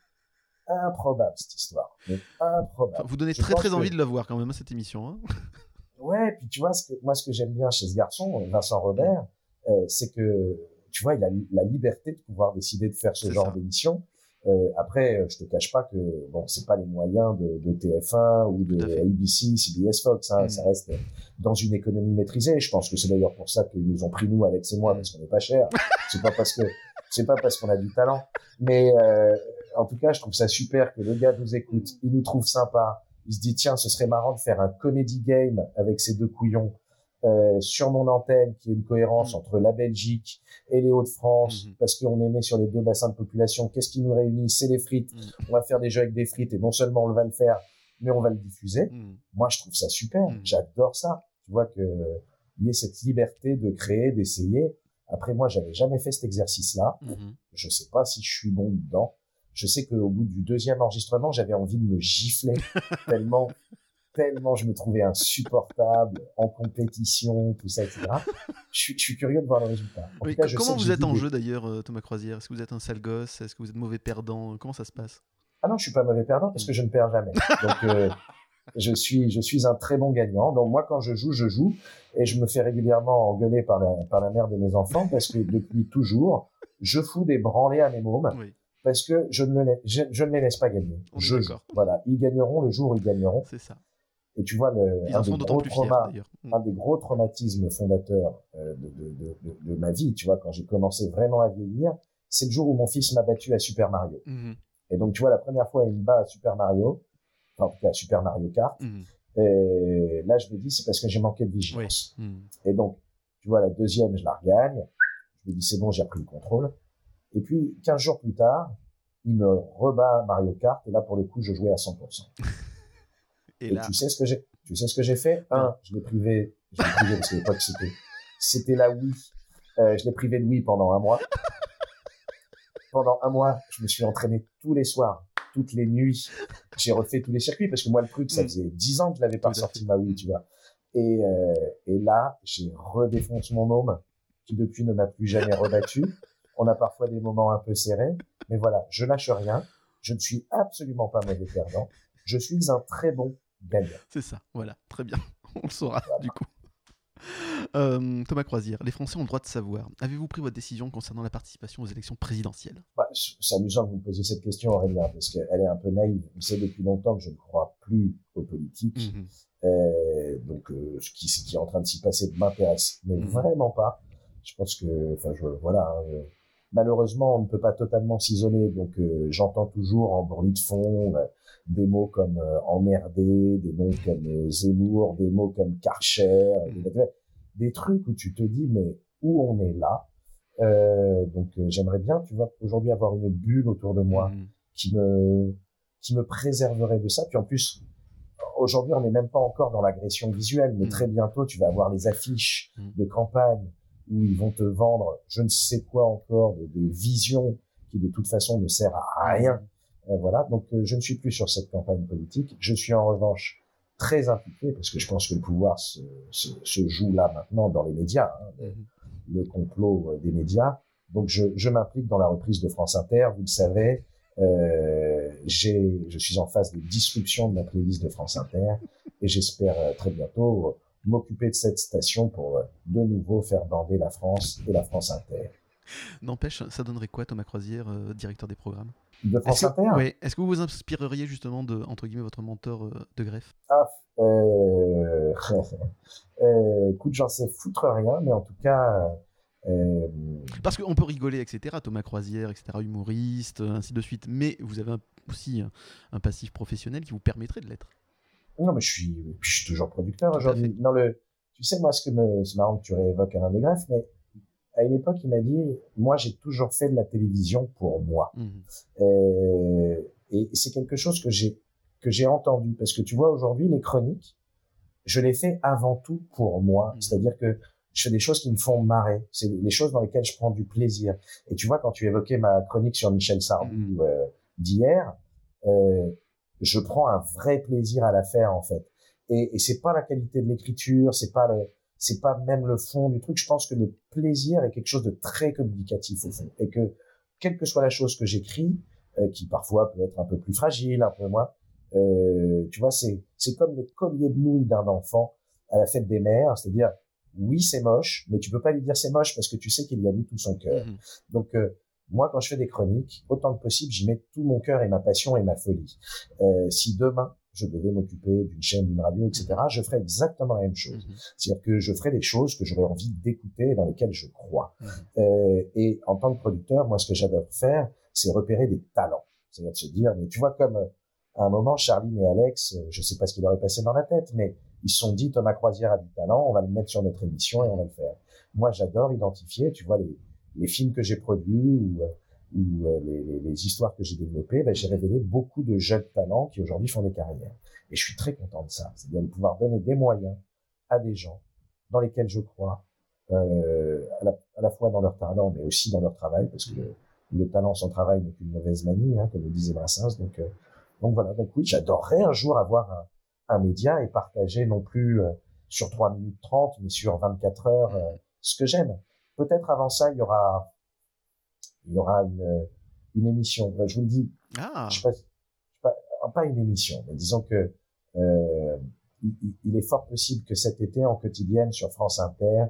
improbable, cette histoire. Mais improbable. Enfin, vous donnez Je très très que- envie de la voir quand même, cette émission. hein. Ouais, puis tu vois, ce que, moi, ce que j'aime bien chez ce garçon, Vincent Robert, euh, c'est que, tu vois, il a la liberté de pouvoir décider de faire ce genre d'émission. Euh, après, euh, je te cache pas que, bon, c'est pas les moyens de, de TF1 ou de. ABC, CBS Fox, hein, ça reste dans une économie maîtrisée. Je pense que c'est d'ailleurs pour ça qu'ils nous ont pris nous, Alex et moi, Mm. parce qu'on n'est pas cher. C'est pas parce que, c'est pas parce qu'on a du talent. Mais, euh, en tout cas, je trouve ça super que le gars nous écoute, il nous trouve sympa. Il se dit, tiens, ce serait marrant de faire un comedy game avec ces deux couillons euh, sur mon antenne, qui est une cohérence Mm. entre la Belgique et les Hauts-de-France, Mhm. parce qu'on est né sur les deux bassins de population. Qu'est-ce qui nous réunit? C'est les frites. Mm. On va faire des jeux avec des frites, et non seulement on va le faire, mais on va le diffuser. Moi, je trouve ça super. J'adore ça. Tu vois que il y ait cette liberté de créer, d'essayer. Après, moi, j'avais jamais fait cet exercice-là. Je sais pas si je suis bon dedans. Je sais qu'au bout du deuxième enregistrement, j'avais envie de me gifler tellement, tellement je me trouvais insupportable en compétition, tout ça, etc. Je suis, je suis curieux de voir le résultat. En Oui, tout cas, co- je sais comment vous êtes en jeu d'ailleurs, euh, Thomas Croisière? Est-ce que vous êtes un sale gosse? Est-ce que vous êtes mauvais perdant? Comment ça se passe? Ah non, je suis pas mauvais perdant parce que je ne perds jamais. Donc, euh, je suis, je suis un très bon gagnant. Donc, moi, quand je joue, je joue et je me fais régulièrement engueuler par la, par la mère de mes enfants parce que depuis toujours, je fous des branlées à mes mômes Oui, parce que je ne, les, je, je ne les laisse pas gagner. On je joue. Voilà. Ils gagneront le jour où ils gagneront. c'est ça. Et tu vois, le, Ils un, en des sont d'autant gros plus fiers traumas, d'ailleurs. Mm. un des gros traumatismes fondateurs euh, de, de, de, de, ma vie, tu vois, quand j'ai commencé vraiment à vieillir, c'est le jour où mon fils m'a battu à Super Mario. Mhm. Et donc, tu vois, la première fois, il me bat à Super Mario, enfin, en tout cas, à Super Mario Kart. Mhm. Et là, je me dis, c'est parce que j'ai manqué de vigilance. Mhm. Et donc, tu vois, la deuxième, je la regagne. Je me dis, c'est bon, j'ai repris le contrôle. Et puis, 15 jours plus tard, il me rebat à Mario Kart. Et là, pour le coup, je jouais à 100%. Et Et là, tu sais ce que j'ai, tu sais ce que j'ai fait? Un, je l'ai privé, je l'ai privé parce qu'à l'époque, c'était, c'était la Wii. Euh, je l'ai privé de Wii pendant un mois. Pendant un mois, je me suis entraîné tous les soirs, toutes les nuits. J'ai refait tous les circuits parce que moi, le truc, ça Mm. faisait dix ans que je l'avais pas sorti ma Wii, tu vois. Et, euh, et là, j'ai redéfoncé mon homme qui depuis ne m'a plus jamais rebattu. On a parfois des moments un peu serrés, mais voilà, je lâche rien. Je ne suis absolument pas mauvais perdant. Je suis un très bon. C'est ça. Voilà, très bien. On le saura du coup. Euh, Thomas Croisière, les Français ont le droit de savoir. Avez-vous pris votre décision concernant la participation aux élections présidentielles? Bah, c'est amusant que vous me posiez cette question, Aurélien, parce qu'elle est un peu naïve. Vous savez depuis longtemps que je ne crois plus aux politiques. Mhm. Euh, donc, euh, ce, qui, ce qui est en train de s'y passer m'intéresse, mais Mhm. vraiment pas. Je pense que, enfin, je, voilà. hein, euh, malheureusement, on ne peut pas totalement s'isoler. Donc, euh, j'entends toujours en bruit de fond euh, des mots comme euh, emmerdé, des mots comme euh, Zemmour, des mots comme Karcher, Mhm. des, des trucs où tu te dis mais où on est là? Euh, donc, euh, j'aimerais bien, tu vois, aujourd'hui avoir une bulle autour de moi Mhm. qui me qui me préserverait de ça. Puis en plus, aujourd'hui, on n'est même pas encore dans l'agression visuelle, mais Mm. très bientôt, tu vas avoir les affiches Mm. de campagne où ils vont te vendre je ne sais quoi encore de, de vision qui de toute façon ne sert à rien. Euh, voilà. Donc, euh, je ne suis plus sur cette campagne politique. Je suis en revanche très impliqué parce que je pense que le pouvoir se, se, se joue là maintenant dans les médias. hein, le- Mhm. le complot euh, des médias. Donc je, je m'implique dans la reprise de France Inter, vous le savez. Euh, je suis en phase de disruption de ma playlist de France Inter et j'espère très bientôt m'occuper de cette station pour euh, de nouveau faire bander la France et la France Inter. N'empêche, ça donnerait quoi Thomas Croisière, euh, directeur des programmes? De France Inter? oui. Est-ce que vous vous inspireriez justement de, entre guillemets, votre mentor euh, de greffe? Ah, euh... écoute, j'en sais foutre rien, mais en tout cas, Parce qu'on peut rigoler, etc. Thomas Croisière, etc. Humoriste, ainsi de suite. Mais vous avez un- aussi un, un passif professionnel qui vous permettrait de l'être. Non, mais je suis, je suis toujours producteur aujourd'hui. Non, le, tu sais, moi, ce que me, c'est marrant que tu réévoques Alain de Greff, mais à une époque, il m'a dit, moi, j'ai toujours fait de la télévision pour moi. Mhm. Euh, et c'est quelque chose que j'ai que j'ai entendu parce que tu vois aujourd'hui les chroniques, je les fais avant tout pour moi, Mhm. c'est-à-dire que je fais des choses qui me font marrer, c'est les choses dans lesquelles je prends du plaisir. Et tu vois quand tu évoquais ma chronique sur Michel Sardou Mhm. euh, d'hier, euh, je prends un vrai plaisir à la faire en fait. Et, et c'est pas la qualité de l'écriture, c'est pas le c'est pas même le fond du truc. Je pense que le plaisir est quelque chose de très communicatif au fond, et que quelle que soit la chose que j'écris, euh, qui parfois peut être un peu plus fragile, un peu moins. Euh, tu vois, c'est c'est comme le collier de nouilles d'un enfant à la fête des mères, c'est-à-dire oui c'est moche, mais tu peux pas lui dire c'est moche parce que tu sais qu'il y a mis tout son cœur. Mhm. Donc euh, moi quand je fais des chroniques, autant que possible, j'y mets tout mon cœur et ma passion et ma folie. Euh, si demain je devais m'occuper d'une chaîne, d'une radio, etc., je ferais exactement la même chose. Mhm. C'est-à-dire que je ferais des choses que j'aurais envie d'écouter et dans lesquelles je crois. Mhm. Euh, et en tant que producteur, moi, ce que j'adore faire, c'est repérer des talents. C'est-à-dire de se dire, mais tu vois, comme à un moment, Charline et Alex, je sais pas ce qui leur est passé dans la tête, mais ils se sont dit, Thomas Croisière a du talent, on va le mettre sur notre émission et on va le faire. Moi, j'adore identifier, tu vois, les, les films que j'ai produits ou, euh, ou euh, les, les- les histoires que j'ai développées, ben, j'ai révélé beaucoup de jeunes talents qui aujourd'hui font des carrières. Et je suis très content de ça. C'est-à-dire de pouvoir donner des moyens à des gens dans lesquels je crois, euh, à, la, à la fois dans leur talent, mais aussi dans leur travail, parce que le, le talent sans travail n'est qu'une mauvaise manie, hein, comme le disait Brassens. Donc, euh, donc voilà. Donc oui, j'adorerais un jour avoir un, un média et partager non plus euh, sur 3 minutes 30, mais sur 24 heures euh, ce que j'aime. Peut-être avant ça, il y aura, il y aura une, une émission. Je vous le dis, Ah, je sais pas, sais pas, pas une émission, mais disons que euh, il, est fort possible que cet été, en quotidienne sur France Inter,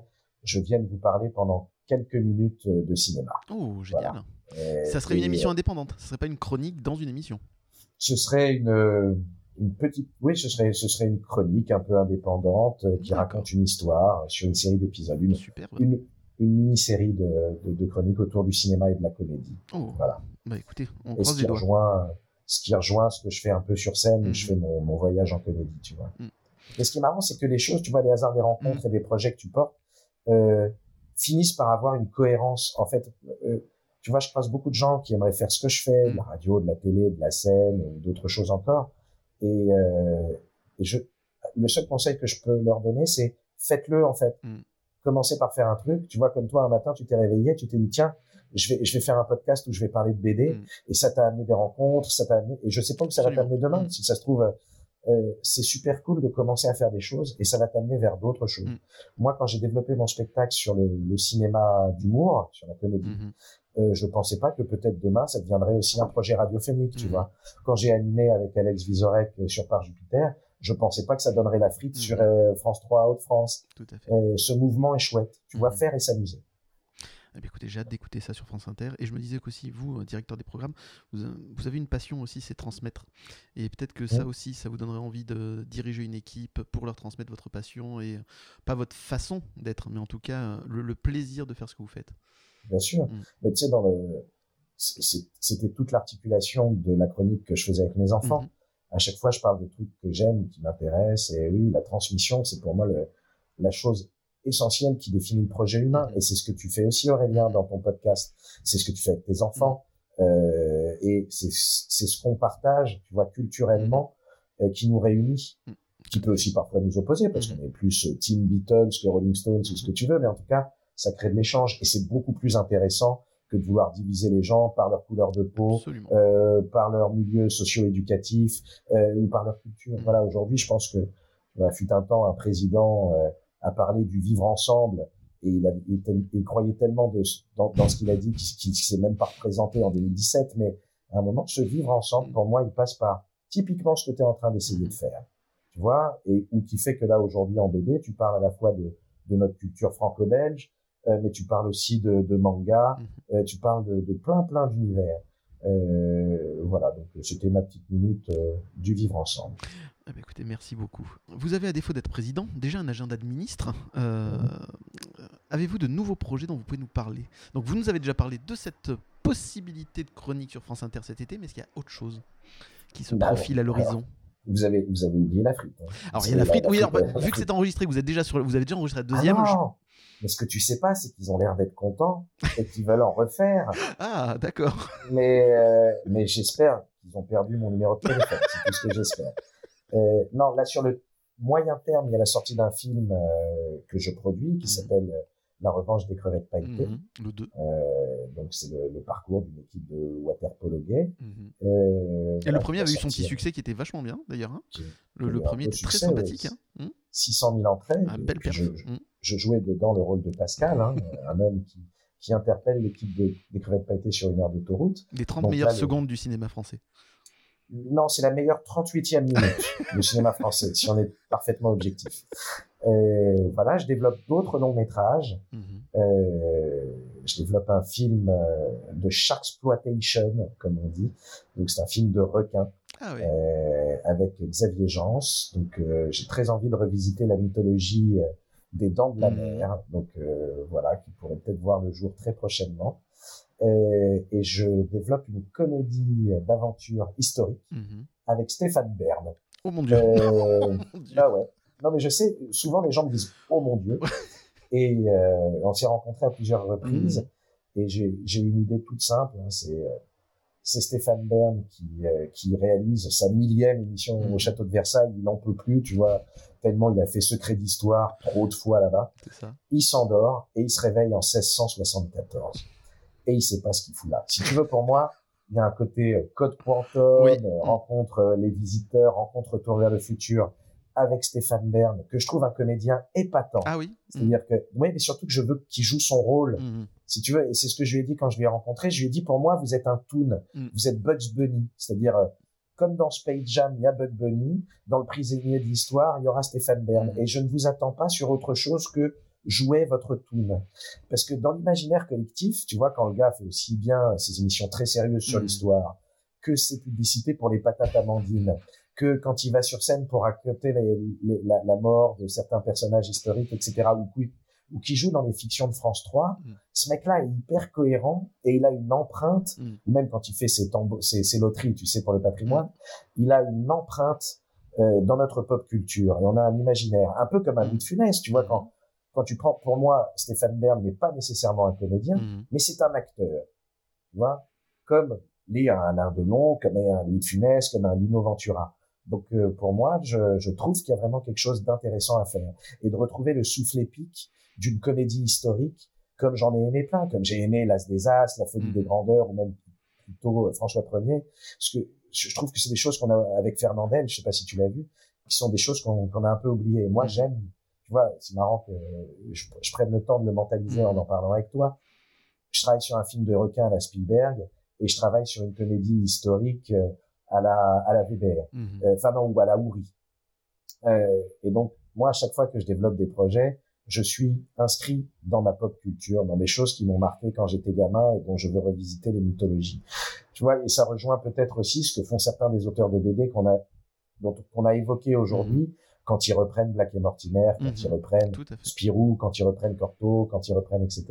je vienne vous parler pendant quelques minutes euh, de cinéma. oh, génial. Euh, Ça serait une émission euh, indépendante. Ça serait pas une chronique dans une émission. Ce serait une, euh, une petite, oui, ce serait, ce serait une chronique un peu indépendante euh, qui raconte une histoire sur une série d'épisodes, une, une mini-série de, de, de chroniques autour du cinéma et de la comédie. Oh, Voilà. bah écoutez, on Et ce qui rejoint, ce qui rejoint ce que je fais un peu sur scène, où je fais mon, mon voyage en comédie, tu vois. Et ce qui est marrant, c'est que les choses, tu vois, les hasards des rencontres et des projets que tu portes, euh, finissent par avoir une cohérence. En fait, euh, tu vois, je croise beaucoup de gens qui aimeraient faire ce que je fais, de la radio, de la télé, de la scène, ou d'autres choses encore. Et, euh, et je, le seul conseil que je peux leur donner, c'est faites-le, en fait. Commencez par faire un truc. Tu vois, comme toi, un matin, tu t'es réveillé, tu t'es dit, tiens, je vais, je vais faire un podcast où je vais parler de BD Mhm. et ça t'a amené des rencontres, ça t'a amené, et je sais pas où ça va t'amener demain. Mm. Si ça se trouve, euh, c'est super cool de commencer à faire des choses et ça va t'amener vers d'autres choses. Mm. Moi, quand j'ai développé mon spectacle sur le, le cinéma d'humour, sur la comédie, Mhm. euh, je pensais pas que peut-être demain ça deviendrait aussi un projet radiophonique, tu Mhm. vois. Quand j'ai animé avec Alex Vizorek euh, sur Par Jupiter, je pensais pas que ça donnerait la frite Mhm. sur euh, France 3 Haute-France. Tout à fait. Euh, ce mouvement est chouette. Tu vois, Mhm. faire et s'amuser. Eh bien, écoutez, j'ai hâte d'écouter ça sur France Inter. Et je me disais qu'aussi, vous, euh, directeur des programmes, vous, vous avez une passion aussi, c'est transmettre. Et peut-être que ça Ouais. aussi, ça vous donnerait envie de diriger une équipe pour leur transmettre votre passion et pas votre façon d'être, mais en tout cas le, le plaisir de faire ce que vous faites. bien sûr. Mm. Mais tu sais, dans le, c'est- c'est- c'était toute l'articulation de la chronique que je faisais avec mes enfants. Mhm. À chaque fois, je parle de trucs que j'aime ou qui m'intéressent. Et oui, la transmission, c'est pour moi le, la chose essentielle qui définit le projet humain. Mhm. Et c'est ce que tu fais aussi, Aurélien, dans ton podcast. C'est ce que tu fais avec tes enfants. Euh, et c'est ce qu'on partage, tu vois, culturellement, euh, qui nous réunit. Mhm. Qui peut aussi parfois nous opposer, parce qu'on est plus euh, Team Beatles que Rolling Stones ou ce que tu veux, mais en tout cas, ça crée de l'échange. Et c'est beaucoup plus intéressant que de vouloir diviser les gens par leur couleur de peau, euh, par leur milieu socio-éducatif euh, ou par leur culture. Mhm. Voilà, aujourd'hui, je pense que voilà, fut un temps un président euh, a parlé du vivre ensemble et il, a, il, tel- il croyait tellement de, dans, dans ce qu'il a dit qu'il qu'il s'est même pas représenté en 2017. Mais à un moment, ce vivre ensemble, pour moi, il passe par typiquement ce que tu es en train d'essayer de faire. Tu vois, et ou qui fait que là aujourd'hui en BD, tu parles à la fois de, de notre culture franco-belge, mais tu parles aussi de, de manga, Mhm. euh, tu parles de, de plein plein d'univers. voilà, donc c'était ma petite minute du vivre ensemble. Ah bah écoutez, merci beaucoup. Vous avez, à défaut d'être président, déjà un agenda de ministre. Euh, avez-vous de nouveaux projets dont vous pouvez nous parler? Donc, vous nous avez déjà parlé de cette possibilité de chronique sur France Inter cet été, mais est-ce qu'il y a autre chose qui se bah, profile à l'horizon? vous avez, vous avez oublié la frite. Hein. Alors, il y a la frite. Oui, alors, bah, vu que c'est enregistré, vous, êtes déjà sur, vous avez déjà enregistré la deuxième. Ah non mais ce que tu sais pas, c'est qu'ils ont l'air d'être contents et qu'ils veulent en refaire. Ah, d'accord. Mais, euh, mais j'espère qu'ils ont perdu mon numéro de téléphone. c'est tout ce que j'espère. Euh, non, là sur le moyen terme, il y a la sortie d'un film euh, que je produis qui mhm. s'appelle La revanche des crevettes pailletées. Mhm, le 2. donc c'est le, parcours d'une équipe de waterpolo gay. Mhm. Et le premier avait eu son petit succès qui était vachement bien d'ailleurs. Hein. Le, premier était très sympathique. 600 000 hein. entrées. Un bel je, je, jouais dedans le rôle de Pascal, hein, un homme qui, qui interpelle l'équipe des crevettes pailletées sur une aire d'autoroute. Les 30 meilleures secondes du cinéma français. Non, c'est la meilleure 38e minute du cinéma français, si on est parfaitement objectif. Euh, voilà, je développe d'autres longs métrages. Mhm. euh, je développe un film euh, de Sharksploitation, comme on dit. Donc c'est un film de requin ah oui. euh, avec Xavier Jans. Donc euh, j'ai très envie de revisiter la mythologie euh, des Dents de la mhm. Mer. Donc voilà, qui pourrait peut-être voir le jour très prochainement. Euh, et je développe une comédie d'aventure historique mhm. avec Stéphane Bern. Oh mon dieu. Euh, ah ouais. Non mais je sais, souvent les gens me disent oh mon dieu. et euh, on s'est rencontrés à plusieurs reprises mhm. et j'ai une idée toute simple. Hein, c'est c'est Stéphane Bern qui, qui réalise sa millième émission au château de Versailles. Il n'en peut plus, tu vois, tellement il a fait secret d'histoire trop de fois là-bas. Il s'endort et il se réveille en 1674 et il sait pas ce qu'il fout là. Si tu veux, pour moi, il y a un côté euh, code quantum, euh, rencontre euh, les visiteurs, rencontre retour vers le futur avec Stéphane Bern, que je trouve un comédien épatant. Ah oui. C'est-à-dire que, oui, mais surtout que je veux qu'il joue son rôle. Mm-hmm. Si tu veux, et c'est ce que je lui ai dit quand je l'ai rencontré, je lui ai dit, pour moi, vous êtes un toon, mm. vous êtes Bugs Bunny. C'est-à-dire, comme dans Space Jam, il y a Bugs Bunny, dans le prisonnier de l'histoire, il y aura Stéphane Bern. Mm. Et je ne vous attends pas sur autre chose que jouez votre toon. Parce que dans l'imaginaire collectif, tu vois, quand le gars fait aussi bien ses émissions très sérieuses sur mm. l'histoire, que ses publicités pour les patates amandines, que quand il va sur scène pour raconter la, la, mort de certains personnages historiques, etc., ou, ou qui joue dans les fictions de France 3, mm. ce mec-là est hyper cohérent et il a une empreinte, mm. même quand il fait ses, ses, ses, loteries, tu sais, pour le patrimoine, il a une empreinte euh, dans notre pop culture et on a un imaginaire, un peu comme un Louis de Funès, tu vois, quand quand tu prends, pour moi, Stéphane Bern n'est pas nécessairement un comédien, mais c'est un acteur. Tu vois, comme lire un Alain Delon, comme un Louis de Funès, comme un Lino Ventura. Donc euh, pour moi, je, je trouve qu'il y a vraiment quelque chose d'intéressant à faire et de retrouver le souffle épique d'une comédie historique, comme j'en ai aimé plein, comme j'ai aimé L'As des As, La Folie des mhm. Grandeurs ou même plutôt euh, François Ier, parce que je trouve que c'est des choses qu'on a avec Fernandel, je sais pas si tu l'as vu, qui sont des choses qu'on a un peu oubliées. moi, mhm. j'aime c'est marrant que je, prenne le temps de le mentaliser en mm. en parlant avec toi. Je travaille sur un film de requin à la Spielberg et je travaille sur une comédie historique euh, à la à la Weber, mm-hmm. euh, enfin non ou à la Houry. Euh, et donc moi, à chaque fois que je développe des projets, je suis inscrit dans ma pop culture, dans des choses qui m'ont marqué quand j'étais gamin et dont je veux revisiter les mythologies. Tu vois, et ça rejoint peut-être aussi ce que font certains des auteurs de BD qu'on a dont on a évoqué aujourd'hui, mm-hmm quand ils reprennent Black et Mortimer, quand ils mhm. reprennent Spirou, quand ils reprennent Corto, quand ils reprennent etc.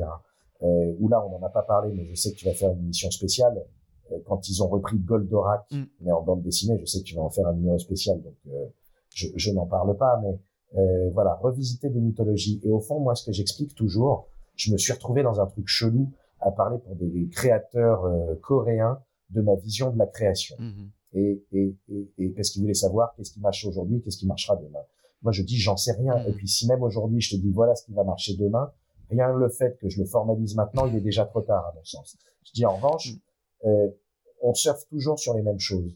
Euh, où là, on n'en a pas parlé, mais je sais que tu vas faire une émission spéciale. Euh, quand ils ont repris Goldorak, mm. mais en bande dessinée, je sais que tu vas en faire un numéro spécial, donc euh, je, je n'en parle pas, mais euh, voilà, revisiter des mythologies. Et au fond, moi, ce que j'explique toujours, je me suis retrouvé dans un truc chelou à parler pour des créateurs euh, coréens de ma vision de la création. Mhm et, et, et, et parce qu'il voulait savoir qu'est-ce qui marche aujourd'hui, qu'est-ce qui marchera demain. Moi, je dis, j'en sais rien. Mm. Et puis, si même aujourd'hui, je te dis, voilà ce qui va marcher demain, rien le fait que je le formalise maintenant, il est déjà trop tard, à mon sens. Je dis, en revanche, mm. euh, on surfe toujours sur les mêmes choses.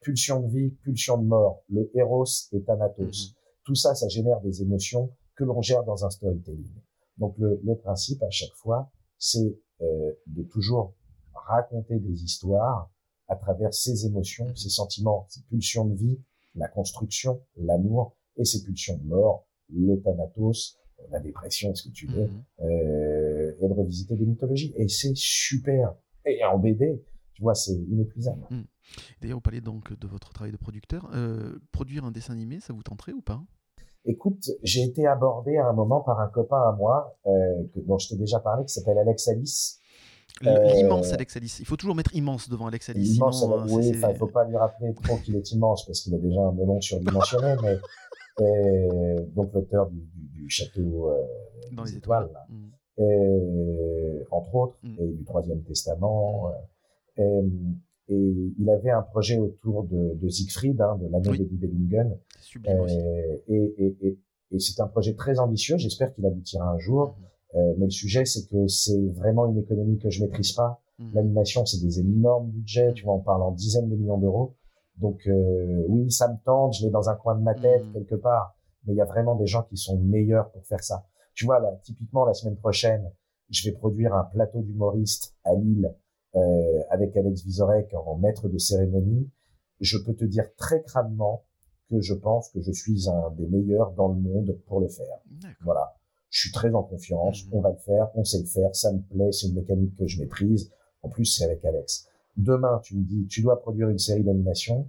Pulsion de vie, pulsion de mort, le héros et Thanatos. Tout ça, ça génère des émotions que l'on gère dans un storytelling. Donc, le, le principe, à chaque fois, c'est euh, de toujours raconter des histoires à travers ses émotions, ses sentiments, ses pulsions de vie, la construction, l'amour et ses pulsions de mort, le thanatos, la dépression, ce que tu veux, mhm. euh, et de revisiter des mythologies. Et c'est super. Et en BD, Tu vois, c'est inépuisable. D'ailleurs, vous parlez donc de votre travail de producteur. Euh, produire un dessin animé, ça vous tenterait ou pas? Écoute, j'ai été abordé à un moment par un copain à moi, euh, que, dont je t'ai déjà parlé, qui s'appelle Alex Alice. Euh, L'immense Alex Alice. Il faut toujours mettre immense devant Alex Alice. L'immense, sinon, euh, oui, il faut pas lui rappeler trop qu'il est immense parce qu'il a déjà un melon surdimensionné, mais euh, donc l'auteur du, du, du château dans les étoiles. là. Mm. entre autres, Mm. et du Troisième Testament. euh, et il avait un projet autour de, de Siegfried, hein, de l'anneau Oui. de Nibelungen. Euh, et et, et, et c'est un projet très ambitieux. J'espère qu'il aboutira un jour. Euh, mais le sujet, c'est que c'est vraiment une économie que je maîtrise pas. Mm. L'animation, c'est des énormes budgets. Tu vois, on parle en dizaines de millions d'euros. Donc euh, oui, ça me tente. Je l'ai dans un coin de ma tête Mm. quelque part. Mais il y a vraiment des gens qui sont meilleurs pour faire ça. Tu vois, là, typiquement la semaine prochaine, je vais produire un plateau d'humoristes à Lille euh, avec Alex Vizorek en maître de cérémonie. Je peux te dire très crânement que je pense que je suis un des meilleurs dans le monde pour le faire. Voilà. Je suis très en confiance. Mhm. On va le faire. On sait le faire. Ça me plaît. C'est une mécanique que je maîtrise. En plus, c'est avec Alex. Demain, tu me dis, tu dois produire une série d'animation.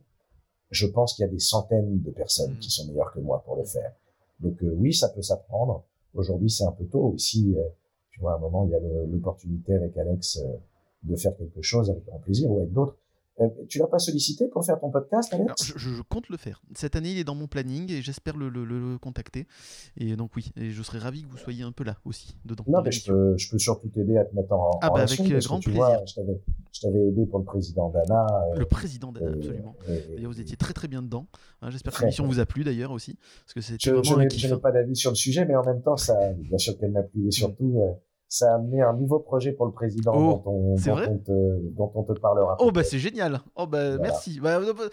Je pense qu'il y a des centaines de personnes Mhm. qui sont meilleures que moi pour le faire. Donc euh, oui, ça peut s'apprendre. Aujourd'hui, c'est un peu tôt. Si, euh, tu vois, à un moment, il y a l'opportunité avec Alex de faire quelque chose avec grand plaisir ou avec d'autres. Euh, tu l'as pas sollicité pour faire ton podcast, Alors, Alex je, je compte le faire. Cette année, il est dans mon planning et j'espère le, le- le- le contacter. Et donc oui, et je serais ravi que vous soyez un peu là aussi, dedans. Non, mais je peux, je peux surtout t'aider à te mettre en, Ah en bah, relation, avec, grand plaisir. vois, je t'avais, je aidé pour le président d'Anna. Le président d'Anna, absolument. et- D'ailleurs, vous étiez très très bien dedans. Hein, J'espère que l'émission vous a plu d'ailleurs aussi. Parce que c'était Je, je vraiment un kiff. je n'ai pas d'avis sur le sujet, mais en même temps, ça, bien sûr qu'elle m'a plu, et surtout, euh, ça a amené un nouveau projet pour le président Mm. Oh, dont, on, dont, te, dont on te parlera. Oh bah c'est génial. Oh bah Voilà. merci. Bah, euh, bah,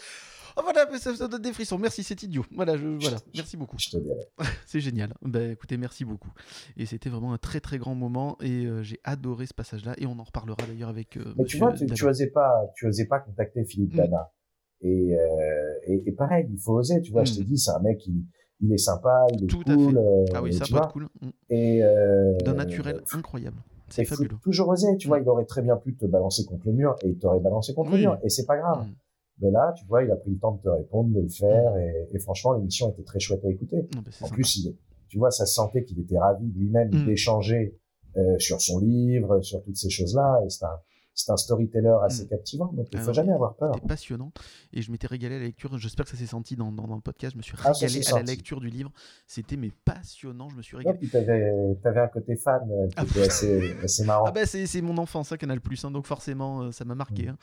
oh, voilà, ça, ça donne des frissons. Merci, c'est idiot. Voilà, je, voilà. Merci beaucoup. Je te. C'est génial. Bah écoutez, merci beaucoup. Et c'était vraiment un très très grand moment et euh, j'ai adoré ce passage-là et on en reparlera d'ailleurs avec. euh, Mais tu vois, tu, osais pas, tu osais pas contacter Philippe Mm. Dana. Et, euh, et, et pareil, il faut oser, tu vois, je Mm. t'ai dit, c'est un mec, il, il est sympa, il est Tout cool. euh, Ah oui, ça cool. Mm. Et, euh, D'un naturel incroyable. C'est fabuleux. toujours oser, tu vois, Mm. il aurait très bien pu te balancer contre le mur et il t'aurait balancé contre Oui. le mur et c'est pas grave. Mm. Mais là, tu vois, il a pris le temps de te répondre, de le faire et, et franchement, l'émission était très chouette à écouter. Non, bah, En sympa. plus, il tu vois, ça se sentait qu'il était ravi lui-même Mm. d'échanger euh, sur son livre, sur toutes ces choses-là et c'est un, c'est un storyteller assez Mm. captivant, donc il Ah faut ouais. jamais avoir peur. C'était passionnant et je m'étais régalé à la lecture. J'espère que ça s'est senti dans, dans, dans le podcast. Je me suis Ah, ça régalé à la lecture du livre. C'était mais passionnant. Je me suis régalé. puis t'avais, t'avais un côté fan euh, qui Ah, était assez, assez marrant. Ah bah c'est mon enfance, hein, Canal Plus, donc forcément euh, ça m'a marqué. Mm. hein.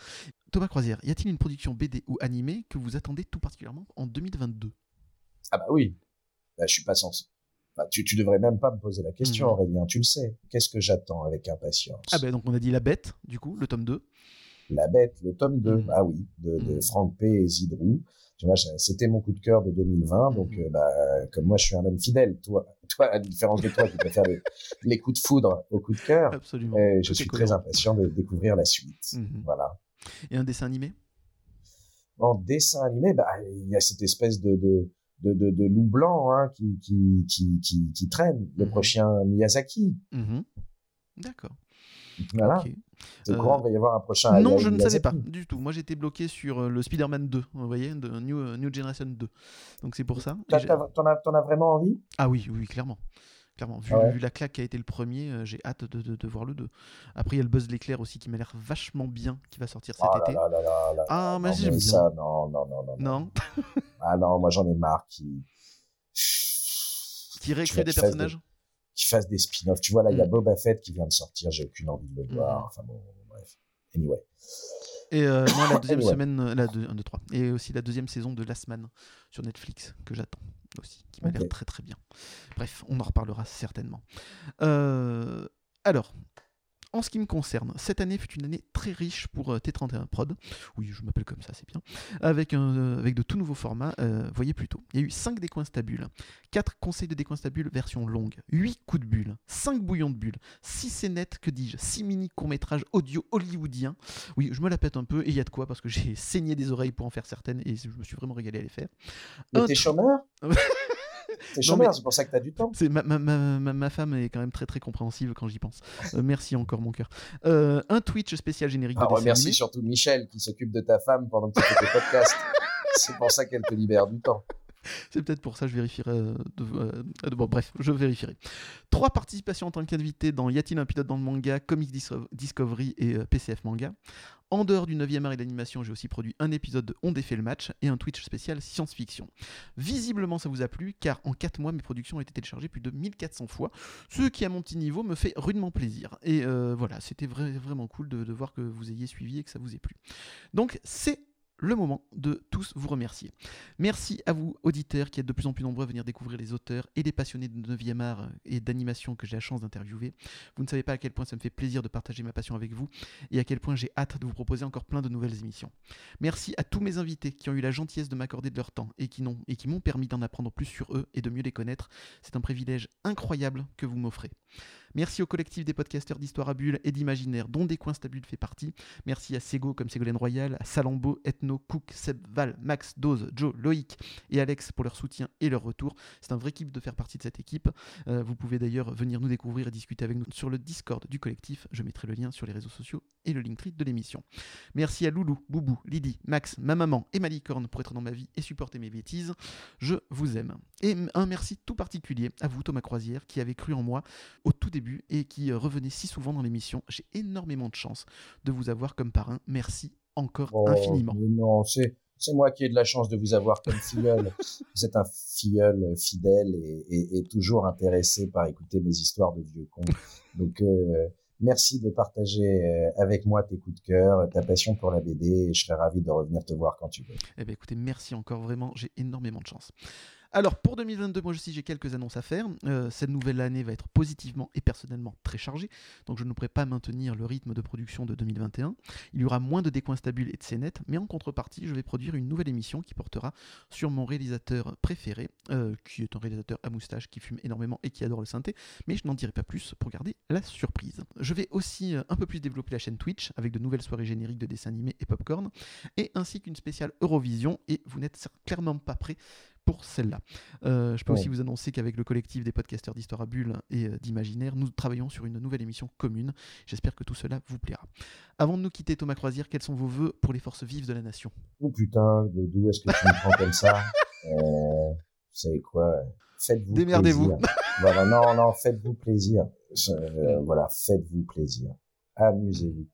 Thomas Croisière, y a-t-il une production BD ou animée que vous attendez tout particulièrement en 2022 Ah bah oui. Bah, je suis pas censé. Bah, tu, tu devrais même pas me poser la question, Mhm. Aurélien. Tu le sais. Qu'est-ce que j'attends avec impatience? Ah bah donc on a dit La Bête, du coup, le tome 2. La Bête, le tome 2. Mhm. Ah oui, de, de Mhm. Franck P. et Zidrou. Tu vois, j'ai- c'était mon coup de cœur de 2020. Donc, Mhm. euh, bah, comme moi, je suis un homme fidèle. Toi, toi à la différence de toi, qui préfère les, les coups de foudre aux coups de cœur. Absolument. euh, je suis très impatient de découvrir la suite. Voilà. Et un dessin animé? En dessin animé, bah, il y a cette espèce de, de, de, de, de loup blanc hein, qui, qui, qui, qui. Le Mhm. prochain Miyazaki. Mhm. D'accord. Voilà. au Euh, courant qu'il va y avoir un prochain non, je ne savais pas du tout. Moi j'étais bloqué sur euh, le Spider-Man 2, vous voyez, de New, euh, New Generation 2. Donc c'est pour ça. T'en as, as vraiment envie? Ah oui, oui, clairement. Clairement. Vu, ouais vu la claque qui a été le premier, euh, j'ai hâte de, de- de voir le 2. Après, il y a le Buzz l'éclair aussi qui m'a l'air vachement bien, qui va sortir cet Oh été. là là là là Ah, mais j'aime bien. ça, non, non, non, non. Non Ah non, moi j'en ai marre qui. Qui réécrit des personnages Qui fassent des spin-offs. Tu vois, là, il y a Mm. Boba Fett qui vient de sortir, j'ai aucune envie de le Mhm. voir. Enfin bon, bref. Anyway. Et euh, moi, la deuxième Anyway. semaine, euh, la deux- un, deux, trois. Et aussi la deuxième saison de Last Man sur Netflix, que j'attends aussi, qui m'a l'air très très bien. Bref, on en reparlera certainement. Euh, alors, en ce qui me concerne, cette année fut une année très riche pour euh, T31 Prod. Oui, je m'appelle comme ça, c'est bien. Avec, un, euh, avec de tout nouveaux formats, euh, voyez plutôt. Il y a eu 5 décoinstabules, 4 conseils de décoinstabule version longue, 8 coups de bulle, 5 bouillons de bulles, 6 scénettes, que dis-je, 6 mini courts-métrages audio hollywoodiens. Oui, je me la pète un peu, et il y a de quoi, parce que j'ai saigné des oreilles pour en faire certaines, et je me suis vraiment régalé à les faire. Mais t'es chômeur? T'es chômeur, c'est pour ça que t'as du temps. C'est ma, ma, ma, ma, femme est quand même très très compréhensive quand j'y pense. Euh, merci encore mon cœur. Euh, un Twitch spécial générique ah, de Remercie surtout Michel qui s'occupe de ta femme pendant que tu fais tes podcasts. c'est pour ça qu'elle te libère du temps. C'est peut-être pour ça que je vérifierai. Euh, de, bon, bref, je vérifierai. Trois participations en tant qu'invité dans Y a-t-il un pilote dans le manga, Comic Discovery et PCF Manga. En dehors du 9e art et d'animation, j'ai aussi produit un épisode de On défait le match et un Twitch spécial science-fiction. Visiblement, ça vous a plu, car en 4 mois, mes productions ont été téléchargées plus de 1400 fois, ce qui, à mon petit niveau, me fait rudement plaisir. Et euh, voilà, c'était vraiment cool de, de voir que vous ayez suivi et que ça vous ait plu. Donc, c'est le moment de tous vous remercier. Merci à vous, auditeurs, qui êtes de plus en plus nombreux à venir découvrir les auteurs et les passionnés de 9e art et d'animation que j'ai la chance d'interviewer. Vous ne savez pas à quel point ça me fait plaisir de partager ma passion avec vous et à quel point j'ai hâte de vous proposer encore plein de nouvelles émissions. Merci à tous mes invités qui ont eu la gentillesse de m'accorder de leur temps et qui, et qui m'ont permis d'en apprendre plus sur eux et de mieux les connaître. C'est un privilège incroyable que vous m'offrez. Merci au collectif des podcasteurs d'Histoire à Bulle et d'Imaginaire, dont Des Coins Stables fait partie. Merci à Sego comme Ségolène Royal, à Salambo, Ethno, Cook, Seb, Val, Max, Dose, Joe, Loïc et Alex pour leur soutien et leur retour. C'est un vrai kiff de faire partie de cette équipe. Euh, vous pouvez d'ailleurs venir nous découvrir et discuter avec nous sur le Discord du collectif. Je mettrai le lien sur les réseaux sociaux et le Linktree de l'émission. Merci à Loulou, Boubou, Lydie, Max, ma maman et ma licorne pour être dans ma vie et supporter mes bêtises. Je vous aime. Et un merci tout particulier à vous, Thomas Croisière, qui avait cru en moi au tout début et qui euh, revenait si souvent dans l'émission. J'ai énormément de chance de vous avoir comme parrain. Merci encore oh, infiniment. Non, c'est moi qui ai de la chance de vous avoir comme filleul. vous êtes un filleul fidèle et, et, toujours intéressé par écouter mes histoires de vieux cons. Donc euh, merci de partager euh, avec moi tes coups de cœur, ta passion pour la BD. Et je serais ravi de revenir te voir quand tu veux. Eh bien écoutez, merci encore vraiment. J'ai énormément de chance. Alors pour 2022, moi aussi j'ai quelques annonces à faire. Euh, cette nouvelle année va être positivement et personnellement très chargée, donc je ne pourrai pas maintenir le rythme de production de 2021. Il y aura moins de décoins stables et de scénettes, mais en contrepartie, je vais produire une nouvelle émission qui portera sur mon réalisateur préféré, euh, qui est un réalisateur à moustache qui fume énormément et qui adore le synthé, mais je n'en dirai pas plus pour garder la surprise. Je vais aussi euh, un peu plus développer la chaîne Twitch avec de nouvelles soirées génériques de dessins animés et popcorn, et ainsi qu'une spéciale Eurovision, et vous n'êtes clairement pas prêts pour celle-là. Euh, je peux aussi vous annoncer qu'avec le collectif des podcasteurs d'Histoire à Bulle et euh, d'Imaginaire, nous travaillons sur une nouvelle émission commune. J'espère que tout cela vous plaira. Avant de nous quitter, Thomas Croisière, quels sont vos voeux pour les forces vives de la nation? Oh putain, d'où est-ce que tu me prends comme ça? Euh, Vous savez quoi? Faites-vous Démerdez-vous. voilà, non, non, faites-vous plaisir. Euh, voilà, faites-vous plaisir. Amusez-vous.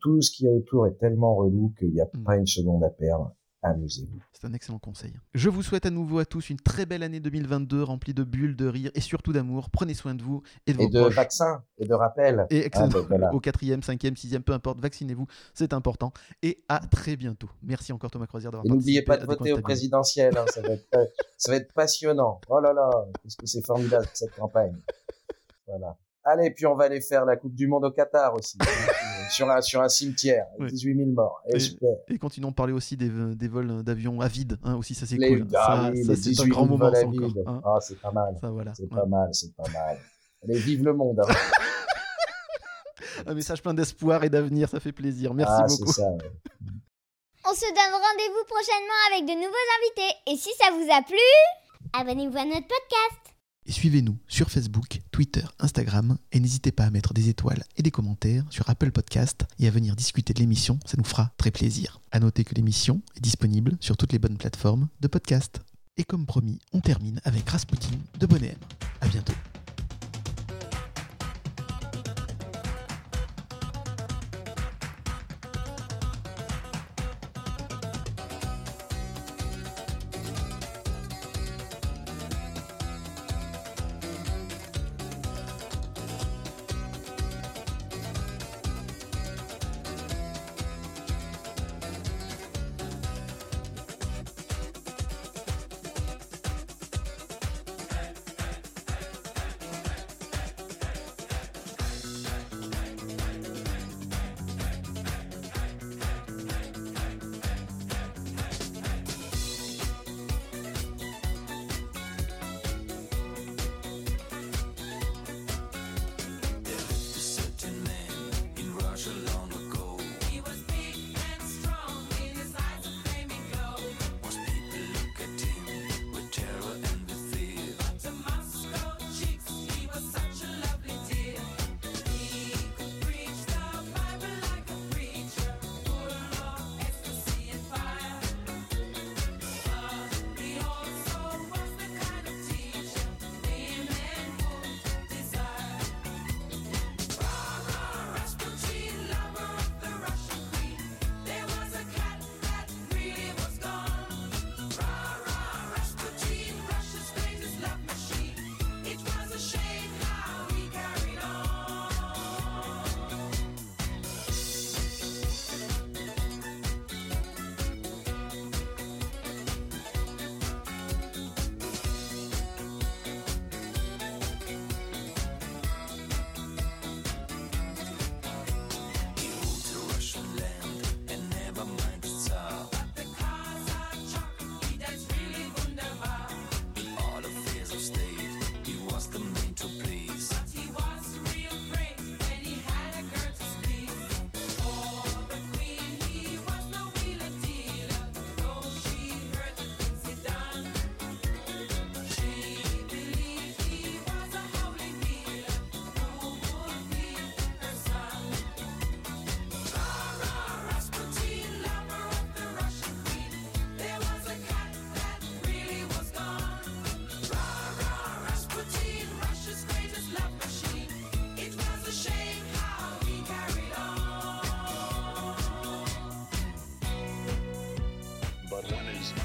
Tout ce qu'il y a autour est tellement relou qu'il n'y a mm. pas une seconde à perdre amusez-vous. C'est un excellent conseil. Je vous souhaite à nouveau à tous une très belle année 2022 remplie de bulles, de rire et surtout d'amour. Prenez soin de vous et de vos et de vaccins et de rappels. Et ah, ben Au quatrième, cinquième, sixième, peu importe, vaccinez-vous, c'est important. Et à très bientôt. Merci encore Thomas Croisière d'avoir participé. N'oubliez pas de voter au présidentiel, hein, ça, va être, ça va être passionnant. Oh là là, qu'est-ce que c'est formidable cette campagne. Voilà. Allez, puis on va aller faire la Coupe du Monde au Qatar aussi, sur, un, sur un cimetière, 18 000 morts. Et, et, continuons de parler aussi des, des vols d'avions à vide, hein, aussi ça c'est cool. ça, ça c'est un grand moment. Ça encore, hein. Ah, c'est pas mal. voilà, c'est pas mal, c'est pas mal. Allez, vive le monde. Hein. un message plein d'espoir et d'avenir, ça fait plaisir. Merci ah, beaucoup. Ça, On se donne rendez-vous prochainement avec de nouveaux invités. Et si ça vous a plu, abonnez-vous à notre podcast. Et suivez-nous sur Facebook, Twitter, Instagram et n'hésitez pas à mettre des étoiles et des commentaires sur Apple Podcast et à venir discuter de l'émission, ça nous fera très plaisir. À noter que l'émission est disponible sur toutes les bonnes plateformes de podcast. Et comme promis, on termine avec Rasputin de Bonnet À bientôt.